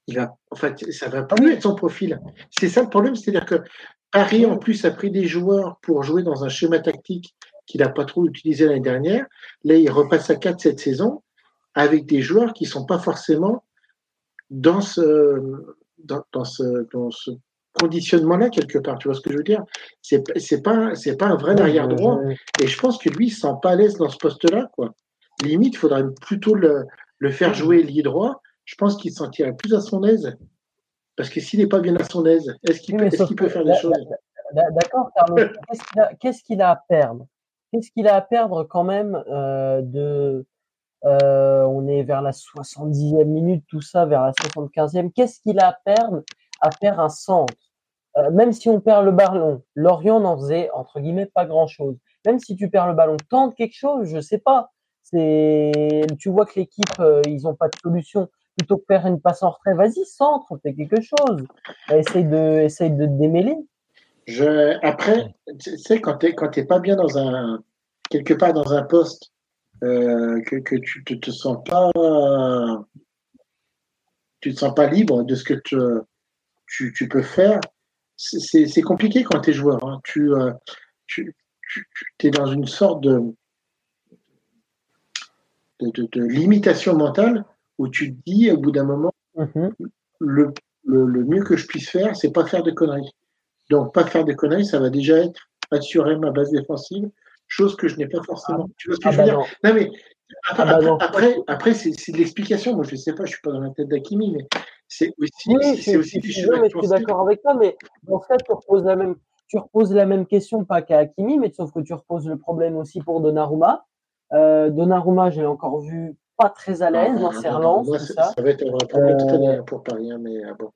il va, en fait, ça va plus être son profil. C'est ça le problème, c'est-à-dire que Paris en plus a pris des joueurs pour jouer dans un schéma tactique qu'il n'a pas trop utilisé l'année dernière. Là, il repasse à 4 cette saison avec des joueurs qui sont pas forcément dans ce, dans, dans ce, dans ce conditionnement-là quelque part. Tu vois ce que je veux dire? C'est c'est pas c'est pas un vrai arrière droit. Et je pense que lui, il se sent pas à l'aise dans ce poste-là, quoi. Limite, il faudrait plutôt le, le faire jouer lié droit. Je pense qu'il se sentirait plus à son aise. Parce que s'il n'est pas bien à son aise, est-ce qu'il peut, est peut, faire des choses? D'accord, Carlos. Qu'est-ce qu'il a, a, à perdre? Qu'est-ce qu'il a à perdre quand même euh, de euh, on est vers la 70e minute, tout ça, vers la 75e. Qu'est-ce qu'il a à perdre à faire un centre? Euh, même si on perd le ballon, Lorient n'en faisait entre guillemets pas grand chose. Même si tu perds le ballon, tente quelque chose, je sais pas. Tu vois que l'équipe ils ont pas de solution. Plutôt que faire une passe en retrait, vas-y centre, fais quelque chose. Essaye de, essaye de te démêler. Je, après, tu sais quand t'es quand t'es pas bien dans un quelque part dans un poste euh, que, que tu te, te sens pas tu te sens pas libre de ce que tu, tu, tu peux faire c'est compliqué quand tu es joueur. Hein. Tu, euh, tu, es dans une sorte de, de, limitation mentale où tu te dis au bout d'un moment, mm-hmm. le, le, mieux que je puisse faire, c'est pas faire de conneries. Donc, pas faire de conneries, ça va déjà être assurer ma base défensive, chose que je n'ai pas forcément. tu vois ce que ah je veux bah dire non. mais ah bah après, après, c'est de l'explication. Moi, je ne sais pas, je ne suis pas dans la tête d'Akimi, mais c'est aussi, c'est aussi des choses. Je suis d'accord avec toi, mais en fait, tu reposes la même, tu reposes la même question, pas qu'à Hakimi, mais sauf que tu reposes le problème aussi pour Donnarumma. Euh, Donnarumma, j'ai encore vu pas très à l'aise dans ses relances. Ça. ça. va être un problème euh... pour Paris, hein, mais ah bon.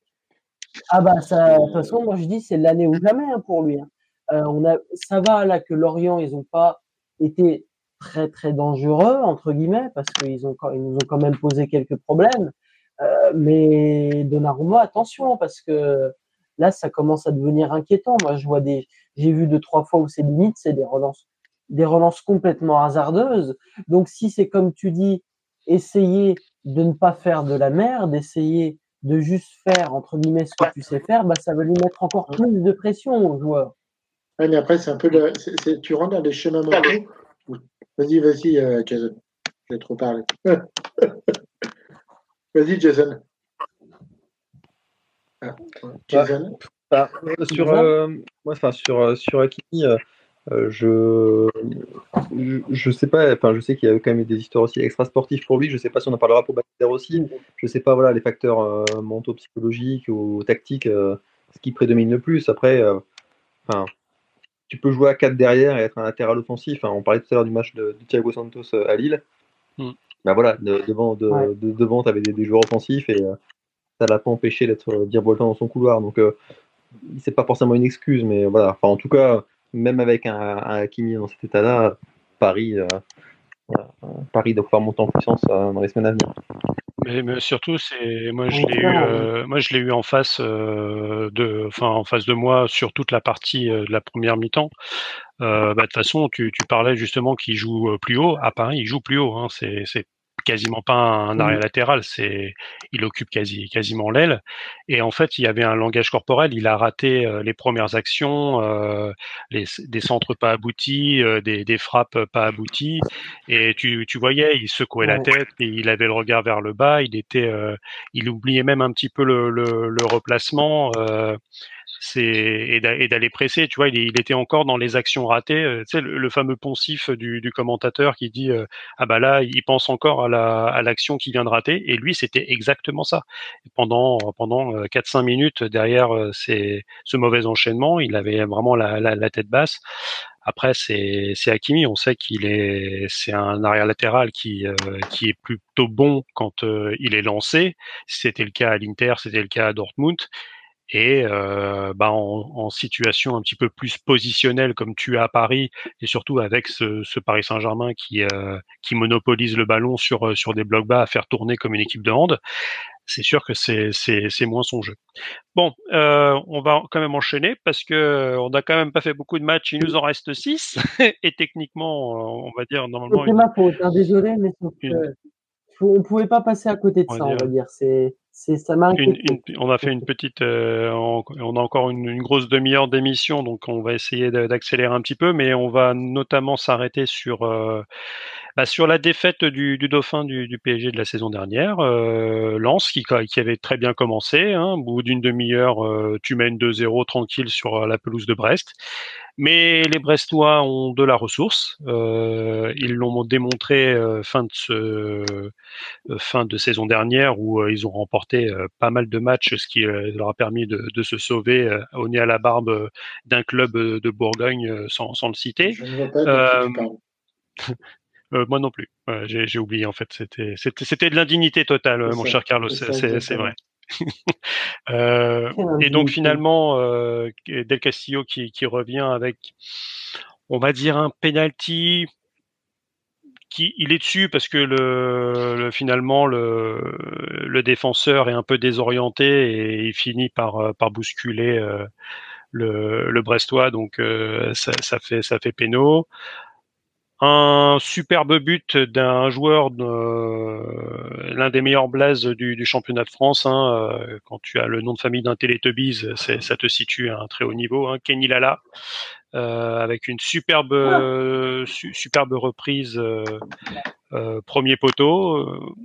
Ah bah ça, de toute façon, moi je dis c'est l'année ou jamais hein, pour lui. Hein. Euh, on a, ça va là que Lorient, ils n'ont pas été très très dangereux entre guillemets parce qu'ils ont ils nous ont quand même posé quelques problèmes. Euh, mais Donnarumma, attention parce que là ça commence à devenir inquiétant. Moi je vois des, j'ai vu deux trois fois où c'est limite, c'est des relances, des relances complètement hasardeuses. Donc si c'est comme tu dis, essayer de ne pas faire de la merde, essayer de juste faire entre guillemets ce que tu sais faire, bah ça va lui mettre encore plus de pression aux joueurs. mais après c'est un peu le, tu rentres dans des schémas mentaux Vas-y, vas-y, euh, Jason. J'ai trop parlé. vas-y, Jason. Ah, Jason. Bah, sur, euh, moi, enfin, sur, euh, sur Akimi, je, je, sais pas, enfin, je sais qu'il y a quand même des histoires aussi extra sportives pour lui. Je sais pas si on en parlera pour Baptiste aussi. Je sais pas, voilà, les facteurs mentaux, psychologiques ou tactiques, ce qui prédomine le plus. Après, enfin, tu peux jouer à 4 derrière et être un latéral offensif. on parlait tout à l'heure du match de, Thiago Santos euh, à Lille. Mm. Bah voilà, devant, de, devant tu avais des, joueurs offensifs et euh, ça l'a pas empêché d'être euh, virevoltant dans son couloir. Donc, c'est pas forcément une excuse, mais voilà. Enfin, en tout cas, même avec un, un Hakimi dans cet état-là, Paris, Paris doit pouvoir monter en puissance dans les semaines à venir. Mais, surtout, c'est moi je l'ai eu, euh, moi je l'ai eu en face euh, de, enfin en face de moi sur toute la partie euh, de la première mi-temps. Bah, de toute façon, tu, tu parlais justement qu'il joue plus haut. À Paris, il joue plus haut. Hein. C'est quasiment pas un mmh. arrêt latéral, c'est il occupe quasi quasiment l'aile. Et en fait, il y avait un langage corporel. Il a raté euh, les premières actions, euh, les, des centres pas aboutis, euh, des, des, frappes pas abouties. Et tu, tu voyais, il secouait la tête et il avait le regard vers le bas. Il était, il oubliait même un petit peu le, le, le replacement. C'est et d'aller presser. Tu vois, il, était encore dans les actions ratées. Euh, tu sais, le, fameux poncif du, du, commentateur qui dit euh, ah bah là, il pense encore à la à l'action qui vient de rater. Et lui, c'était exactement ça. pendant pendant 4-5 minutes derrière ces, ce mauvais enchaînement, il avait vraiment la, la, tête basse. Après, c'est Hakimi. On sait qu'il est c'est un arrière latéral qui euh, qui est plutôt bon quand euh, il est lancé. C'était le cas à l'Inter, c'était le cas à Dortmund. Et euh, bah en, en, situation un petit peu plus positionnelle comme tu as à Paris, et surtout avec ce, ce Paris Saint-Germain qui qui monopolise le ballon sur sur des blocs bas à faire tourner comme une équipe de hand, c'est sûr que c'est c'est moins son jeu. Bon, euh, on va quand même enchaîner parce que euh, on n'a quand même pas fait beaucoup de matchs. Il nous en reste 6 et techniquement, euh, on va dire normalement. C'est ma faute, hein, désolé, mais une... on pouvait pas passer à côté de ça, on va dire. C'est ça m'a On a fait une petite, euh, on, a encore une, une grosse demi-heure d'émission, donc on va essayer d'accélérer un petit peu, mais on va notamment s'arrêter sur euh, bah, sur la défaite du, du Dauphin du, du, PSG de la saison dernière, euh, Lens qui, qui avait très bien commencé, hein, au bout d'une demi-heure, euh, tu mènes 2-0 tranquille sur la pelouse de Brest. Mais les Brestois ont de la ressource. Euh, ils l'ont démontré euh, fin de ce euh, fin de saison dernière où ils ont remporté pas mal de matchs, ce qui leur a permis de, de se sauver au nez à la barbe d'un club de Bourgogne sans, sans le citer. Euh, moi non plus. J'ai oublié en fait. C'était c'était de l'indignité totale, mon cher Carlos. C'est vrai. euh, et donc finalement, euh, Del Castillo qui, qui, revient avec, on va dire un penalty qui il est dessus parce que le, le finalement le, le, défenseur est un peu désorienté et il finit par par bousculer euh, le, le Brestois donc euh, ça, ça, fait ça fait péno un superbe but d'un joueur, de, l'un des meilleurs blazes du, du, championnat de France. Hein, euh, quand tu as le nom de famille d'un Télétubbies, ça te situe à un très haut niveau. Hein, Kenny Lala, euh, avec une superbe, euh, superbe reprise euh, premier poteau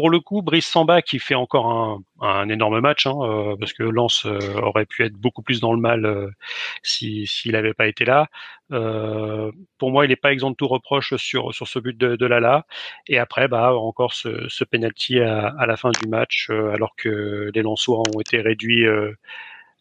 pour le coup, Brice Samba qui fait encore un, énorme match, hein, euh, parce que Lens euh, aurait pu être beaucoup plus dans le mal euh, s'il n'avait pas été là. pour moi, il n'est pas exempt de tout reproche sur sur ce but de, Lala. Et après, bah encore ce, ce penalty à, à la fin du match, alors que les Lensois ont été réduits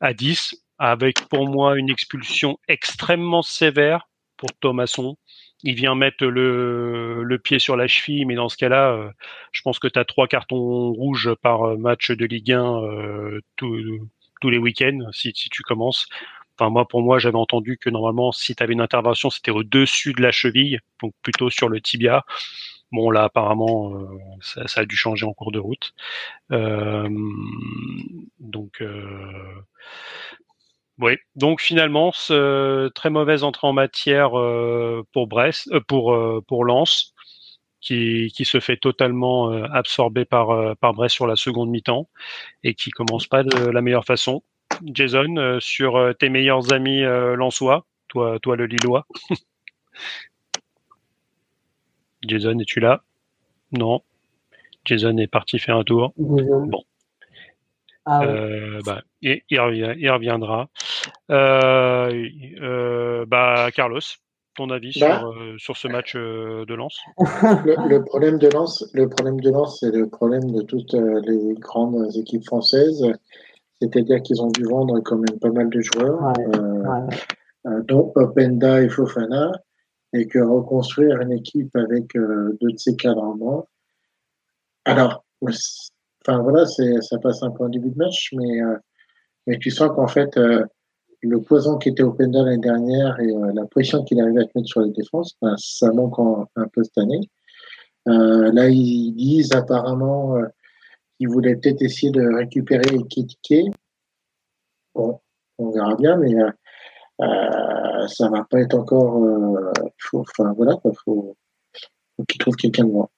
à 10, avec pour moi une expulsion extrêmement sévère pour Thomasson il vient mettre le, pied sur la cheville, mais dans ce cas-là, euh, je pense que tu as trois cartons rouges par euh, match de Ligue 1 euh, tous les week-ends si, si, tu commences. Enfin, moi, pour moi, j'avais entendu que normalement, si tu avais une intervention, c'était au-dessus de la cheville, donc plutôt sur le tibia. Bon, là, apparemment, ça, ça, a dû changer en cours de route. donc, oui, donc finalement, ce, très mauvaise entrée en matière euh, pour Brest, euh, pour euh, pour Lens, qui, qui se fait totalement euh, absorber par par Brest sur la seconde mi-temps et qui commence pas de la meilleure façon. Jason, sur tes meilleurs amis lensois, toi toi le Lillois. Jason, es-tu là? Non. Jason est parti faire un tour. Bon. Ah euh, bah, il, il, reviendra. Euh, euh, bah, Carlos, ton avis sur, bah. sur ce match de Lens? Le, problème de Lens, le problème de Lens, c'est le problème de toutes les grandes équipes françaises. C'est-à-dire qu'ils ont dû vendre quand même pas mal de joueurs, dont Openda et Fofana, et que reconstruire une équipe avec deux de ces cadres Alors, Enfin voilà, ça passe un peu en début de match, mais euh, mais tu sens qu'en fait euh, le poison qui était au Penda l'année dernière et euh, la pression qu'il arrivait à te mettre sur les défenses, ben, ça manque un peu cette année. là, ils disent apparemment qu'ils voulaient peut-être essayer de récupérer et critiquer. Bon, on verra bien, mais euh, ça va pas être encore. faut, enfin voilà, il faut, faut qu'ils trouvent quelqu'un de moi.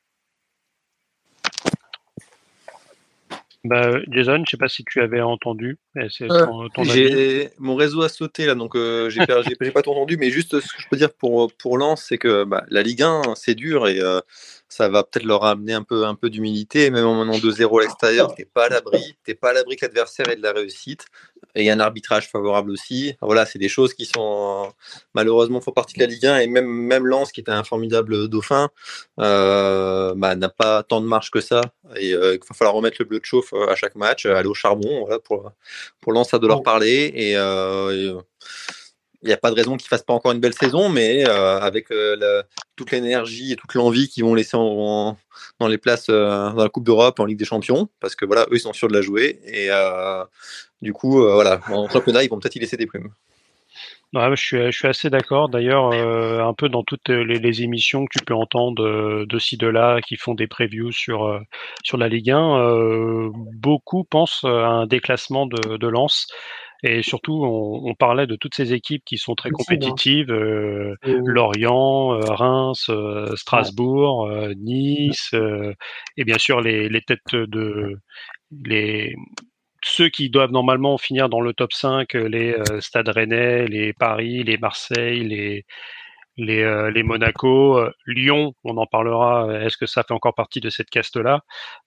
Bah, Jason, je sais pas si tu avais entendu. Ton, ton mon réseau a sauté là, donc euh, j'ai pas tout entendu. Mais juste ce que je peux dire pour pour Lens, c'est que bah, la Ligue 1 c'est dur et euh, ça va peut-être leur amener un peu un peu d'humilité. Même en menant 2-0 à l'extérieur, t'es pas à l'abri, t'es pas à l'abri que l'adversaire ait de la réussite. Et un arbitrage favorable aussi. Voilà, c'est des choses qui sont malheureusement font partie de la Ligue 1 et même même Lens qui était un formidable dauphin euh, bah, n'a pas tant de marge que ça. Et il va falloir remettre le bleu de chauffe à chaque match, aller au charbon voilà, pour pour Lens à de leur parler. Et, et il n'y a pas de raison qu'ils fassent pas encore une belle saison, mais euh, avec euh, toute l'énergie et toute l'envie qu'ils vont laisser dans les places euh, dans la Coupe d'Europe, en Ligue des Champions, parce que voilà, eux ils sont sûrs de la jouer et du coup voilà, en championnat ils vont peut-être y laisser des plumes. je, suis, assez d'accord. D'ailleurs, un peu dans toutes les, émissions que tu peux entendre de ci, de là, qui font des previews sur, sur la Ligue 1, beaucoup pensent à un déclassement de, de. Et surtout, on, on, parlait de toutes ces équipes qui sont très compétitives euh, Lorient, euh, Reims, euh, Strasbourg, Nice, et bien sûr les, les, têtes de les ceux qui doivent normalement finir dans le top 5, les Stade Rennais, les Paris, les Marseille, les les, les Monaco, Lyon, on en parlera. Est-ce que ça fait encore partie de cette caste-là?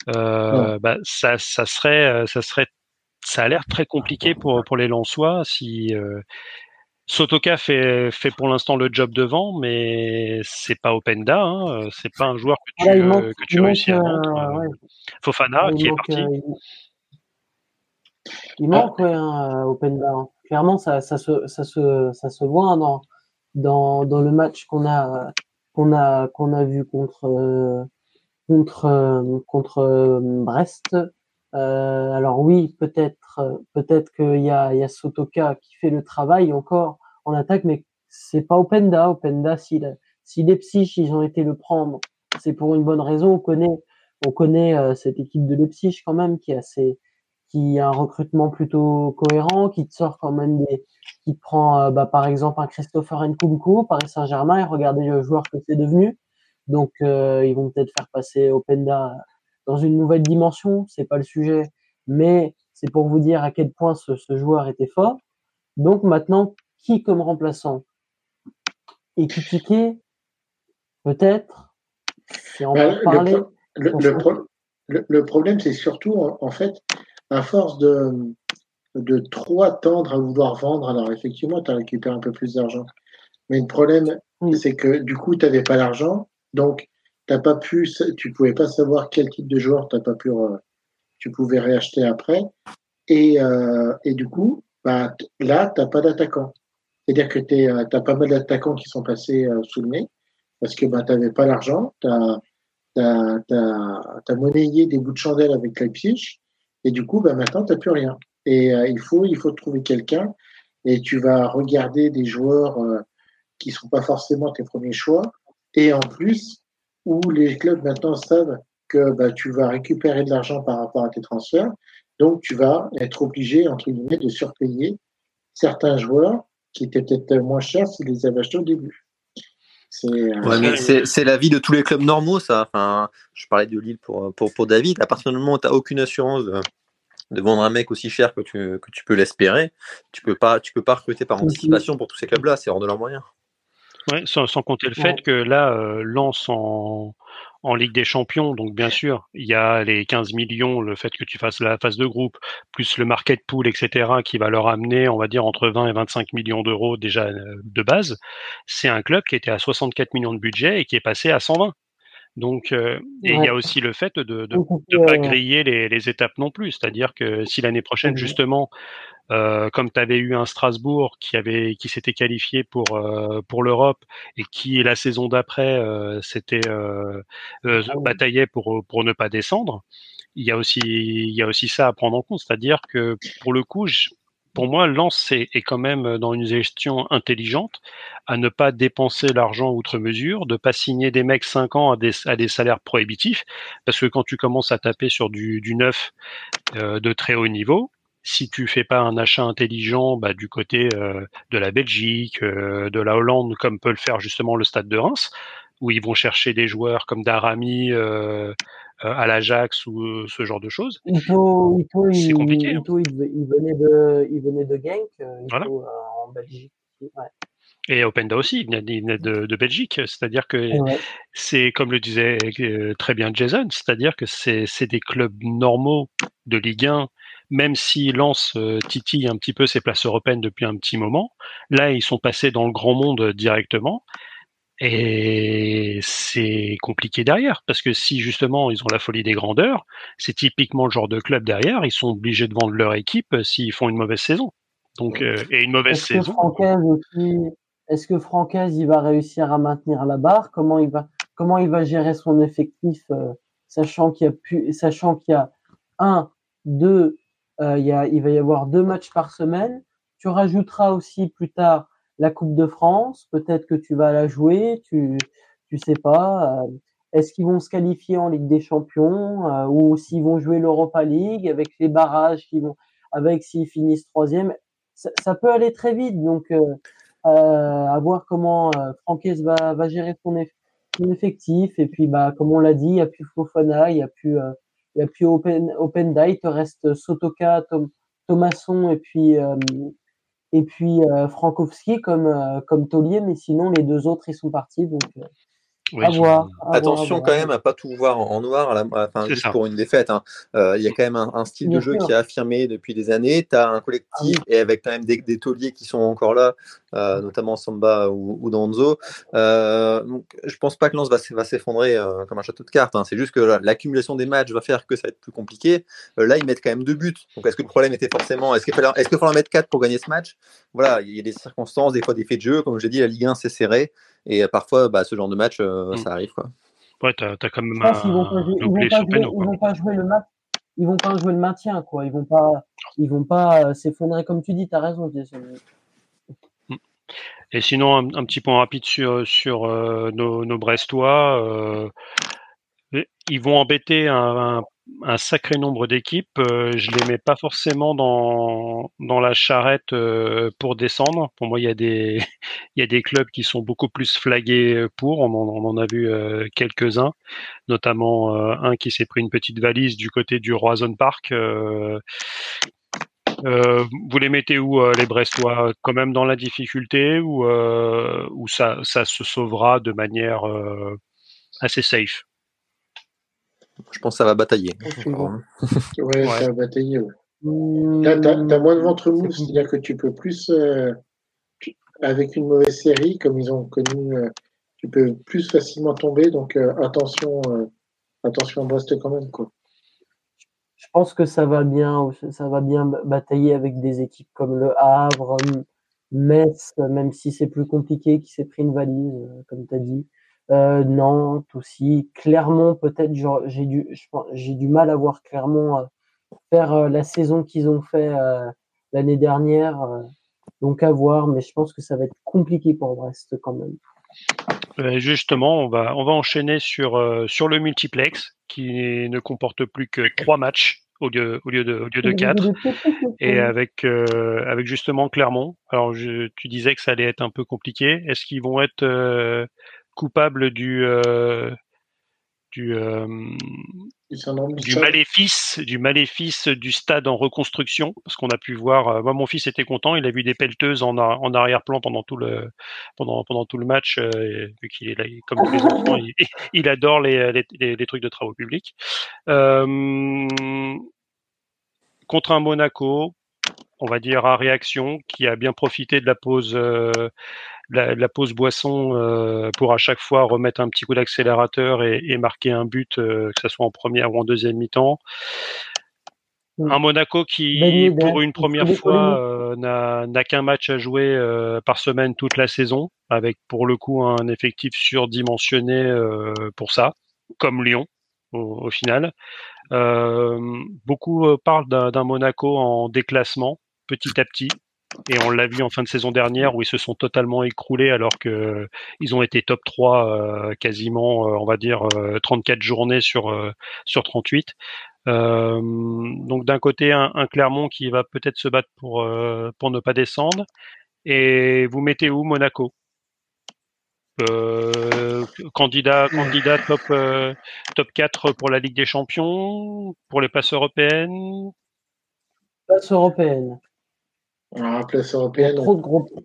Bah, ça, ça serait, ça serait ça a l'air très compliqué pour, pour les Lensois. Si euh, Sotoka fait, fait pour l'instant le job devant, mais c'est pas Openda, hein, c'est pas un joueur que tu, euh, que tu réussis à vendre. Euh, Fofana qui est parti. il, manque un Openda. Hein. Clairement, ça, ça, se, ça, se, ça se voit hein, dans, dans, dans le match qu'on a, qu'on a, qu'on a vu contre, contre, contre Brest. Euh, alors oui, peut-être, peut-être qu'il y a, y a Sotoka qui fait le travail encore en attaque, mais c'est pas Openda. Openda, si, si les psyches ils ont été le prendre, c'est pour une bonne raison. On connaît, on connaît euh, cette équipe de Leipzig quand même qui a assez, qui a un recrutement plutôt cohérent, qui te sort quand même des, qui te prend, euh, bah, par exemple un Christopher Nkunku, Paris Saint-Germain, et regardez le joueur que c'est devenu. Donc ils vont peut-être faire passer Openda dans une nouvelle dimension, c'est pas le sujet, mais c'est pour vous dire à quel point ce, joueur était fort. Donc maintenant, qui comme remplaçant? Et critiquer, peut-être, si on bah, parler. Le, problème, c'est surtout, en, fait, à force de, de trop attendre à vouloir vendre, alors effectivement, tu as récupéré un peu plus d'argent. Mais le problème, c'est que du coup, tu n'avais pas l'argent. Donc, t'as pas pu, tu pouvais pas savoir quel type de joueur t'as pas pu, tu pouvais réacheter après. Et, euh, et du coup, bah, là, t'as pas d'attaquant. C'est-à-dire que tu euh, as pas mal d'attaquants qui sont passés euh, sous le nez parce que bah, tu n'avais pas l'argent, tu as, as, monnayé des bouts de chandelle avec Leipzig et du coup, bah, maintenant, tu plus rien. Et il, faut, il faut trouver quelqu'un et tu vas regarder des joueurs qui sont pas forcément tes premiers choix. Et en plus, où les clubs maintenant savent que bah, tu vas récupérer de l'argent par rapport à tes transferts. Donc, tu vas être obligé, entre guillemets, de surpayer certains joueurs qui étaient peut-être moins chers s'ils les avaient achetés au début. Euh, c'est la vie de tous les clubs normaux, ça. Enfin, je parlais de Lille pour, pour, pour David. À partir du moment où tu n'as aucune assurance de, vendre un mec aussi cher que tu, que tu peux l'espérer, tu ne peux, pas, tu peux pas recruter par anticipation pour tous ces clubs-là. C'est hors de leurs moyens. Ouais, sans, sans, compter le fait que là, euh, lance en, en Ligue des Champions, donc bien sûr, il y a les 15 millions, le fait que tu fasses la phase de groupe, plus le market pool, etc., qui va leur amener, on va dire, entre 20 et 25 millions d'euros déjà euh, de base. C'est un club qui était à 64 millions de budget et qui est passé à 120. Donc, euh, et il y a aussi le fait de ne pas griller les, les, étapes non plus. C'est-à-dire que si l'année prochaine, justement, euh, comme tu avais eu un Strasbourg qui avait qui s'était qualifié pour euh, pour l'Europe et qui la saison d'après euh, s'était euh, euh, ah bataillait pour pour ne pas descendre. Il y a aussi il y a aussi ça à prendre en compte, c'est-à-dire que pour le coup, pour moi, Lens est, est, quand même dans une gestion intelligente à ne pas dépenser l'argent outre mesure, de pas signer des mecs 5 ans à des, à des salaires prohibitifs, parce que quand tu commences à taper sur du, du neuf euh, de très haut niveau, si tu fais pas un achat intelligent bah, du côté euh, de la Belgique, euh, de la Hollande, comme peut le faire justement le Stade de Reims, où ils vont chercher des joueurs comme Darami euh, à l'Ajax ou ce genre de choses. c'est compliqué. Hein. il, venait de, il venait de Genk, en Belgique. Et Openda aussi, il venait, de, de, Belgique, c'est-à-dire que c'est comme le disait très bien Jason, c'est-à-dire que c'est des clubs normaux de Ligue 1 même si Lens euh, titille un petit peu ses places européennes depuis un petit moment, là ils sont passés dans le grand monde directement. Et c'est compliqué derrière, parce que si justement ils ont la folie des grandeurs, c'est typiquement le genre de club derrière, ils sont obligés de vendre leur équipe s'ils font une mauvaise saison. Donc, euh, et une mauvaise Est-ce saison. que Francaise aussi, est-ce que Francaise il va réussir à maintenir la barre? Comment il va, comment il va gérer son effectif, euh, sachant qu'il y a pu, sachant qu'il y a un, deux, euh, y a, il va y avoir deux matchs par semaine. Tu rajouteras aussi plus tard la Coupe de France. Peut-être que tu vas la jouer. Tu, tu sais pas. Euh, Est-ce qu'ils vont se qualifier en Ligue des Champions euh, ou s'ils vont jouer l'Europa League avec les barrages qui vont, avec s'ils finissent troisième. Ça, ça peut aller très vite. Donc, euh, euh, à voir comment euh, Franquès va, va gérer son, eff- son effectif. Et puis, bah, comme on l'a dit, il n'y a plus Fofana, il n'y a plus, il y a plus Open, Openda, il te reste Sotoka, Tom, Thomasson et puis, euh, et puis euh, Frankowski comme, euh, comme taulier. Mais sinon, les deux autres, ils sont partis. Donc, euh, Oui, à voir. à voir, Attention à quand voir. même à pas tout voir en noir, à la- enfin, C'est juste ça. pour une défaite. hein. Euh, Il y a quand même un, un style Bien de jeu sûr. qui est affirmé depuis des années. Tu as un collectif et avec quand même des, des tauliers qui sont encore là, euh, notamment Samba ou, ou Danzo. Euh, donc, je pense pas que Lens va, s'effondrer euh, comme un château de cartes. hein. C'est juste que la- l'accumulation des matchs va faire que ça va être plus compliqué. Euh, là, ils mettent quand même deux buts. Donc, est-ce que le problème était forcément Est-ce qu'il fallait, est-ce qu'il fallait en mettre quatre pour gagner ce match? Voilà, il y a des circonstances, des fois des faits de jeu. Comme je l'ai dit, la Ligue 1 c'est serré et parfois, bah, ce genre de match, euh, Mm. ça arrive quoi. Ouais, t'as as quand même vont jouer, ils vont jouer, ils vont pas jouer le match, ils vont pas jouer le maintien, quoi. Ils vont pas, ils vont pas s'effondrer comme tu dis. T'as raison. Jason. Et sinon, un, petit point rapide sur, sur euh, nos, Brestois. euh, ils vont embêter un, un, sacré nombre d'équipes. Euh, je les mets pas forcément dans, dans la charrette pour descendre. Pour moi, il y a des il y a des clubs qui sont beaucoup plus flagués pour. On en, on en a vu quelques-uns, notamment un qui s'est pris une petite valise du côté du Roison Park. Euh, vous les mettez où euh, les Brestois? Quand même dans la difficulté ou euh, ou ça ça se sauvera de manière euh, assez safe? Je pense que ça va batailler. Suivant. encore, hein. Ouais, Ouais. ça va batailler. ouais. Mmh, Là, t'as as moins de ventre mou, c'est- c'est-à-dire que tu peux plus, euh, avec une mauvaise série, comme ils ont connu, euh, tu peux plus facilement tomber. Donc, euh, attention, euh, attention à Brest quand même. Quoi. Je pense que ça va bien, ça va bien batailler avec des équipes comme le Havre, Metz, même si c'est plus compliqué, qui s'est pris une valise, euh, comme tu as dit. Euh, Nantes aussi, Clermont peut-être. J'ai du, j'ai du mal à voir Clermont euh, faire la saison qu'ils ont fait l'année dernière. donc à voir, mais je pense que ça va être compliqué pour Brest quand même. Euh, Justement, on va on va enchaîner sur euh, sur le multiplex qui ne comporte plus que trois matchs au lieu au lieu de au lieu de quatre et avec euh, avec justement Clermont. Alors je, tu disais que ça allait être un peu compliqué. Est-ce qu'ils vont être euh, coupables du du euh, Du maléfice du maléfice du stade en reconstruction parce qu'on a pu voir moi mon fils était content il a vu des pelleteuses en, en arrière-plan pendant tout le pendant pendant tout le match euh, vu qu'il est là comme tous les enfants il, il adore les, les, les- les trucs de travaux publics. Euh, contre un Monaco on va dire à réaction qui a bien profité de la pause euh, la, la pause boisson euh, pour à chaque fois remettre un petit coup d'accélérateur et, et marquer un but, euh, que ce soit en première ou en deuxième mi-temps. Un Monaco qui, Ben pour une première fois, euh, n'a qu'un match à jouer euh, par semaine toute la saison, avec pour le coup un effectif surdimensionné euh, pour ça, comme Lyon au, au final. Euh, beaucoup euh, parlent d'un d'un Monaco en déclassement petit à petit. Et on l'a vu en fin de saison dernière où ils se sont totalement écroulés alors que ils ont été top 3 euh, quasiment, euh, on va dire, euh, 34 journées sur, euh, sur 38. Euh, donc d'un côté, un, Clermont qui va peut-être se battre pour, euh, pour ne pas descendre. Et vous mettez où Monaco? Euh, candidat, candidat top, euh, top 4 pour la Ligue des Champions, pour les places européennes? Place européenne.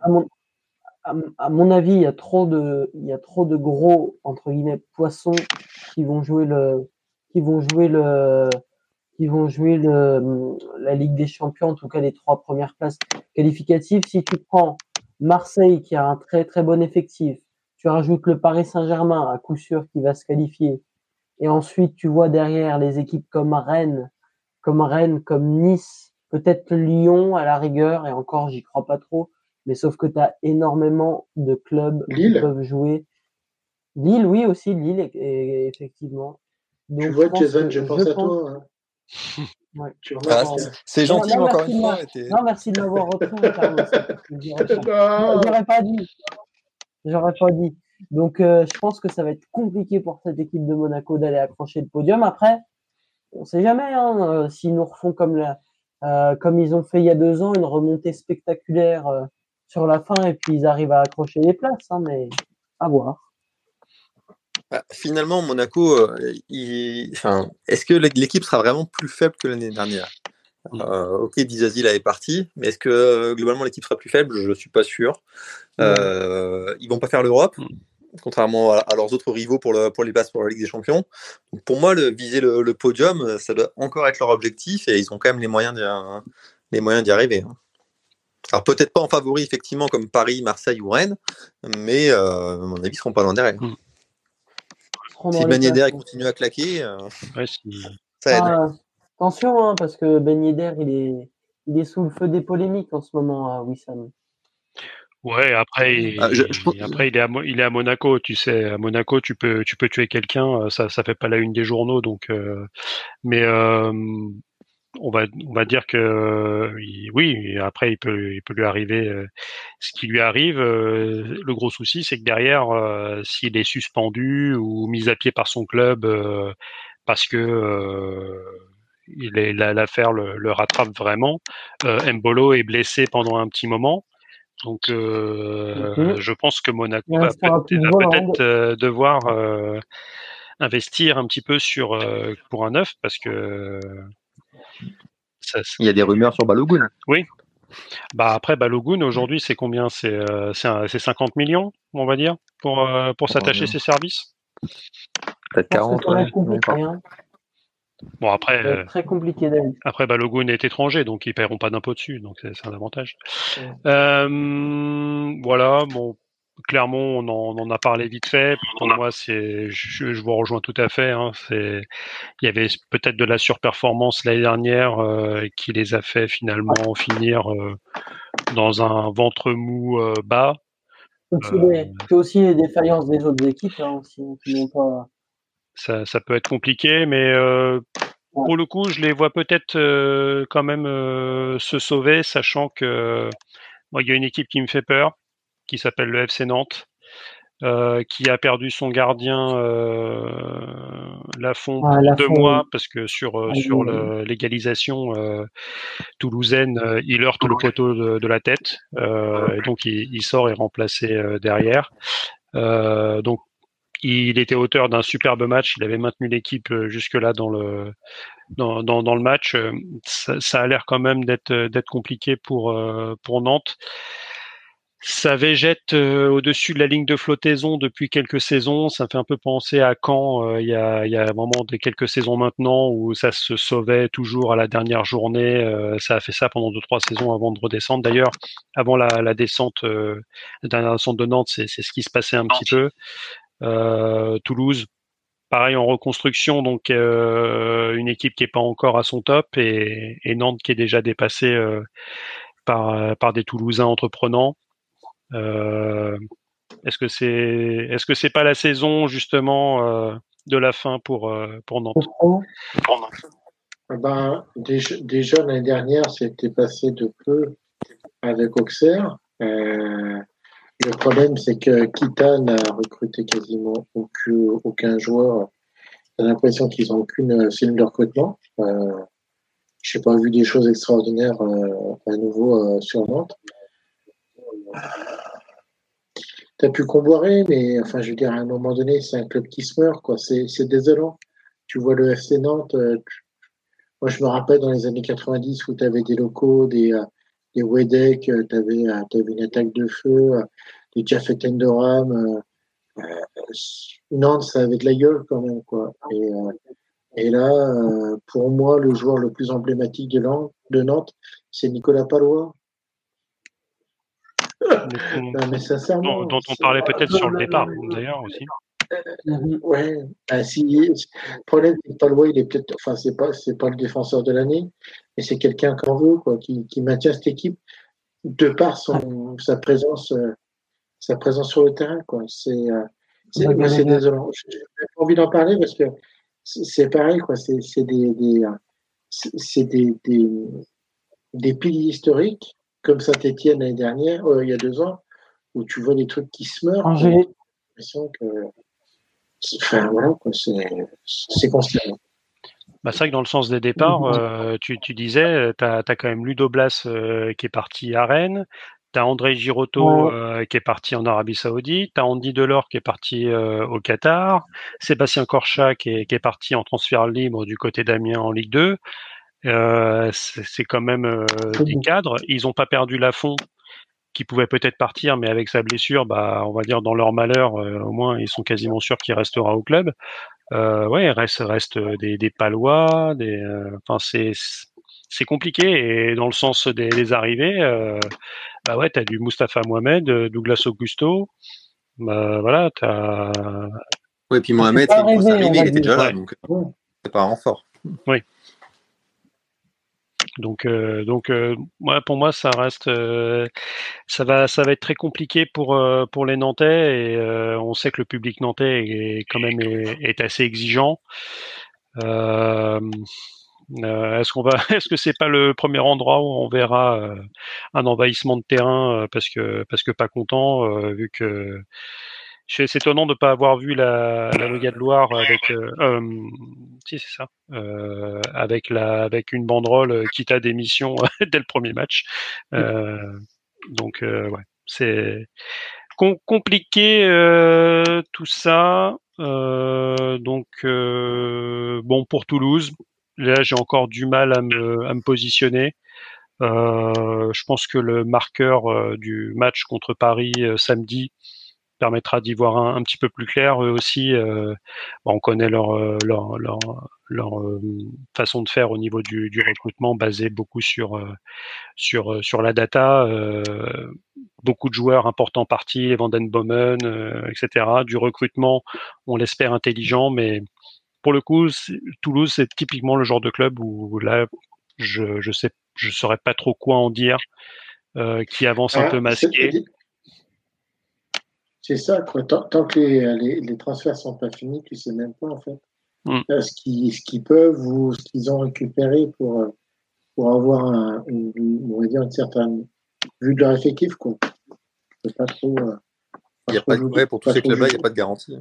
À mon, à mon avis, il y a trop de, il y a trop de gros entre guillemets poissons qui vont jouer le, qui vont jouer le, qui vont jouer le, la Ligue des Champions, en tout cas les trois premières places qualificatives. Si tu prends Marseille qui a un très très bon effectif, tu rajoutes le Paris Saint-Germain à coup sûr qui va se qualifier, et ensuite tu vois derrière les équipes comme Rennes, comme Rennes, comme Nice, peut-être Lyon à la rigueur, et encore j'y crois pas trop, mais sauf que tu as énormément de clubs qui peuvent jouer. Lille, oui aussi, Lille, effectivement. Donc, tu vois, Jason, je, pense à toi. Hein. Ouais. Ah, c'est gentil, non, encore une fois. Non, merci de m'avoir retrouvé, Carlos. J'aurais pas dit. J'aurais pas dit. Donc, euh, je pense que ça va être compliqué pour cette équipe de Monaco d'aller accrocher le podium. Après, on sait jamais hein, euh, s'ils nous refont comme, la, euh, comme ils ont fait il y a deux ans, une remontée spectaculaire euh, sur la fin et puis ils arrivent à accrocher les places. Hein, mais à voir. Bah, finalement, Monaco, il... enfin, est-ce que l'équipe sera vraiment plus faible que l'année dernière? Euh, ok, Dizazil est parti, mais est-ce que globalement l'équipe sera plus faible? Je ne suis pas sûr. Euh, ils vont pas faire l'Europe, mm. Contrairement à, leurs autres rivaux pour, le, pour les places pour la Ligue des Champions. Donc pour moi, le, viser le, podium, ça doit encore être leur objectif et ils ont quand même les moyens d'y, les moyens d'y arriver. Hein. Alors peut-être pas en favori effectivement comme Paris, Marseille ou Rennes, mais euh, à mon avis ils seront pas loin derrière. Mm. Si Magnéder continue à claquer, euh, ça aide. Ah, Attention, hein, parce que Ben Yedder, il est, il est sous le feu des polémiques en ce moment à Wissam. Ouais, après, il, ah, après il, est à, il est à Monaco, tu sais. À Monaco, tu peux, tu peux tuer quelqu'un, euh, ça, ça fait pas la une des journaux, donc. Euh, mais euh, on va, on va dire que oui. Après, il peut, il peut lui arriver ce qui lui arrive. le gros souci, c'est que derrière, s'il est suspendu ou mis à pied par son club parce que l'affaire le, le, rattrape vraiment. Mbolo est blessé pendant un petit moment. Donc, euh, je pense que Monaco va peut-être euh, devoir euh, investir un petit peu sur pour un neuf parce que ça, il y a des rumeurs sur Balogun. Oui. Bah après Balogun aujourd'hui c'est combien? C'est c'est 50 millions on va dire pour pour s'attacher ses services? Peut-être 40. Bon après, euh, très compliqué après Balogun est étranger, donc ils paieront pas d'impôt dessus, donc c'est un avantage. Euh, voilà, bon, clairement on en, on en, a parlé vite fait. Pour moi, c'est, je, je, vous rejoins tout à fait. Hein, c'est, il y avait peut-être de la surperformance l'année dernière euh, qui les a fait finalement finir euh, dans un ventre mou euh, bas. C'est aussi les défaillances des autres équipes hein, qui n'ont pas ça, ça, peut être compliqué, mais euh, pour le coup, je les vois peut-être euh, quand même euh, se sauver, sachant que moi, il y a une équipe qui me fait peur, qui s'appelle le FC Nantes, euh, qui a perdu son gardien euh, Lafont ah, pour deux mois parce que sur ah, sur l'égalisation toulousaine, il heurte le poteau de, de la tête, et donc il, il, sort et est remplacé derrière. donc il était auteur d'un superbe match. Il avait maintenu l'équipe euh, jusque-là dans le dans, dans, dans, le match. Euh, ça, ça a l'air quand même d'être d'être compliqué pour euh, pour Nantes. Ça végète au-dessus de la ligne de flottaison depuis quelques saisons. Ça fait un peu penser à Caen il, y a, il y a vraiment des quelques saisons maintenant où ça se sauvait toujours à la dernière journée. ça a fait ça pendant deux trois saisons avant de redescendre. D'ailleurs, avant la, la descente, la dernière descente de Nantes, c'est ce qui se passait un petit peu. Euh, Toulouse, pareil en reconstruction, donc euh, une équipe qui est pas encore à son top et, et Nantes qui est déjà dépassée euh, par, par des Toulousains entreprenants. est-ce que c'est est-ce que c'est pas la saison justement de la fin pour pour Nantes, ah ben, déjà, déjà l'année dernière, c'était passé de peu avec Auxerre. Euh, le problème, c'est que Kita n'a recruté quasiment aucun, joueur. J'ai l'impression qu'ils n'ont aucune film de recrutement. Euh, je n'ai pas vu des choses extraordinaires euh, à nouveau euh, sur Nantes. Tu as pu comboirer, mais enfin, je veux dire, à un moment donné, c'est un club qui se meurt. Quoi. C'est, désolant. Tu vois le FC Nantes. Euh, moi, je me rappelle dans les années 90 où tu avais des locaux, des, des Wedek, tu avais, avais, une attaque de feu, des Jafet Endoram. Euh, Nantes, ça avait de la gueule quand même. Quoi. Et, Et là, euh, pour moi, le joueur le plus emblématique de, Nantes, c'est Nicolas Palois. Non, mais sincèrement, dont, on parlait peut-être sur le départ, d'ailleurs aussi. Ouais, bah, si, le problème, c'est que Palois, il est peut-être, enfin, c'est pas, c'est pas le défenseur de l'année, mais c'est quelqu'un qu'on veut, quoi, qui, qui maintient cette équipe de par son, sa présence, euh, sa présence sur le terrain, quoi. C'est, euh, c'est, c'est désolant. J'ai pas envie d'en parler parce que c'est pareil, quoi. C'est, c'est des, des, euh, c'est des, des, des piliers historiques, comme Saint-Etienne l'année dernière, euh, il y a deux ans, où tu vois des trucs qui se meurent. Angers. J'ai l'impression que, enfin, voilà, quoi, c'est, c'est constant. Bah, c'est vrai que dans le sens des départs, Mhm. euh, tu, tu disais, tu as, quand même Ludo Blas euh, qui est parti à Rennes, tu as André Girotto euh, qui est parti en Arabie Saoudite, tu as Andy Delors qui est parti euh, au Qatar, Sébastien Corchat qui est, qui est parti en transfert libre du côté d'Amiens en Ligue 2. Euh, c'est quand même euh, des cadres. Ils n'ont pas perdu Lafont qui pouvait peut-être partir, mais avec sa blessure, bah, on va dire dans leur malheur, euh, au moins ils sont quasiment sûrs qu'il restera au club. Euh, ouais, il reste, reste des, des palois, des, euh, enfin c'est c'est compliqué et dans le sens des, des arrivées, euh, bah ouais, t'as du Mustapha Mohamed, euh, Douglas Augusto, bah voilà, t'as Oui, puis Mohamed, c'est arrivé, il était déjà là, donc euh, Ouais. c'est pas un renfort. Donc euh, donc euh, pour moi ça reste euh, ça va ça va être très compliqué pour euh, pour les Nantais et euh, on sait que le public nantais est quand même est, est assez exigeant. Euh, est-ce qu'on va est-ce que c'est pas le premier endroit où on verra un envahissement de terrain parce que parce que pas content vu que c'est étonnant de pas avoir vu la, la de Loire avec euh, euh, si c'est ça euh, avec la avec une banderole euh, quitte à démission dès le premier match. Euh, donc euh, ouais c'est com- compliqué euh, tout ça. Euh, donc euh, bon pour Toulouse là j'ai encore du mal à me à me positionner. Euh, je pense que le marqueur du match contre Paris samedi permettra d'y voir un, un petit peu plus clair. Eux aussi, euh, bon, on connaît leur euh, leur leur, leur euh, façon de faire au niveau du, du recrutement, basé beaucoup sur euh, sur sur la data. euh, beaucoup de joueurs importants partis, Vanden Bomen, euh, etc. Du recrutement, on l'espère intelligent, mais pour le coup, Toulouse, c'est typiquement le genre de club où là, je je sais je saurais pas trop quoi en dire, euh, qui avance un Ah, peu masqué. C'est ça, quoi. Tant, tant que les, les, les transferts sont pas finis, tu sais même pas, en fait, Mm. euh, ce qu'ils ce qu'ils peuvent ou ce qu'ils ont récupéré pour, euh, pour avoir un, une, on va dire une certaine vue de leur effectif, quoi. C'est pas trop. euh, Il y a pas de, juger, ouais, pour tous pas ces trop clubs-là, il n'y a pas de garantie.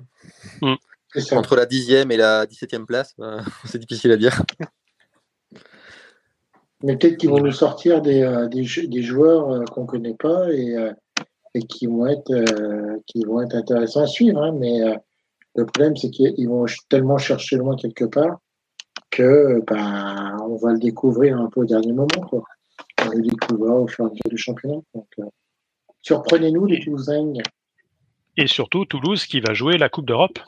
Ça. Entre la 10e et la 17e place, bah, c'est difficile à dire. Mais peut-être qu'ils vont nous sortir des, euh, des, des joueurs euh, qu'on connaît pas et, euh, et qui vont être euh, qui vont être intéressants à suivre. hein. Mais euh, le problème, c'est qu'ils vont tellement chercher loin quelque part que bah, on va le découvrir un peu au dernier moment. Quoi. On le découvrir au fur et à mesure du championnat. Donc, euh, surprenez-nous les Toulousains. Et surtout Toulouse qui va jouer la Coupe d'Europe,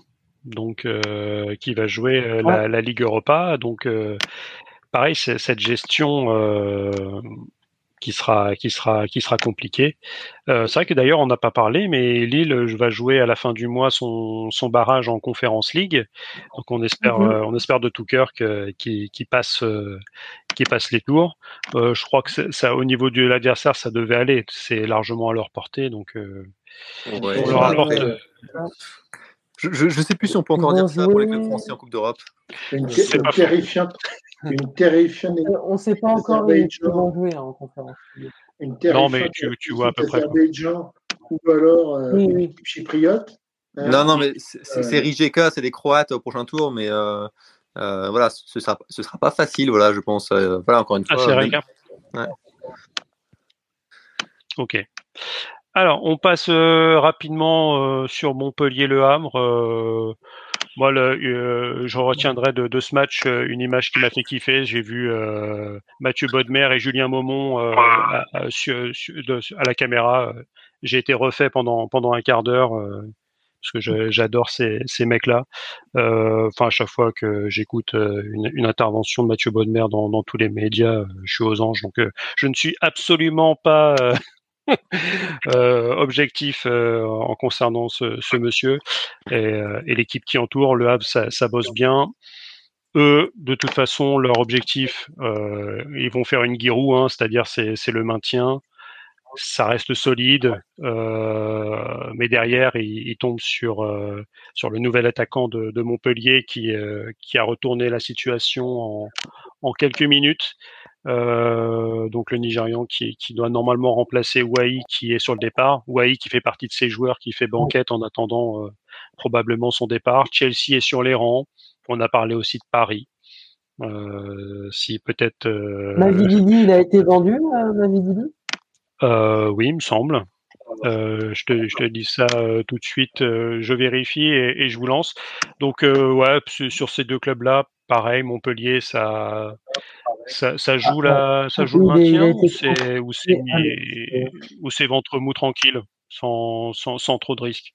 donc euh, qui va jouer la, la Ligue Europa. Donc euh, pareil, cette gestion euh, qui sera qui sera qui sera compliquée. Euh, c'est vrai que d'ailleurs on n'a pas parlé, mais Lille va jouer à la fin du mois son, son barrage en Conférence League. Donc on espère Mhm. euh, on espère de tout cœur que qui qui passe euh, qui passe les tours. Euh, je crois que ça au niveau de l'adversaire ça devait aller. C'est largement à leur portée. Donc euh, Ouais, on leur apporte. euh, je, je sais plus si on peut encore dire ça pour les clubs français en Coupe d'Europe. une, C'est une terrifiante, une terrifiante, Euh, On ne sait pas encore qui vont jouer hein, en conférence. une Non, mais tu- tu vois à peu près, ou alors euh, Oui, oui. chypriote. hein. Non, non, mais c'est Euh, Rijeka, c'est des Croates au prochain tour, mais euh, euh, voilà, ce sera, ce sera pas facile, voilà, je pense. Euh, voilà, encore une Ah, fois. c'est même- Riga. Ouais. Ok. Alors, on passe euh, rapidement euh, sur Montpellier-Le Havre. Euh, moi, le, euh, je retiendrai de, de ce match euh, une image qui m'a fait kiffer. J'ai vu euh, Mathieu Bodmer et Julien euh, à, à- à la caméra. J'ai été refait pendant pendant un quart d'heure. euh, parce que j'adore ces, ces mecs-là. Enfin, à chaque fois que j'écoute une, une, intervention de Mathieu Bonnemer dans, dans tous les médias, je suis aux anges. Donc, je ne suis absolument pas objectif en concernant ce, monsieur et, et l'équipe qui entoure. Le Havre, ça, bosse bien eux, de toute façon, leur objectif, euh, ils vont faire une guirou, hein, c'est-à-dire c'est le maintien. Ça reste solide, euh, mais derrière, ils, tombent sur euh, le nouvel attaquant de, Montpellier qui euh, a retourné la situation en quelques minutes. Euh, donc le Nigérian qui, qui, doit normalement remplacer Wai qui est sur le départ. Wai qui fait partie de ces joueurs qui fait banquette en attendant euh, probablement son départ. Chelsea est sur les rangs. On a parlé aussi de Paris. Euh, si peut-être. Euh, Mavididi, il a été vendu, euh, Mavididi euh, Oui, il me semble. Euh, je, te, je, te, dis ça euh, tout de suite. Euh, je vérifie et, et, je vous lance. Donc, ouais, sur ces deux clubs-là, pareil, Montpellier, ça, ça, ça joue la, ça joue le maintien ou c'est ventre mou tranquille, sans, sans, sans trop de risques?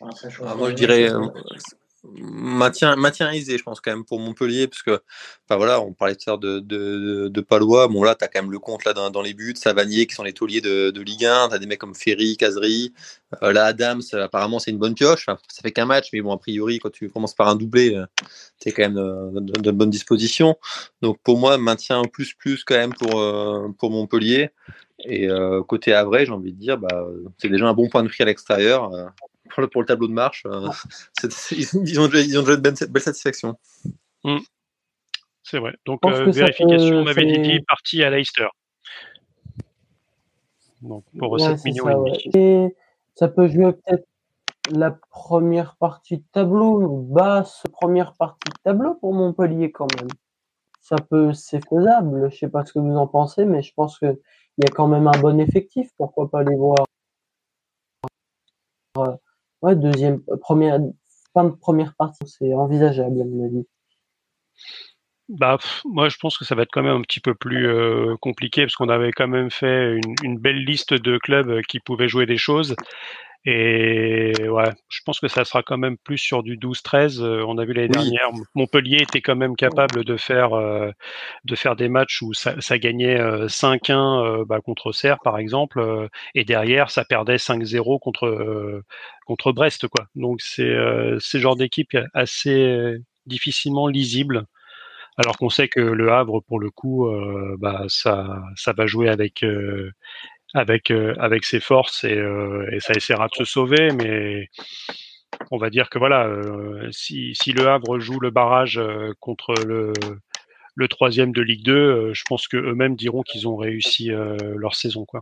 Ah, moi, je dirais maintien, aisé, je pense, quand même, pour Montpellier, parce que, enfin voilà, on parlait tout à l'heure de, de, de, Palois. Bon, là, tu as quand même le compte là, dans, dans les buts, Savanier, qui sont les tauliers de, de Ligue 1. Tu as des mecs comme Ferry, Cazery. Euh, là, Adams, apparemment, c'est une bonne pioche. Enfin, ça fait qu'un match, mais bon, a priori, quand tu commences par un doublé, euh, tu es quand même de, de, de, bonne disposition. Donc, pour moi, maintien plus, plus, quand même, pour, euh, pour Montpellier. Et euh, côté Havre, j'ai envie de dire, bah, c'est déjà un bon point de prix à l'extérieur. Euh, pour le, pour le tableau de marche, euh, ils, ont, ils ont déjà une belle, belle satisfaction. Mmh. C'est vrai. Donc, euh, vérification, on m'avait dit parti à Leicester. Donc, pour ouais, 7 millions ça, et demi. Et ça peut jouer peut-être la première partie de tableau, basse première partie de tableau pour Montpellier quand même. Ça peut, c'est faisable. Je sais pas ce que vous en pensez, mais je pense que il y a quand même un bon effectif. Pourquoi pas les voir Ouais, deuxième, première, fin de première partie, c'est envisageable à mon avis. Bah, moi, je pense que ça va être quand même un petit peu plus euh, compliqué parce qu'on avait quand même fait une, une, belle liste de clubs qui pouvaient jouer des choses. Et ouais, je pense que ça sera quand même plus sur du 12-13. Euh, on a vu l'année oui. dernière, Montpellier était quand même capable de faire euh, de faire des matchs où ça, ça gagnait euh, 5-1 euh, bah, contre Serre par exemple, euh, et derrière ça perdait 5-0 contre contre Brest quoi. Donc c'est ce genre d'équipe assez difficilement lisible. Alors qu'on sait que le Havre, pour le coup, bah, ça, ça va jouer avec avec euh, avec ses forces et, euh, et, ça essaiera de se sauver, mais on va dire que voilà, euh, si, si le Havre joue le barrage contre le le troisième de Ligue 2, je pense que eux-mêmes diront qu'ils ont réussi leur saison quoi.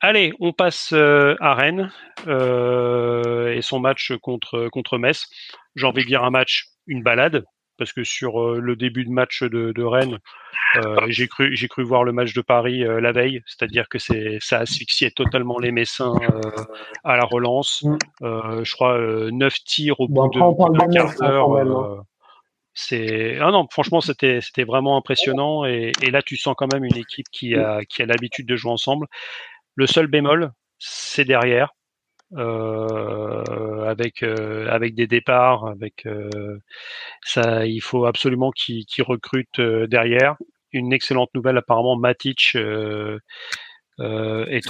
Allez, on passe à Rennes et son match contre contre Metz. J'ai envie de dire un match, une balade, parce que sur euh, le début de match de, de Rennes, euh, j'ai cru j'ai cru voir le match de Paris euh, la veille, c'est-à-dire que c'est ça asphyxiait totalement les Messins à la relance. Mm. je crois neuf tirs au bout de, quart d'heure. Hein. c'est ah non franchement c'était c'était vraiment impressionnant et, et, là tu sens quand même une équipe qui a qui a l'habitude de jouer ensemble. Le seul bémol c'est derrière euh, avec euh, avec des départs, avec euh, ça, il faut absolument qu'ils qu recrutent derrière. Une excellente nouvelle apparemment, Matic est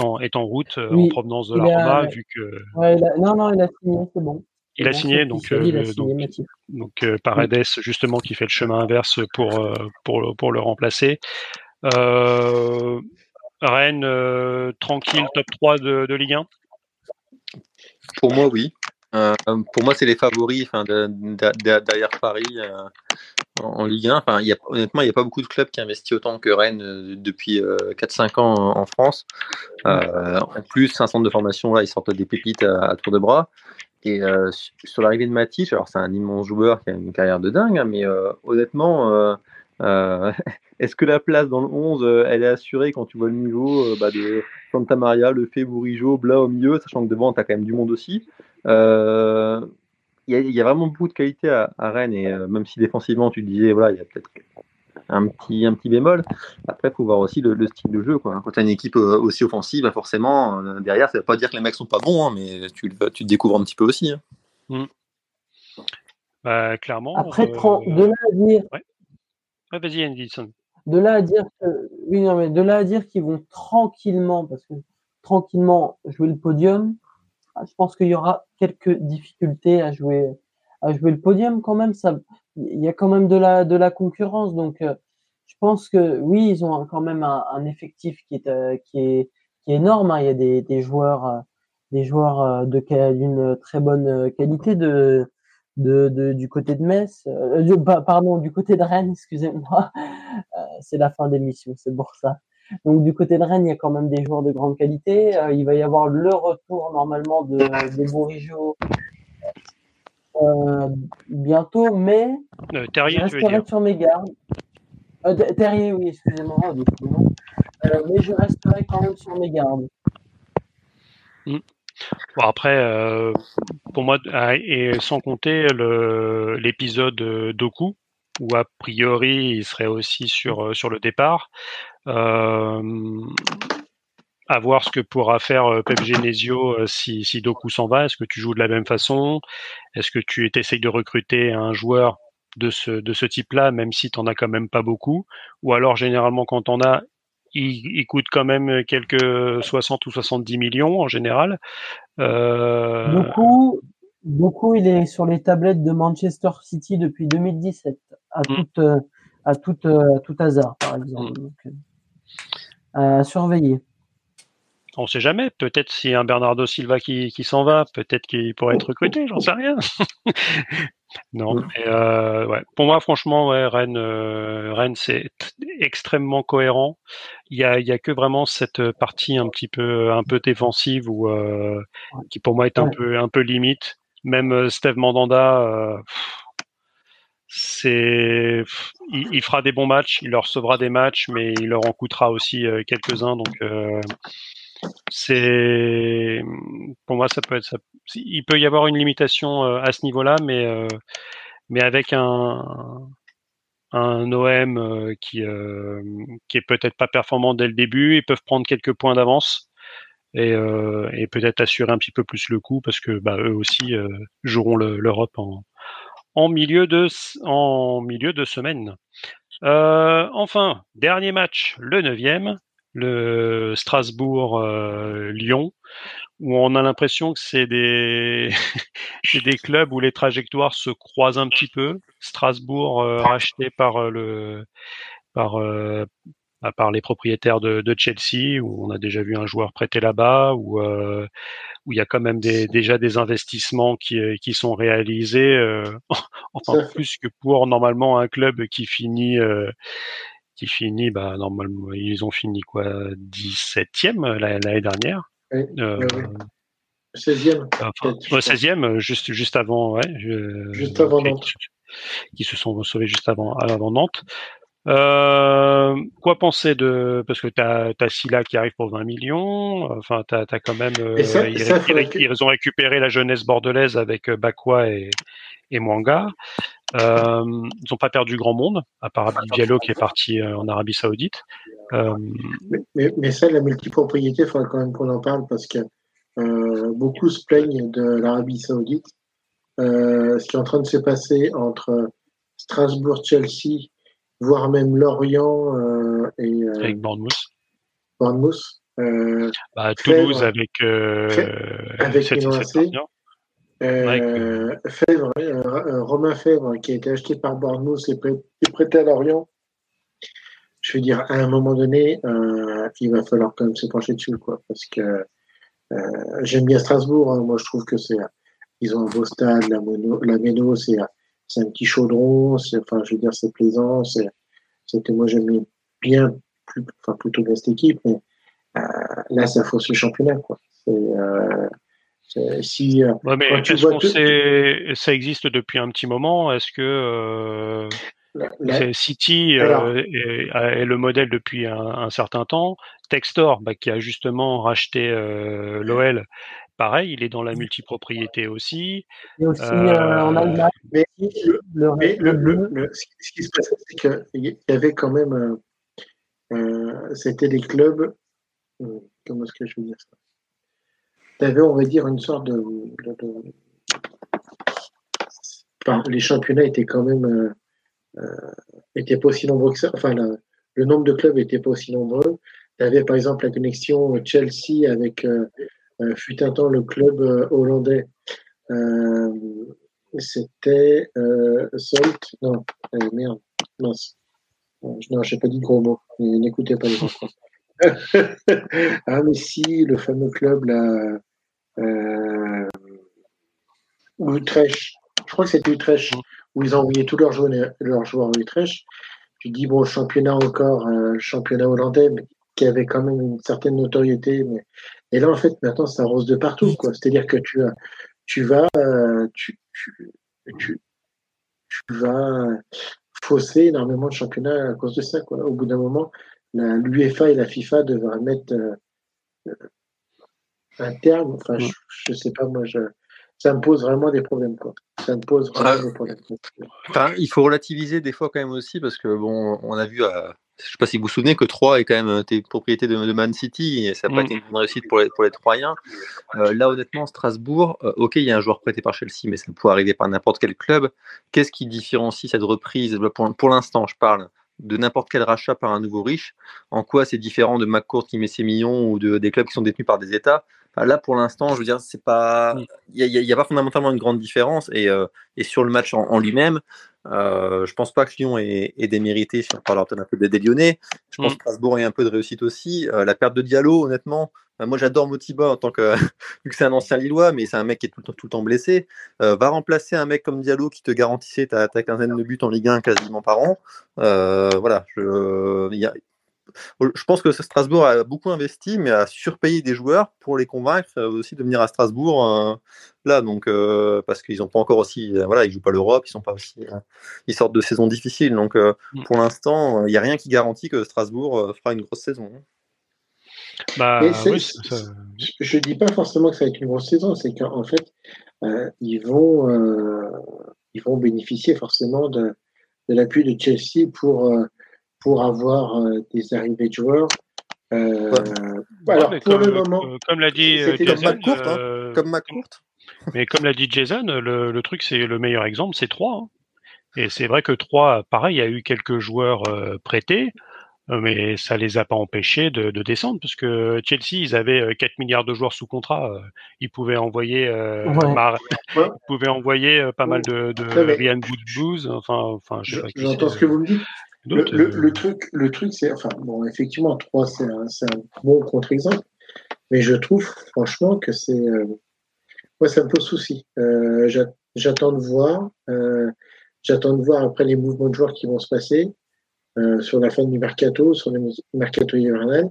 en est en route oui, en provenance de la Roma, a... vu que. Ouais, a... Non non, il a signé, c'est bon. Il a signé, donc, il a signé, donc, donc euh, Paredes justement qui fait le chemin inverse pour pour pour le remplacer. Euh, Rennes tranquille top 3 de, de Ligue 1 pour moi, oui. Euh, pour moi, c'est les favoris derrière Paris euh, en, Ligue 1. Enfin, y a, honnêtement, il n'y a pas beaucoup de clubs qui investissent autant que Rennes euh, depuis 4-5 ans en, France. en plus, un centre de formation, là, ils sortent des pépites à, à tour de bras. Et sur l'arrivée de Matic, alors c'est un immense joueur qui a une carrière de dingue, hein, mais honnêtement, euh, Est-ce que la place dans le 11, euh, elle est assurée quand tu vois le niveau euh, bah, de Santa Maria, Le Fait, Bourigeau, Blas au milieu, sachant que devant, tu as quand même du monde aussi Il y, y, a vraiment beaucoup de qualité à, à Rennes, et même si défensivement, tu disais, voilà, il y a peut-être un petit, un petit bémol. Après, il faut voir aussi le, style de jeu. Quoi. Quand tu as une équipe aussi offensive, bah, forcément, derrière, ça ne veut pas dire que les mecs sont pas bons, hein, mais tu, tu te découvres un petit peu aussi. Hein. Mm. Bah, clairement. Après, de là à dire. Vas-y. De là à dire oui, non, mais de là à dire qu'ils vont tranquillement, parce que tranquillement jouer le podium, ah, je pense qu'il y aura quelques difficultés à jouer, à jouer le podium quand même. Ça, il y a quand même de la, de la concurrence, donc euh, je pense que oui, ils ont quand même un, effectif qui est, euh, qui est, qui est énorme. Hein. Il y a des, des joueurs, euh, des joueurs de d'une très bonne qualité de, de, de, du côté de Metz, euh, pardon, du côté de Rennes, excusez-moi. Euh, c'est la fin d'émission, c'est pour ça. Donc du côté de Rennes, il y a quand même des joueurs de grande qualité. Euh, il va y avoir le retour normalement de, des Bourigeaux euh, bientôt, mais Terrier, je resterai sur mes gardes. Terrier, oui, excusez-moi, mais je resterai quand même sur mes gardes. Mm. Après, euh, pour moi, ah, et sans compter l'épisode euh, Doku, où a priori il serait aussi sur, euh, sur le départ. Euh, à voir ce que pourra faire Pep Genesio si, si Doku s'en va. Est-ce que tu joues de la même façon? Est-ce que tu essayes de recruter un joueur de ce, de ce type-là, même si tu n'en as quand même pas beaucoup? Ou alors, généralement, quand on a, il, coûte quand même quelques 60 ou 70 millions en général. Euh... Beaucoup, beaucoup, il est sur les tablettes de Manchester City depuis 2017, à mm. tout, euh, à tout, euh, tout hasard, par exemple. Mm. Donc, euh, à surveiller. On ne sait jamais. Peut-être si un Bernardo Silva qui, qui s'en va, peut-être qu'il pourrait être recruté. J'en sais rien. Non, mais euh, ouais. Pour moi, franchement, ouais, Rennes, euh, Rennes, c'est extrêmement cohérent. Il y a, il y a que vraiment cette partie un petit peu, un peu défensive ou euh, qui pour moi est un peu, un peu limite. Même euh, Steve Mandanda, euh, c'est, il, il, fera des bons matchs, il leur recevra des matchs, mais il leur en coûtera aussi quelques-uns. Donc c'est pour moi ça peut être. Il peut y avoir une limitation euh, à ce niveau-là, mais euh, mais avec un un OM euh, qui qui est peut-être pas performant dès le début, ils peuvent prendre quelques points d'avance et, et peut-être assurer un petit peu plus le coup parce que bah, eux aussi joueront l'Europe en en milieu de en milieu de semaine. enfin, dernier match, le neuvième le Strasbourg-Lyon, où on a l'impression que c'est des, des clubs où les trajectoires se croisent un petit peu. Strasbourg euh, racheté par euh, le par euh, bah, par les propriétaires de, de, Chelsea, où on a déjà vu un joueur prêté là-bas, où où il y a quand même des, déjà des investissements qui, qui sont réalisés, enfin plus que pour normalement un club qui finit qui finit, bah, normalement, ils ont fini quoi, 17e euh, l'année dernière. Oui, euh, 16e. Enfin, 16e, juste, juste avant, ouais. juste avant Nantes. Qui, se sont sauvés juste avant, avant Nantes. Euh, quoi penser de parce que tu as, Silla qui arrive pour 20 millions enfin tu as, quand même euh, ils, ont récupéré la jeunesse bordelaise avec euh, Bakwa et, et Mwanga. Euh, ils n'ont pas perdu grand monde à part Abdi Diallo qui est parti euh, en Arabie Saoudite. Mais, mais, mais, ça la multipropriété il faudrait quand même qu'on en parle parce que beaucoup se plaignent de l'Arabie Saoudite. Ce qui est en train de se passer entre Strasbourg Chelsea voire même Lorient euh, et euh, avec Bournemouth. Bournemouth. Euh, bah, Toulouse avec avec euh, Fèvre, Romain Fèvre, qui a été acheté par Bournemouth et prêté à Lorient. Je veux dire, à un moment donné, euh, il va falloir quand même se pencher dessus, quoi, parce que j'aime bien Strasbourg. Hein, moi, je trouve que c'est, ils ont un beau stade, la, mono, la Méno, c'est c'est un petit chaudron, c'est, enfin, je veux dire, c'est plaisant, c'est, que moi j'aime bien, plus, enfin, plutôt bien cette équipe, mais euh, là, ça fausse le championnat, quoi. C'est, euh, si, euh, ouais, mais est-ce que ça existe depuis un petit moment? Est-ce que la, City euh, est, est, le modèle depuis un, un certain temps Textor, bah, qui a justement racheté l'OL, pareil, il est dans la multipropriété aussi. Et aussi en Allemagne. Mais, le, ce qui se passe, c'est qu'il y avait quand même. C'était des clubs. comment est-ce que je veux dire ça? Tu avais, on va dire, une sorte de. les championnats étaient quand même. étaient pas aussi nombreux que ça. Enfin, le nombre de clubs n'était pas aussi nombreux. Tu avais par exemple la connexion Chelsea avec, euh, euh, fut un temps, le club euh, hollandais. C'était Salt. Non, merde, mince. Non, je n'ai pas dit gros mots. N'écoutez pas les enfants. ah, mais si, le fameux club là. Utrecht. Je crois que c'était Utrecht, où ils envoyaient tous leurs joueurs, leurs joueurs à Utrecht. Tu dis, bon, championnat encore, championnat hollandais, mais qui avait quand même une certaine notoriété. Mais... Et là, en fait, maintenant, ça rose de partout. quoi. C'est-à-dire que tu, tu vas, euh, tu, tu, tu, vas fausser énormément de championnats à cause de ça. Quoi. Au bout d'un moment, l'UEFA et la FIFA devraient mettre euh, un terme. Enfin, je, ne sais pas, moi, je, ça me pose vraiment des problèmes. Quoi. Ça me pose vraiment des problèmes. Enfin, il faut relativiser des fois quand même aussi parce que bon, on a vu à, je ne sais pas si vous vous souvenez que 3 est quand même tes propriété de, Man City et ça n'a pas mm. été une bonne réussite pour les, pour les Troyens. Euh, là, honnêtement, Strasbourg, euh, ok, il y a un joueur prêté par Chelsea, mais ça peut arriver par n'importe quel club. Qu'est-ce qui différencie cette reprise? Pour, pour l'instant, je parle de n'importe quel rachat par un nouveau riche. En quoi c'est différent de McCourt qui met ses millions ou de, des clubs qui sont détenus par des États? Là, pour l'instant, je veux dire, c'est pas, mm. il n'y a, pas fondamentalement une grande différence. Et, euh, et sur le match en lui-même, euh, je pense pas que Lyon ait, ait démérité, si on parle peut-être un peu des Lyonnais. Je pense mm. que Strasbourg ait un peu de réussite aussi. Euh, la perte de Diallo, honnêtement, euh, moi j'adore Motiba en tant que, vu que c'est un ancien Lillois, mais c'est un mec qui est tout, tout le temps blessé. Va remplacer un mec comme Diallo qui te garantissait ta, ta quinzaine de buts en Ligue 1 quasiment par an. voilà, je, y a, je pense que Strasbourg a beaucoup investi, mais a surpayé des joueurs pour les convaincre euh, aussi de venir à Strasbourg euh, là. Donc, euh, parce qu'ils n'ont pas encore aussi, voilà, ils jouent pas l'Europe, ils sont pas aussi, ils sortent de saisons difficiles. Donc, mm. pour l'instant, il n'y a rien qui garantit que Strasbourg fera une grosse saison. Bah, Je ne dis pas forcément que ça va être une grosse saison, c'est qu'en fait, ils vont, ils vont bénéficier forcément de, de l'appui de Chelsea pour pour avoir euh, des arrivées de joueurs. Euh, alors, pour le moment, comme l'a dit Jason, comme McCourt, hein, mais comme l'a dit Jason, le, truc, c'est le meilleur exemple, c'est 3. Hein. Et c'est vrai que 3, pareil, il y a eu quelques joueurs euh, prêtés, mais ça les a pas empêchés de, descendre, parce que Chelsea, ils avaient 4 milliards de joueurs sous contrat. Ils pouvaient envoyer, ils pouvaient envoyer pas mal de, de Ryan Woodbooz. Enfin, enfin, J'entends ce que vous me dites. Le, truc, le truc c'est, enfin, bon, effectivement, 3, c'est un, un, bon contre-exemple, mais je trouve, franchement, que c'est. Euh, moi, ça me pose souci. Euh, j'attends de voir. Euh, j'attends de voir après les mouvements de joueurs qui vont se passer euh, sur la fin du mercato, sur le mercato hivernal.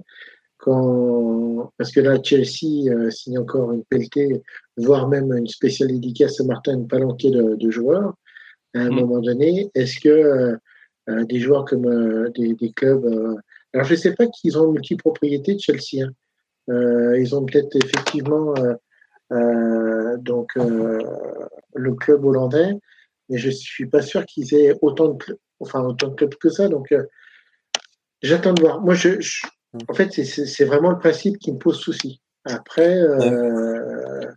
Quand, parce que là, Chelsea euh, signe encore une pelletée, voire même une spéciale dédicace à Martin, une palanquée de, de joueurs. À un mm. moment donné, est-ce que euh, des joueurs comme euh, des, des, clubs. Euh, alors, je ne sais pas qu'ils ont multipropriété de Chelsea. Hein. ils ont peut-être effectivement donc le club hollandais, mais je suis pas sûr qu'ils aient autant de clubs, enfin autant de clubs que ça. Donc j'attends de voir. Moi, je, en fait, c'est vraiment le principe qui me pose souci. Après,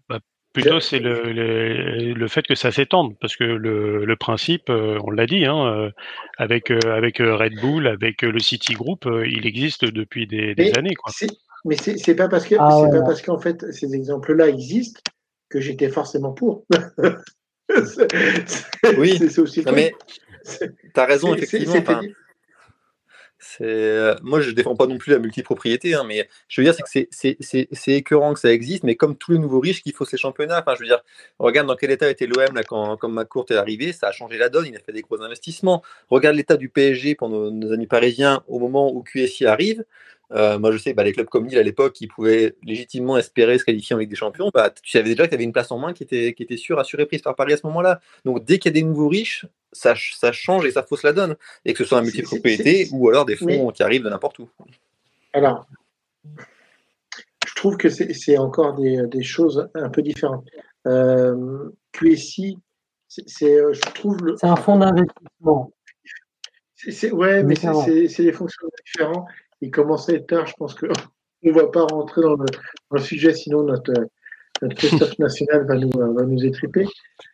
bah, Plutôt, c'est le, le, le, fait que ça s'étende, parce que le, le principe, euh, on l'a dit, hein, euh, avec, euh, avec Red Bull, avec le City Group, il existe depuis des, des années. Quoi. Mais c'est pas parce que ah c'est pas parce qu'en fait ces exemples-là existent que j'étais forcément pour. oui, c'est aussi. Non, mais as raison effectivement. Euh, moi, je défends pas non plus la multipropriété, hein, mais je veux dire, c'est que c'est écœurant que ça existe, mais comme tous les nouveaux riches qui font ces championnats, je veux dire, regarde dans quel état était l'OM quand, quand McCourt est arrivé, ça a changé la donne, il a fait des gros investissements. Regarde l'état du PSG pour nos, amis parisiens au moment où QSI arrive. Euh, moi, je sais, bah, les clubs comme Lille à l'époque, qui pouvaient légitimement espérer se qualifier en Ligue des Champions, bah, tu savais déjà que tu avais une place en moins qui était, qui était sûre, assurée, prise par Paris à ce moment-là. Donc, dès qu'il y a des nouveaux riches, ça, ça, change et ça fausse la donne. Et que ce soit un multipropriété ou alors des fonds qui arrivent de n'importe où. Alors, je trouve que c'est encore des, des, choses un peu différentes. Euh, QSI, c'est, je trouve. C'est un fonds d'investissement. C'est, ouais, mais c'est des fonctions différentes. Il commence à être tard. Je pense qu'on ne va pas rentrer dans le, dans le, sujet, sinon notre, notre Christophe National va nous, va nous étriper.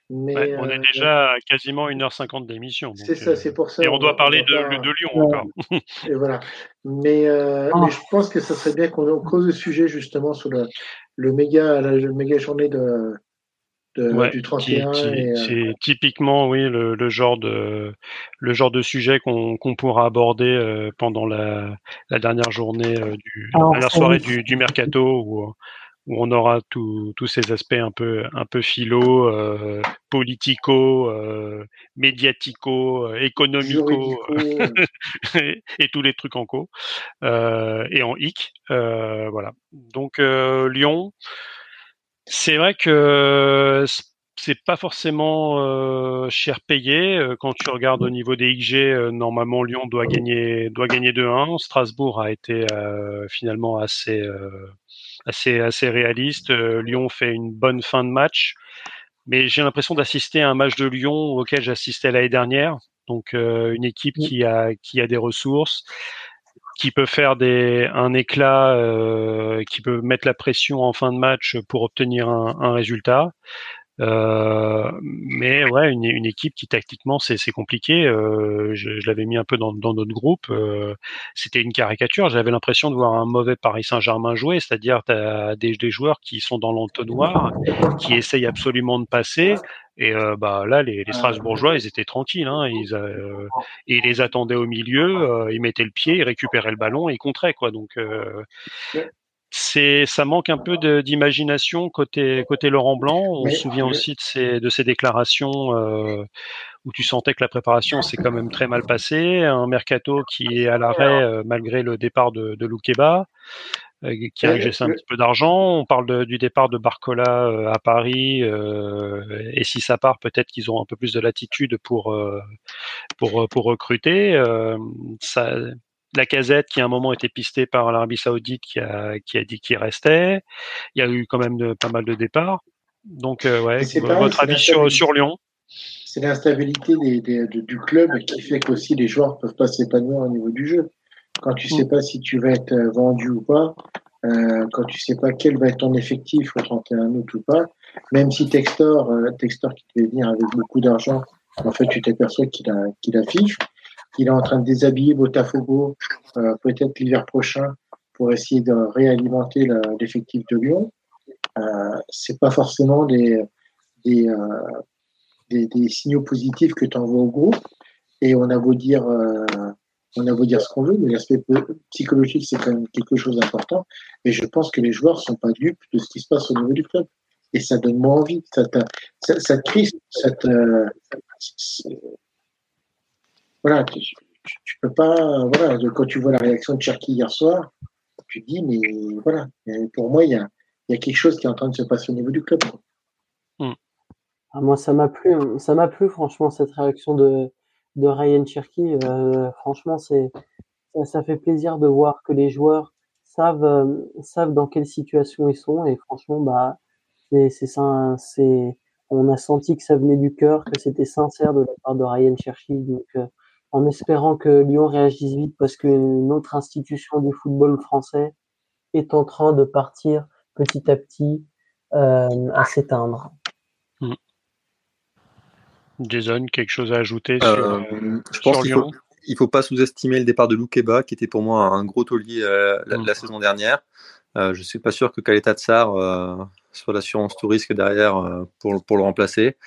Mais, on est euh, déjà à quasiment 1h50 d'émission. C'est ça, c'est pour ça. Et on, doit parler de, de, Lyon encore. Et voilà. Mais, euh, ah. mais, je pense que ça serait bien qu'on cause le sujet justement sur le, le méga, la, méga journée de, du 31. Euh, c'est typiquement oui le, le, genre de le genre de sujet qu'on pourra aborder pendant la, la, dernière journée du la soirée du, du mercato où où on aura tous ces aspects un peu un peu philo, euh, politico, euh, médiatico, euh, économico et, tous les trucs en co euh, et en hic. Euh, voilà. Donc Lyon, c'est vrai que c'est pas forcément cher payé quand tu regardes au niveau des XG. normalement, Lyon doit gagner doit gagner 2-1. Strasbourg a été finalement assez assez assez réaliste. Euh, Lyon fait une bonne fin de match, mais j'ai l'impression d'assister à un match de Lyon auquel j'assistais l'année dernière. Donc euh, une équipe qui a qui a des ressources, qui peut faire des un éclat, euh, qui peut mettre la pression en fin de match pour obtenir un, un résultat. Euh, mais ouais, une, une, équipe qui tactiquement c'est compliqué. Euh, je, je l'avais mis un peu dans, dans notre groupe. Euh, C'était une caricature. J'avais l'impression de voir un mauvais Paris Saint-Germain jouer, c'est-à-dire des, des joueurs qui sont dans l'entonnoir, qui essayent absolument de passer. Et euh, bah là, les, les, Strasbourgeois, ils étaient tranquilles. Hein, ils, euh, ils les attendaient au milieu, euh, ils mettaient le pied, ils récupéraient le ballon, et ils contraient quoi. Donc c'est ça manque un peu d'imagination côté côté Laurent Blanc. On se souvient aussi de ses de ses déclarations euh, où tu sentais que la préparation s'est quand même très mal passée, un mercato qui est à l'arrêt euh, malgré le départ de, de Loukeba, euh, qui a encaissé un petit peu d'argent. On parle de, du départ de Barcola à Paris, et si ça part, peut-être qu'ils ont un peu plus de latitude pour pour pour recruter. ça la casette qui à un moment était pistée par l'Arabie Saoudite qui a, qui a dit qu'il restait. Il y a eu quand même de, pas mal de départs. Donc, euh, ouais, votre avis sur, sur Lyon? C'est l'instabilité des, du club qui fait qu'aussi les joueurs peuvent pas s'épanouir au niveau du jeu. Quand tu sais mm. pas si tu vas être euh, vendu ou pas, euh, quand tu sais pas quel va être ton effectif au 31 août ou pas, même si Textor, euh, Textor qui devait venir avec beaucoup d'argent, en fait, tu t'aperçois qu'il qu'il affiche qu'il est en train de déshabiller Botafogo euh, peut-être l'hiver prochain pour essayer de réalimenter l'effectif de Lyon. Euh, c'est pas forcément des, des, euh, des, des, signaux positifs que tu envoies au groupe. Et on a beau dire, euh, on a beau dire ce qu'on veut, mais l'aspect psychologique, c'est quand même quelque chose d'important. Et je pense que les joueurs sont pas dupes de ce qui se passe au niveau du club. Et ça donne moins envie. Ça, ça, ça te ça te, voilà, tu, tu, peux pas, voilà, quand tu vois la réaction de Cherki hier soir, tu te dis, mais voilà, pour moi, il y a, y a, quelque chose qui est en train de se passer au niveau du club. Hmm. Ah, moi, ça m'a plu, hein. ça m'a plu, franchement, cette réaction de, de Ryan Cherky. Euh, franchement, c'est, ça, ça, fait plaisir de voir que les joueurs savent, euh, savent dans quelle situation ils sont. Et franchement, bah, c'est, c'est ça, c'est, on a senti que ça venait du cœur, que c'était sincère de la part de Ryan Cherky. Donc, euh, en espérant que Lyon réagisse vite parce qu'une autre institution du football français est en train de partir petit à petit euh, à s'éteindre. Hmm. Jason, quelque chose à ajouter sur, euh, euh je pense qu'il faut, il faut pas sous-estimer le départ de Loukeba, qui était pour moi un gros taulier euh, la, la, saison dernière. Euh, je suis pas sûr que Kaleta Tsar soit l'assurance tout risque derrière euh, pour, pour le remplacer.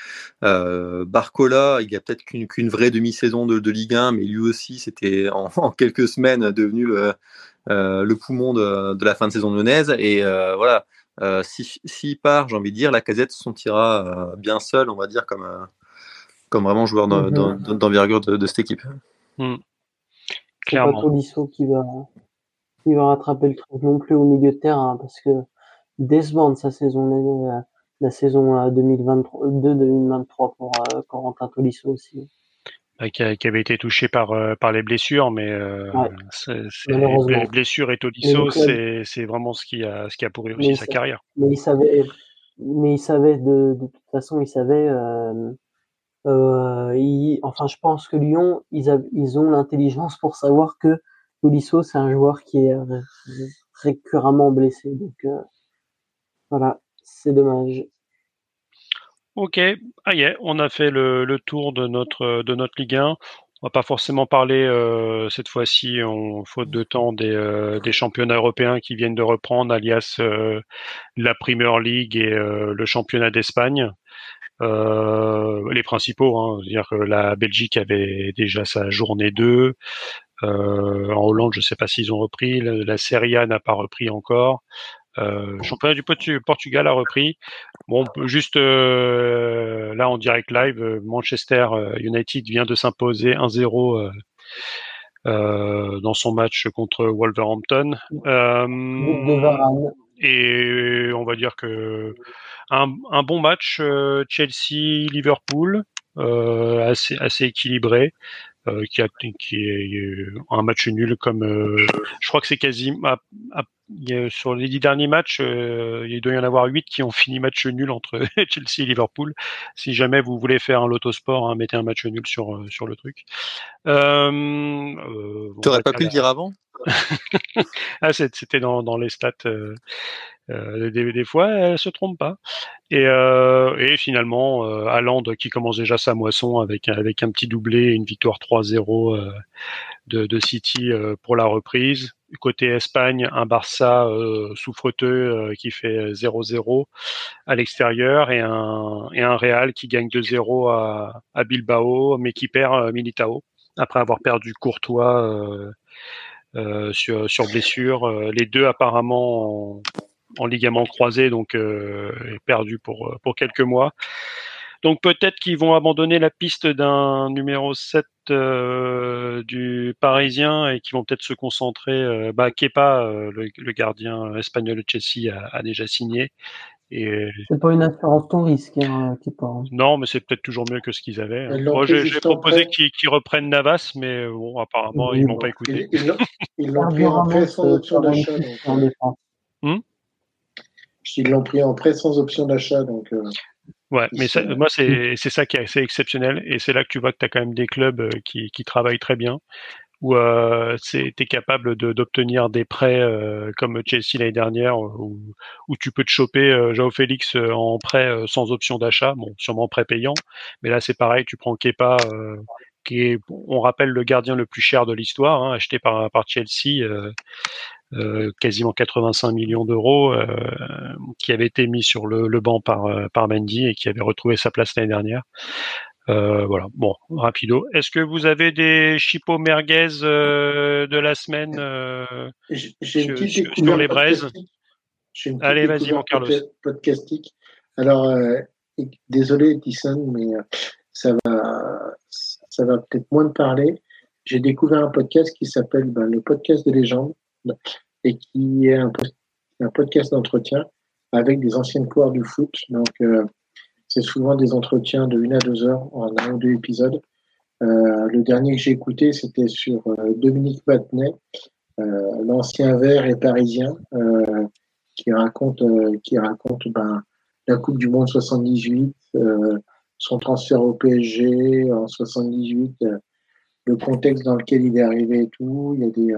Euh, Barcola, il y a peut-être qu'une vraie demi-saison de, de, Ligue 1, mais lui aussi, c'était en, en, quelques semaines devenu le, euh, le poumon de, de, la fin de saison lyonnaise. Et euh, voilà, s'il si part, j'ai envie de dire, la casette se sentira bien seul, on va dire, comme, comme vraiment joueur mm-hmm. d'envergure de, de, cette équipe. Mmh. Clairement. Pas qui va, qui va rattraper le truc non plus au milieu de terrain, parce que décevante sa saison, euh, la saison 2022-2023 euh, pour euh, Corentin Tolisso aussi. bah, qui, avait été touché par, par les blessures, mais les blessures et Tolisso, c'est vraiment ce qui a, ce qui a pourri aussi sa carrière. Mais il savait, mais il savait de, de toute façon, il savait. enfin, je pense que Lyon, ils, ils ont l'intelligence pour savoir que Tolisso, c'est un joueur qui est récurremment blessé. Donc voilà, c'est dommage. Ok, ah on a fait le, tour de notre de notre Ligue 1. On va pas forcément parler euh, cette fois-ci, en faute de temps, des, euh, des, championnats européens qui viennent de reprendre, alias euh, la Premier League et le championnat d'Espagne. les principaux, hein, dire que la Belgique avait déjà sa journée 2. en Hollande, je sais pas s'ils ont repris. La, la Serie A n'a pas repris encore. Euh, championnat du Portugal a repris. Bon, juste euh, là en direct live, euh, Manchester United vient de s'imposer 1-0 dans son match contre Wolverhampton. et on va dire que un, un bon match Chelsea-Liverpool, assez, assez équilibré. Qui, a, qui est un match nul comme je crois que c'est quasi sur les dix derniers matchs, euh, il doit y en avoir huit qui ont fini match nul entre Chelsea et Liverpool. Si jamais vous voulez faire un lotosport, hein, mettez un match nul sur euh, sur le truc. Euh, euh T'aurais pas pu le dire avant? Ah, c'était dans, dans les stats. Euh, des, des, fois, elle se trompe pas. Et, et finalement, euh, qui commence déjà sa moisson avec avec un petit doublé, une victoire 3-0 de, de, City pour la reprise. Côté Espagne, un Barça euh, souffreteux euh, qui fait 0-0 à l'extérieur et un, et un Real qui gagne 2-0 à, à, Bilbao, mais qui perd euh, Militao après avoir perdu Courtois sur, sur blessure. les deux apparemment en, en ligament croisé, donc perdu pour, pour quelques mois. Donc peut-être qu'ils vont abandonner la piste d'un numéro 7 euh, du Parisien et qu'ils vont peut-être se concentrer. Euh, bah, Kepa, euh, le, gardien espagnol de Chelsea, a, déjà signé. Et... C'est pas une assurance ton risque, hein, Kepa. Hein. Non, mais c'est peut-être toujours mieux que ce qu'ils avaient. Hein. J'ai proposé qu'ils reprennent Navas, mais bon, apparemment, ils m'ont pas écouté. Ils l'ont pris en prêt sans option d'achat. Ils l'ont pris en prêt sans option d'achat, donc. Ouais, mais moi, c'est ça qui est assez exceptionnel. Et c'est là que tu vois que tu as quand même des clubs euh, qui, qui travaillent très bien, où euh, tu es capable d'obtenir des prêts euh, comme Chelsea l'année dernière, où, où, tu peux te choper euh, Joao Félix euh, en prêt sans option d'achat, bon, sûrement prêt payant. Mais là, c'est pareil, tu prends Kepa, qui est, on rappelle, le gardien le plus cher de l'histoire, hein, acheté par, par Chelsea. Euh, quasiment 85 millions d'euros euh, qui avait été mis sur le, le, banc par, euh, par Mendy et qui avait retrouvé sa place l'année dernière. voilà, bon, rapido. Est-ce que vous avez des chipots merguez de la semaine sur, sur, les braises? Allez, vas-y, mon Carlos. Podcastique. Alors, désolé, Tyson, mais ça va, ça va peut-être moins de parler. J'ai découvert un podcast qui s'appelle ben, le podcast des légendes et qui est un, podcast d'entretien avec des anciennes coureurs du foot. Donc, euh, c'est souvent des entretiens de une à deux heures en un ou deux épisodes. Euh, le dernier que j'ai écouté, c'était sur euh, Dominique Battenet, l'ancien vert et parisien, qui raconte, qui raconte ben, la Coupe du Monde 78, son transfert au PSG en 78, le contexte dans lequel il est arrivé et tout. Il y a des,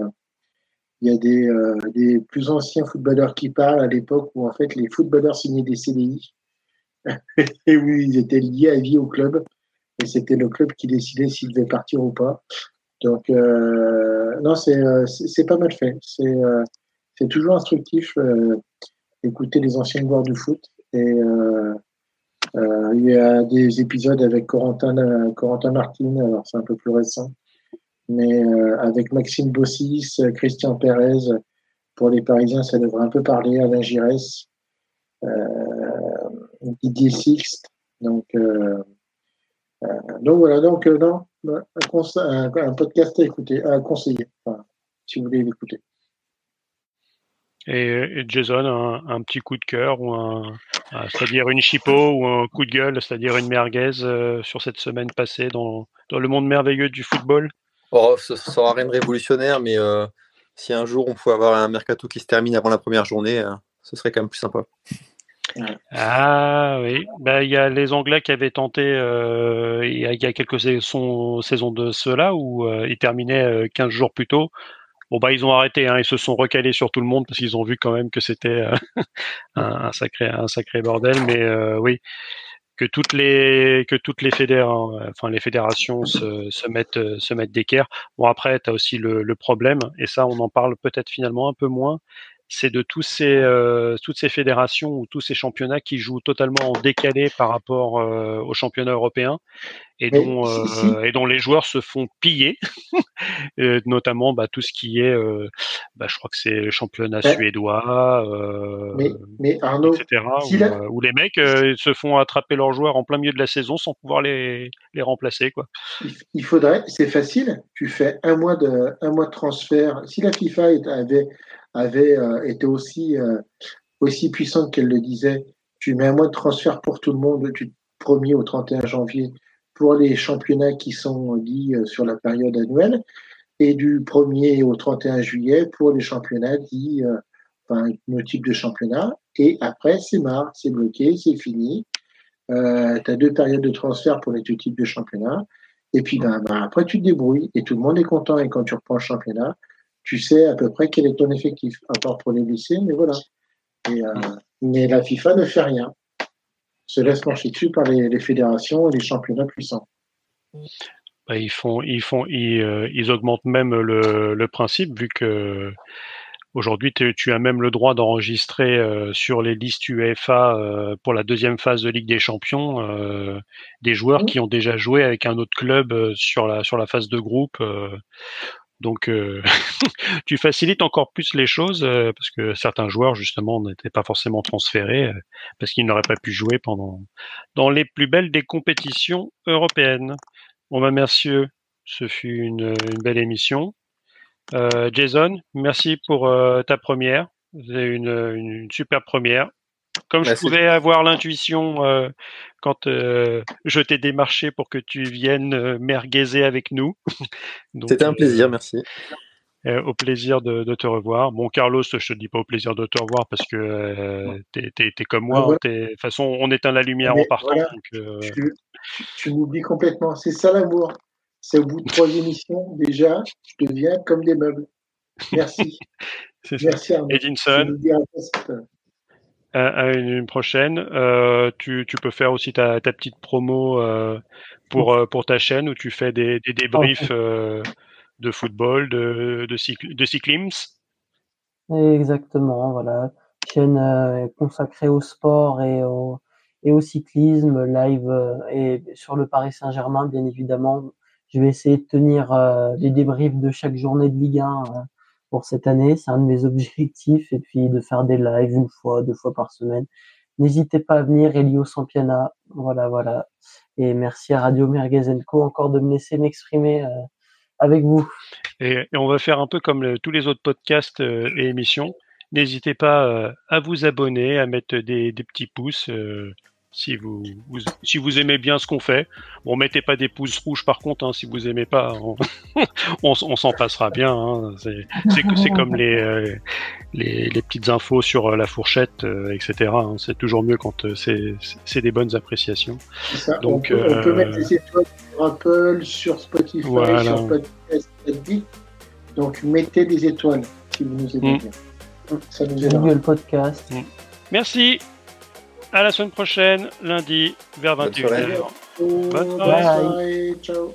il y a des, euh, des plus anciens footballeurs qui parlent à l'époque où en fait les footballeurs signaient des CDI et où ils étaient liés à vie au club et c'était le club qui décidait s'ils devaient partir ou pas. Donc euh, non, c'est euh, c'est pas mal fait. C'est c'est toujours instructif d'écouter les anciens joueurs du foot et il y a des épisodes avec Corentin Corentin Martin. Alors c'est un peu plus récent mais euh, avec Maxime Bossis, Christian Pérez, pour les Parisiens, ça devrait un peu parler, Alain Giresse, euh, Didier Sixte. Donc, euh, donc voilà, donc non, un, podcast à écouter, à conseiller, si vous voulez l'écouter. Et, Jason, un, petit coup de cœur ou un, c'est-à-dire une chipot ou un coup de gueule, c'est-à-dire une merguez sur cette semaine passée dans, dans le monde merveilleux du football? Oh, ce sera rien de révolutionnaire, mais si un jour on pouvait avoir un mercato qui se termine avant la première journée, ce serait quand même plus sympa. Ah oui, bah, il y a les Anglais qui avaient tenté euh, il, y a, quelques saisons, saisons de cela où euh, ils terminaient 15 euh, jours plus tôt. Bon bah ils ont arrêté, hein, ils se sont recalés sur tout le monde parce qu'ils ont vu quand même que c'était un, sacré un sacré bordel. Mais oui, que toutes les que toutes les fédérations se, mettent se mettent d'équerre. Bon après tu as aussi le problème et ça on en parle peut-être finalement un peu moins c'est de tous ces, euh, toutes ces fédérations ou tous ces championnats qui jouent totalement en décalé par rapport euh, aux championnats européens et dont, euh, et dont les joueurs se font piller, notamment bah, tout ce qui est, bah, je crois que c'est le championnat suédois, mais, mais Arnaud, etc. Où, les mecs se font attraper leurs joueurs en plein milieu de la saison sans pouvoir les, les remplacer. Quoi. Il faudrait, c'est facile, tu fais un mois de, un mois de transfert. Si la FIFA avait avait euh, été aussi, euh, aussi puissante qu'elle le disait. Tu mets un mois de transfert pour tout le monde du 1er au 31 janvier pour les championnats qui sont dits euh, sur la période annuelle et du 1er au 31 juillet pour les championnats dits, enfin, nos types de championnats. Et après, c'est marre, c'est bloqué, c'est fini. Euh, tu as deux périodes de transfert pour les deux types de championnats. Et puis, ben, ben, après, tu te débrouilles et tout le monde est content. Et quand tu reprends le championnat, tu sais à peu près quel est ton effectif, à part pour les lycées, mais voilà. Euh, mais la FIFA ne fait rien. Se laisse marcher dessus par les, fédérations et les championnats puissants. Bah, ils font, ils font, ils, euh, augmentent même le, principe vu que aujourd'hui tu as même le droit d'enregistrer euh, sur les listes UEFA pour la deuxième phase de Ligue des Champions des joueurs qui ont déjà joué avec un autre club sur la sur la phase de groupe. Donc, euh, tu facilites encore plus les choses euh, parce que certains joueurs, justement, n'étaient pas forcément transférés euh, parce qu'ils n'auraient pas pu jouer pendant dans les plus belles des compétitions européennes. Bon, bah, merci. Ce fut une, belle émission. Jason, merci pour ta première. C'est une, une super première. Comme je pouvais avoir l'intuition euh, quand euh, je t'ai démarché pour que tu viennes euh, merguaiser avec nous. C'était un plaisir, merci. au plaisir de, te revoir. Bon, Carlos, je te dis pas au plaisir de te revoir parce que tu es, comme moi. Ah, hein, de toute façon, on éteint la lumière en partant. tu, m'oublies complètement. C'est ça l'amour. C'est au bout de trois émissions, déjà, je deviens comme des meubles. Merci. Merci, Edinson à, une prochaine. Euh, tu, tu, peux faire aussi ta, ta petite promo euh, pour, euh, pour ta chaîne où tu fais des, des débriefs euh, de football, de, de, cycl de cyclisme. Exactement, voilà. Chaîne consacrée au sport et au, et au cyclisme, live et sur le Paris Saint-Germain, bien évidemment. Je vais essayer de tenir des débriefs de chaque journée de Ligue 1 pour cette année. C'est un de mes objectifs. Et puis de faire des lives une fois, deux fois par semaine. N'hésitez pas à venir, Elio Sampiana. Voilà, voilà. Et merci à Radio Merguez encore de me laisser m'exprimer euh, avec vous. Et, on va faire un peu comme tous les autres podcasts euh, et émissions. N'hésitez pas euh, à vous abonner, à mettre des petits pouces si vous, si vous aimez bien ce qu'on fait. Bon, mettez pas des pouces rouges par contre, hein, si vous aimez pas, on, on, s'en passera bien. Hein. C'est comme les, euh, les, les, petites infos sur euh, la fourchette, euh, etc. Hein. C'est toujours mieux quand c'est des bonnes appréciations. Donc, on, peut, mettre des étoiles sur Apple, sur Spotify, sur Podcast Donc mettez des étoiles si vous nous aimez mm. bien. Ça nous aidera. le podcast. Mm. Merci. À la semaine prochaine, lundi, vers 21h. Bonne soirée. Bye. Ciao.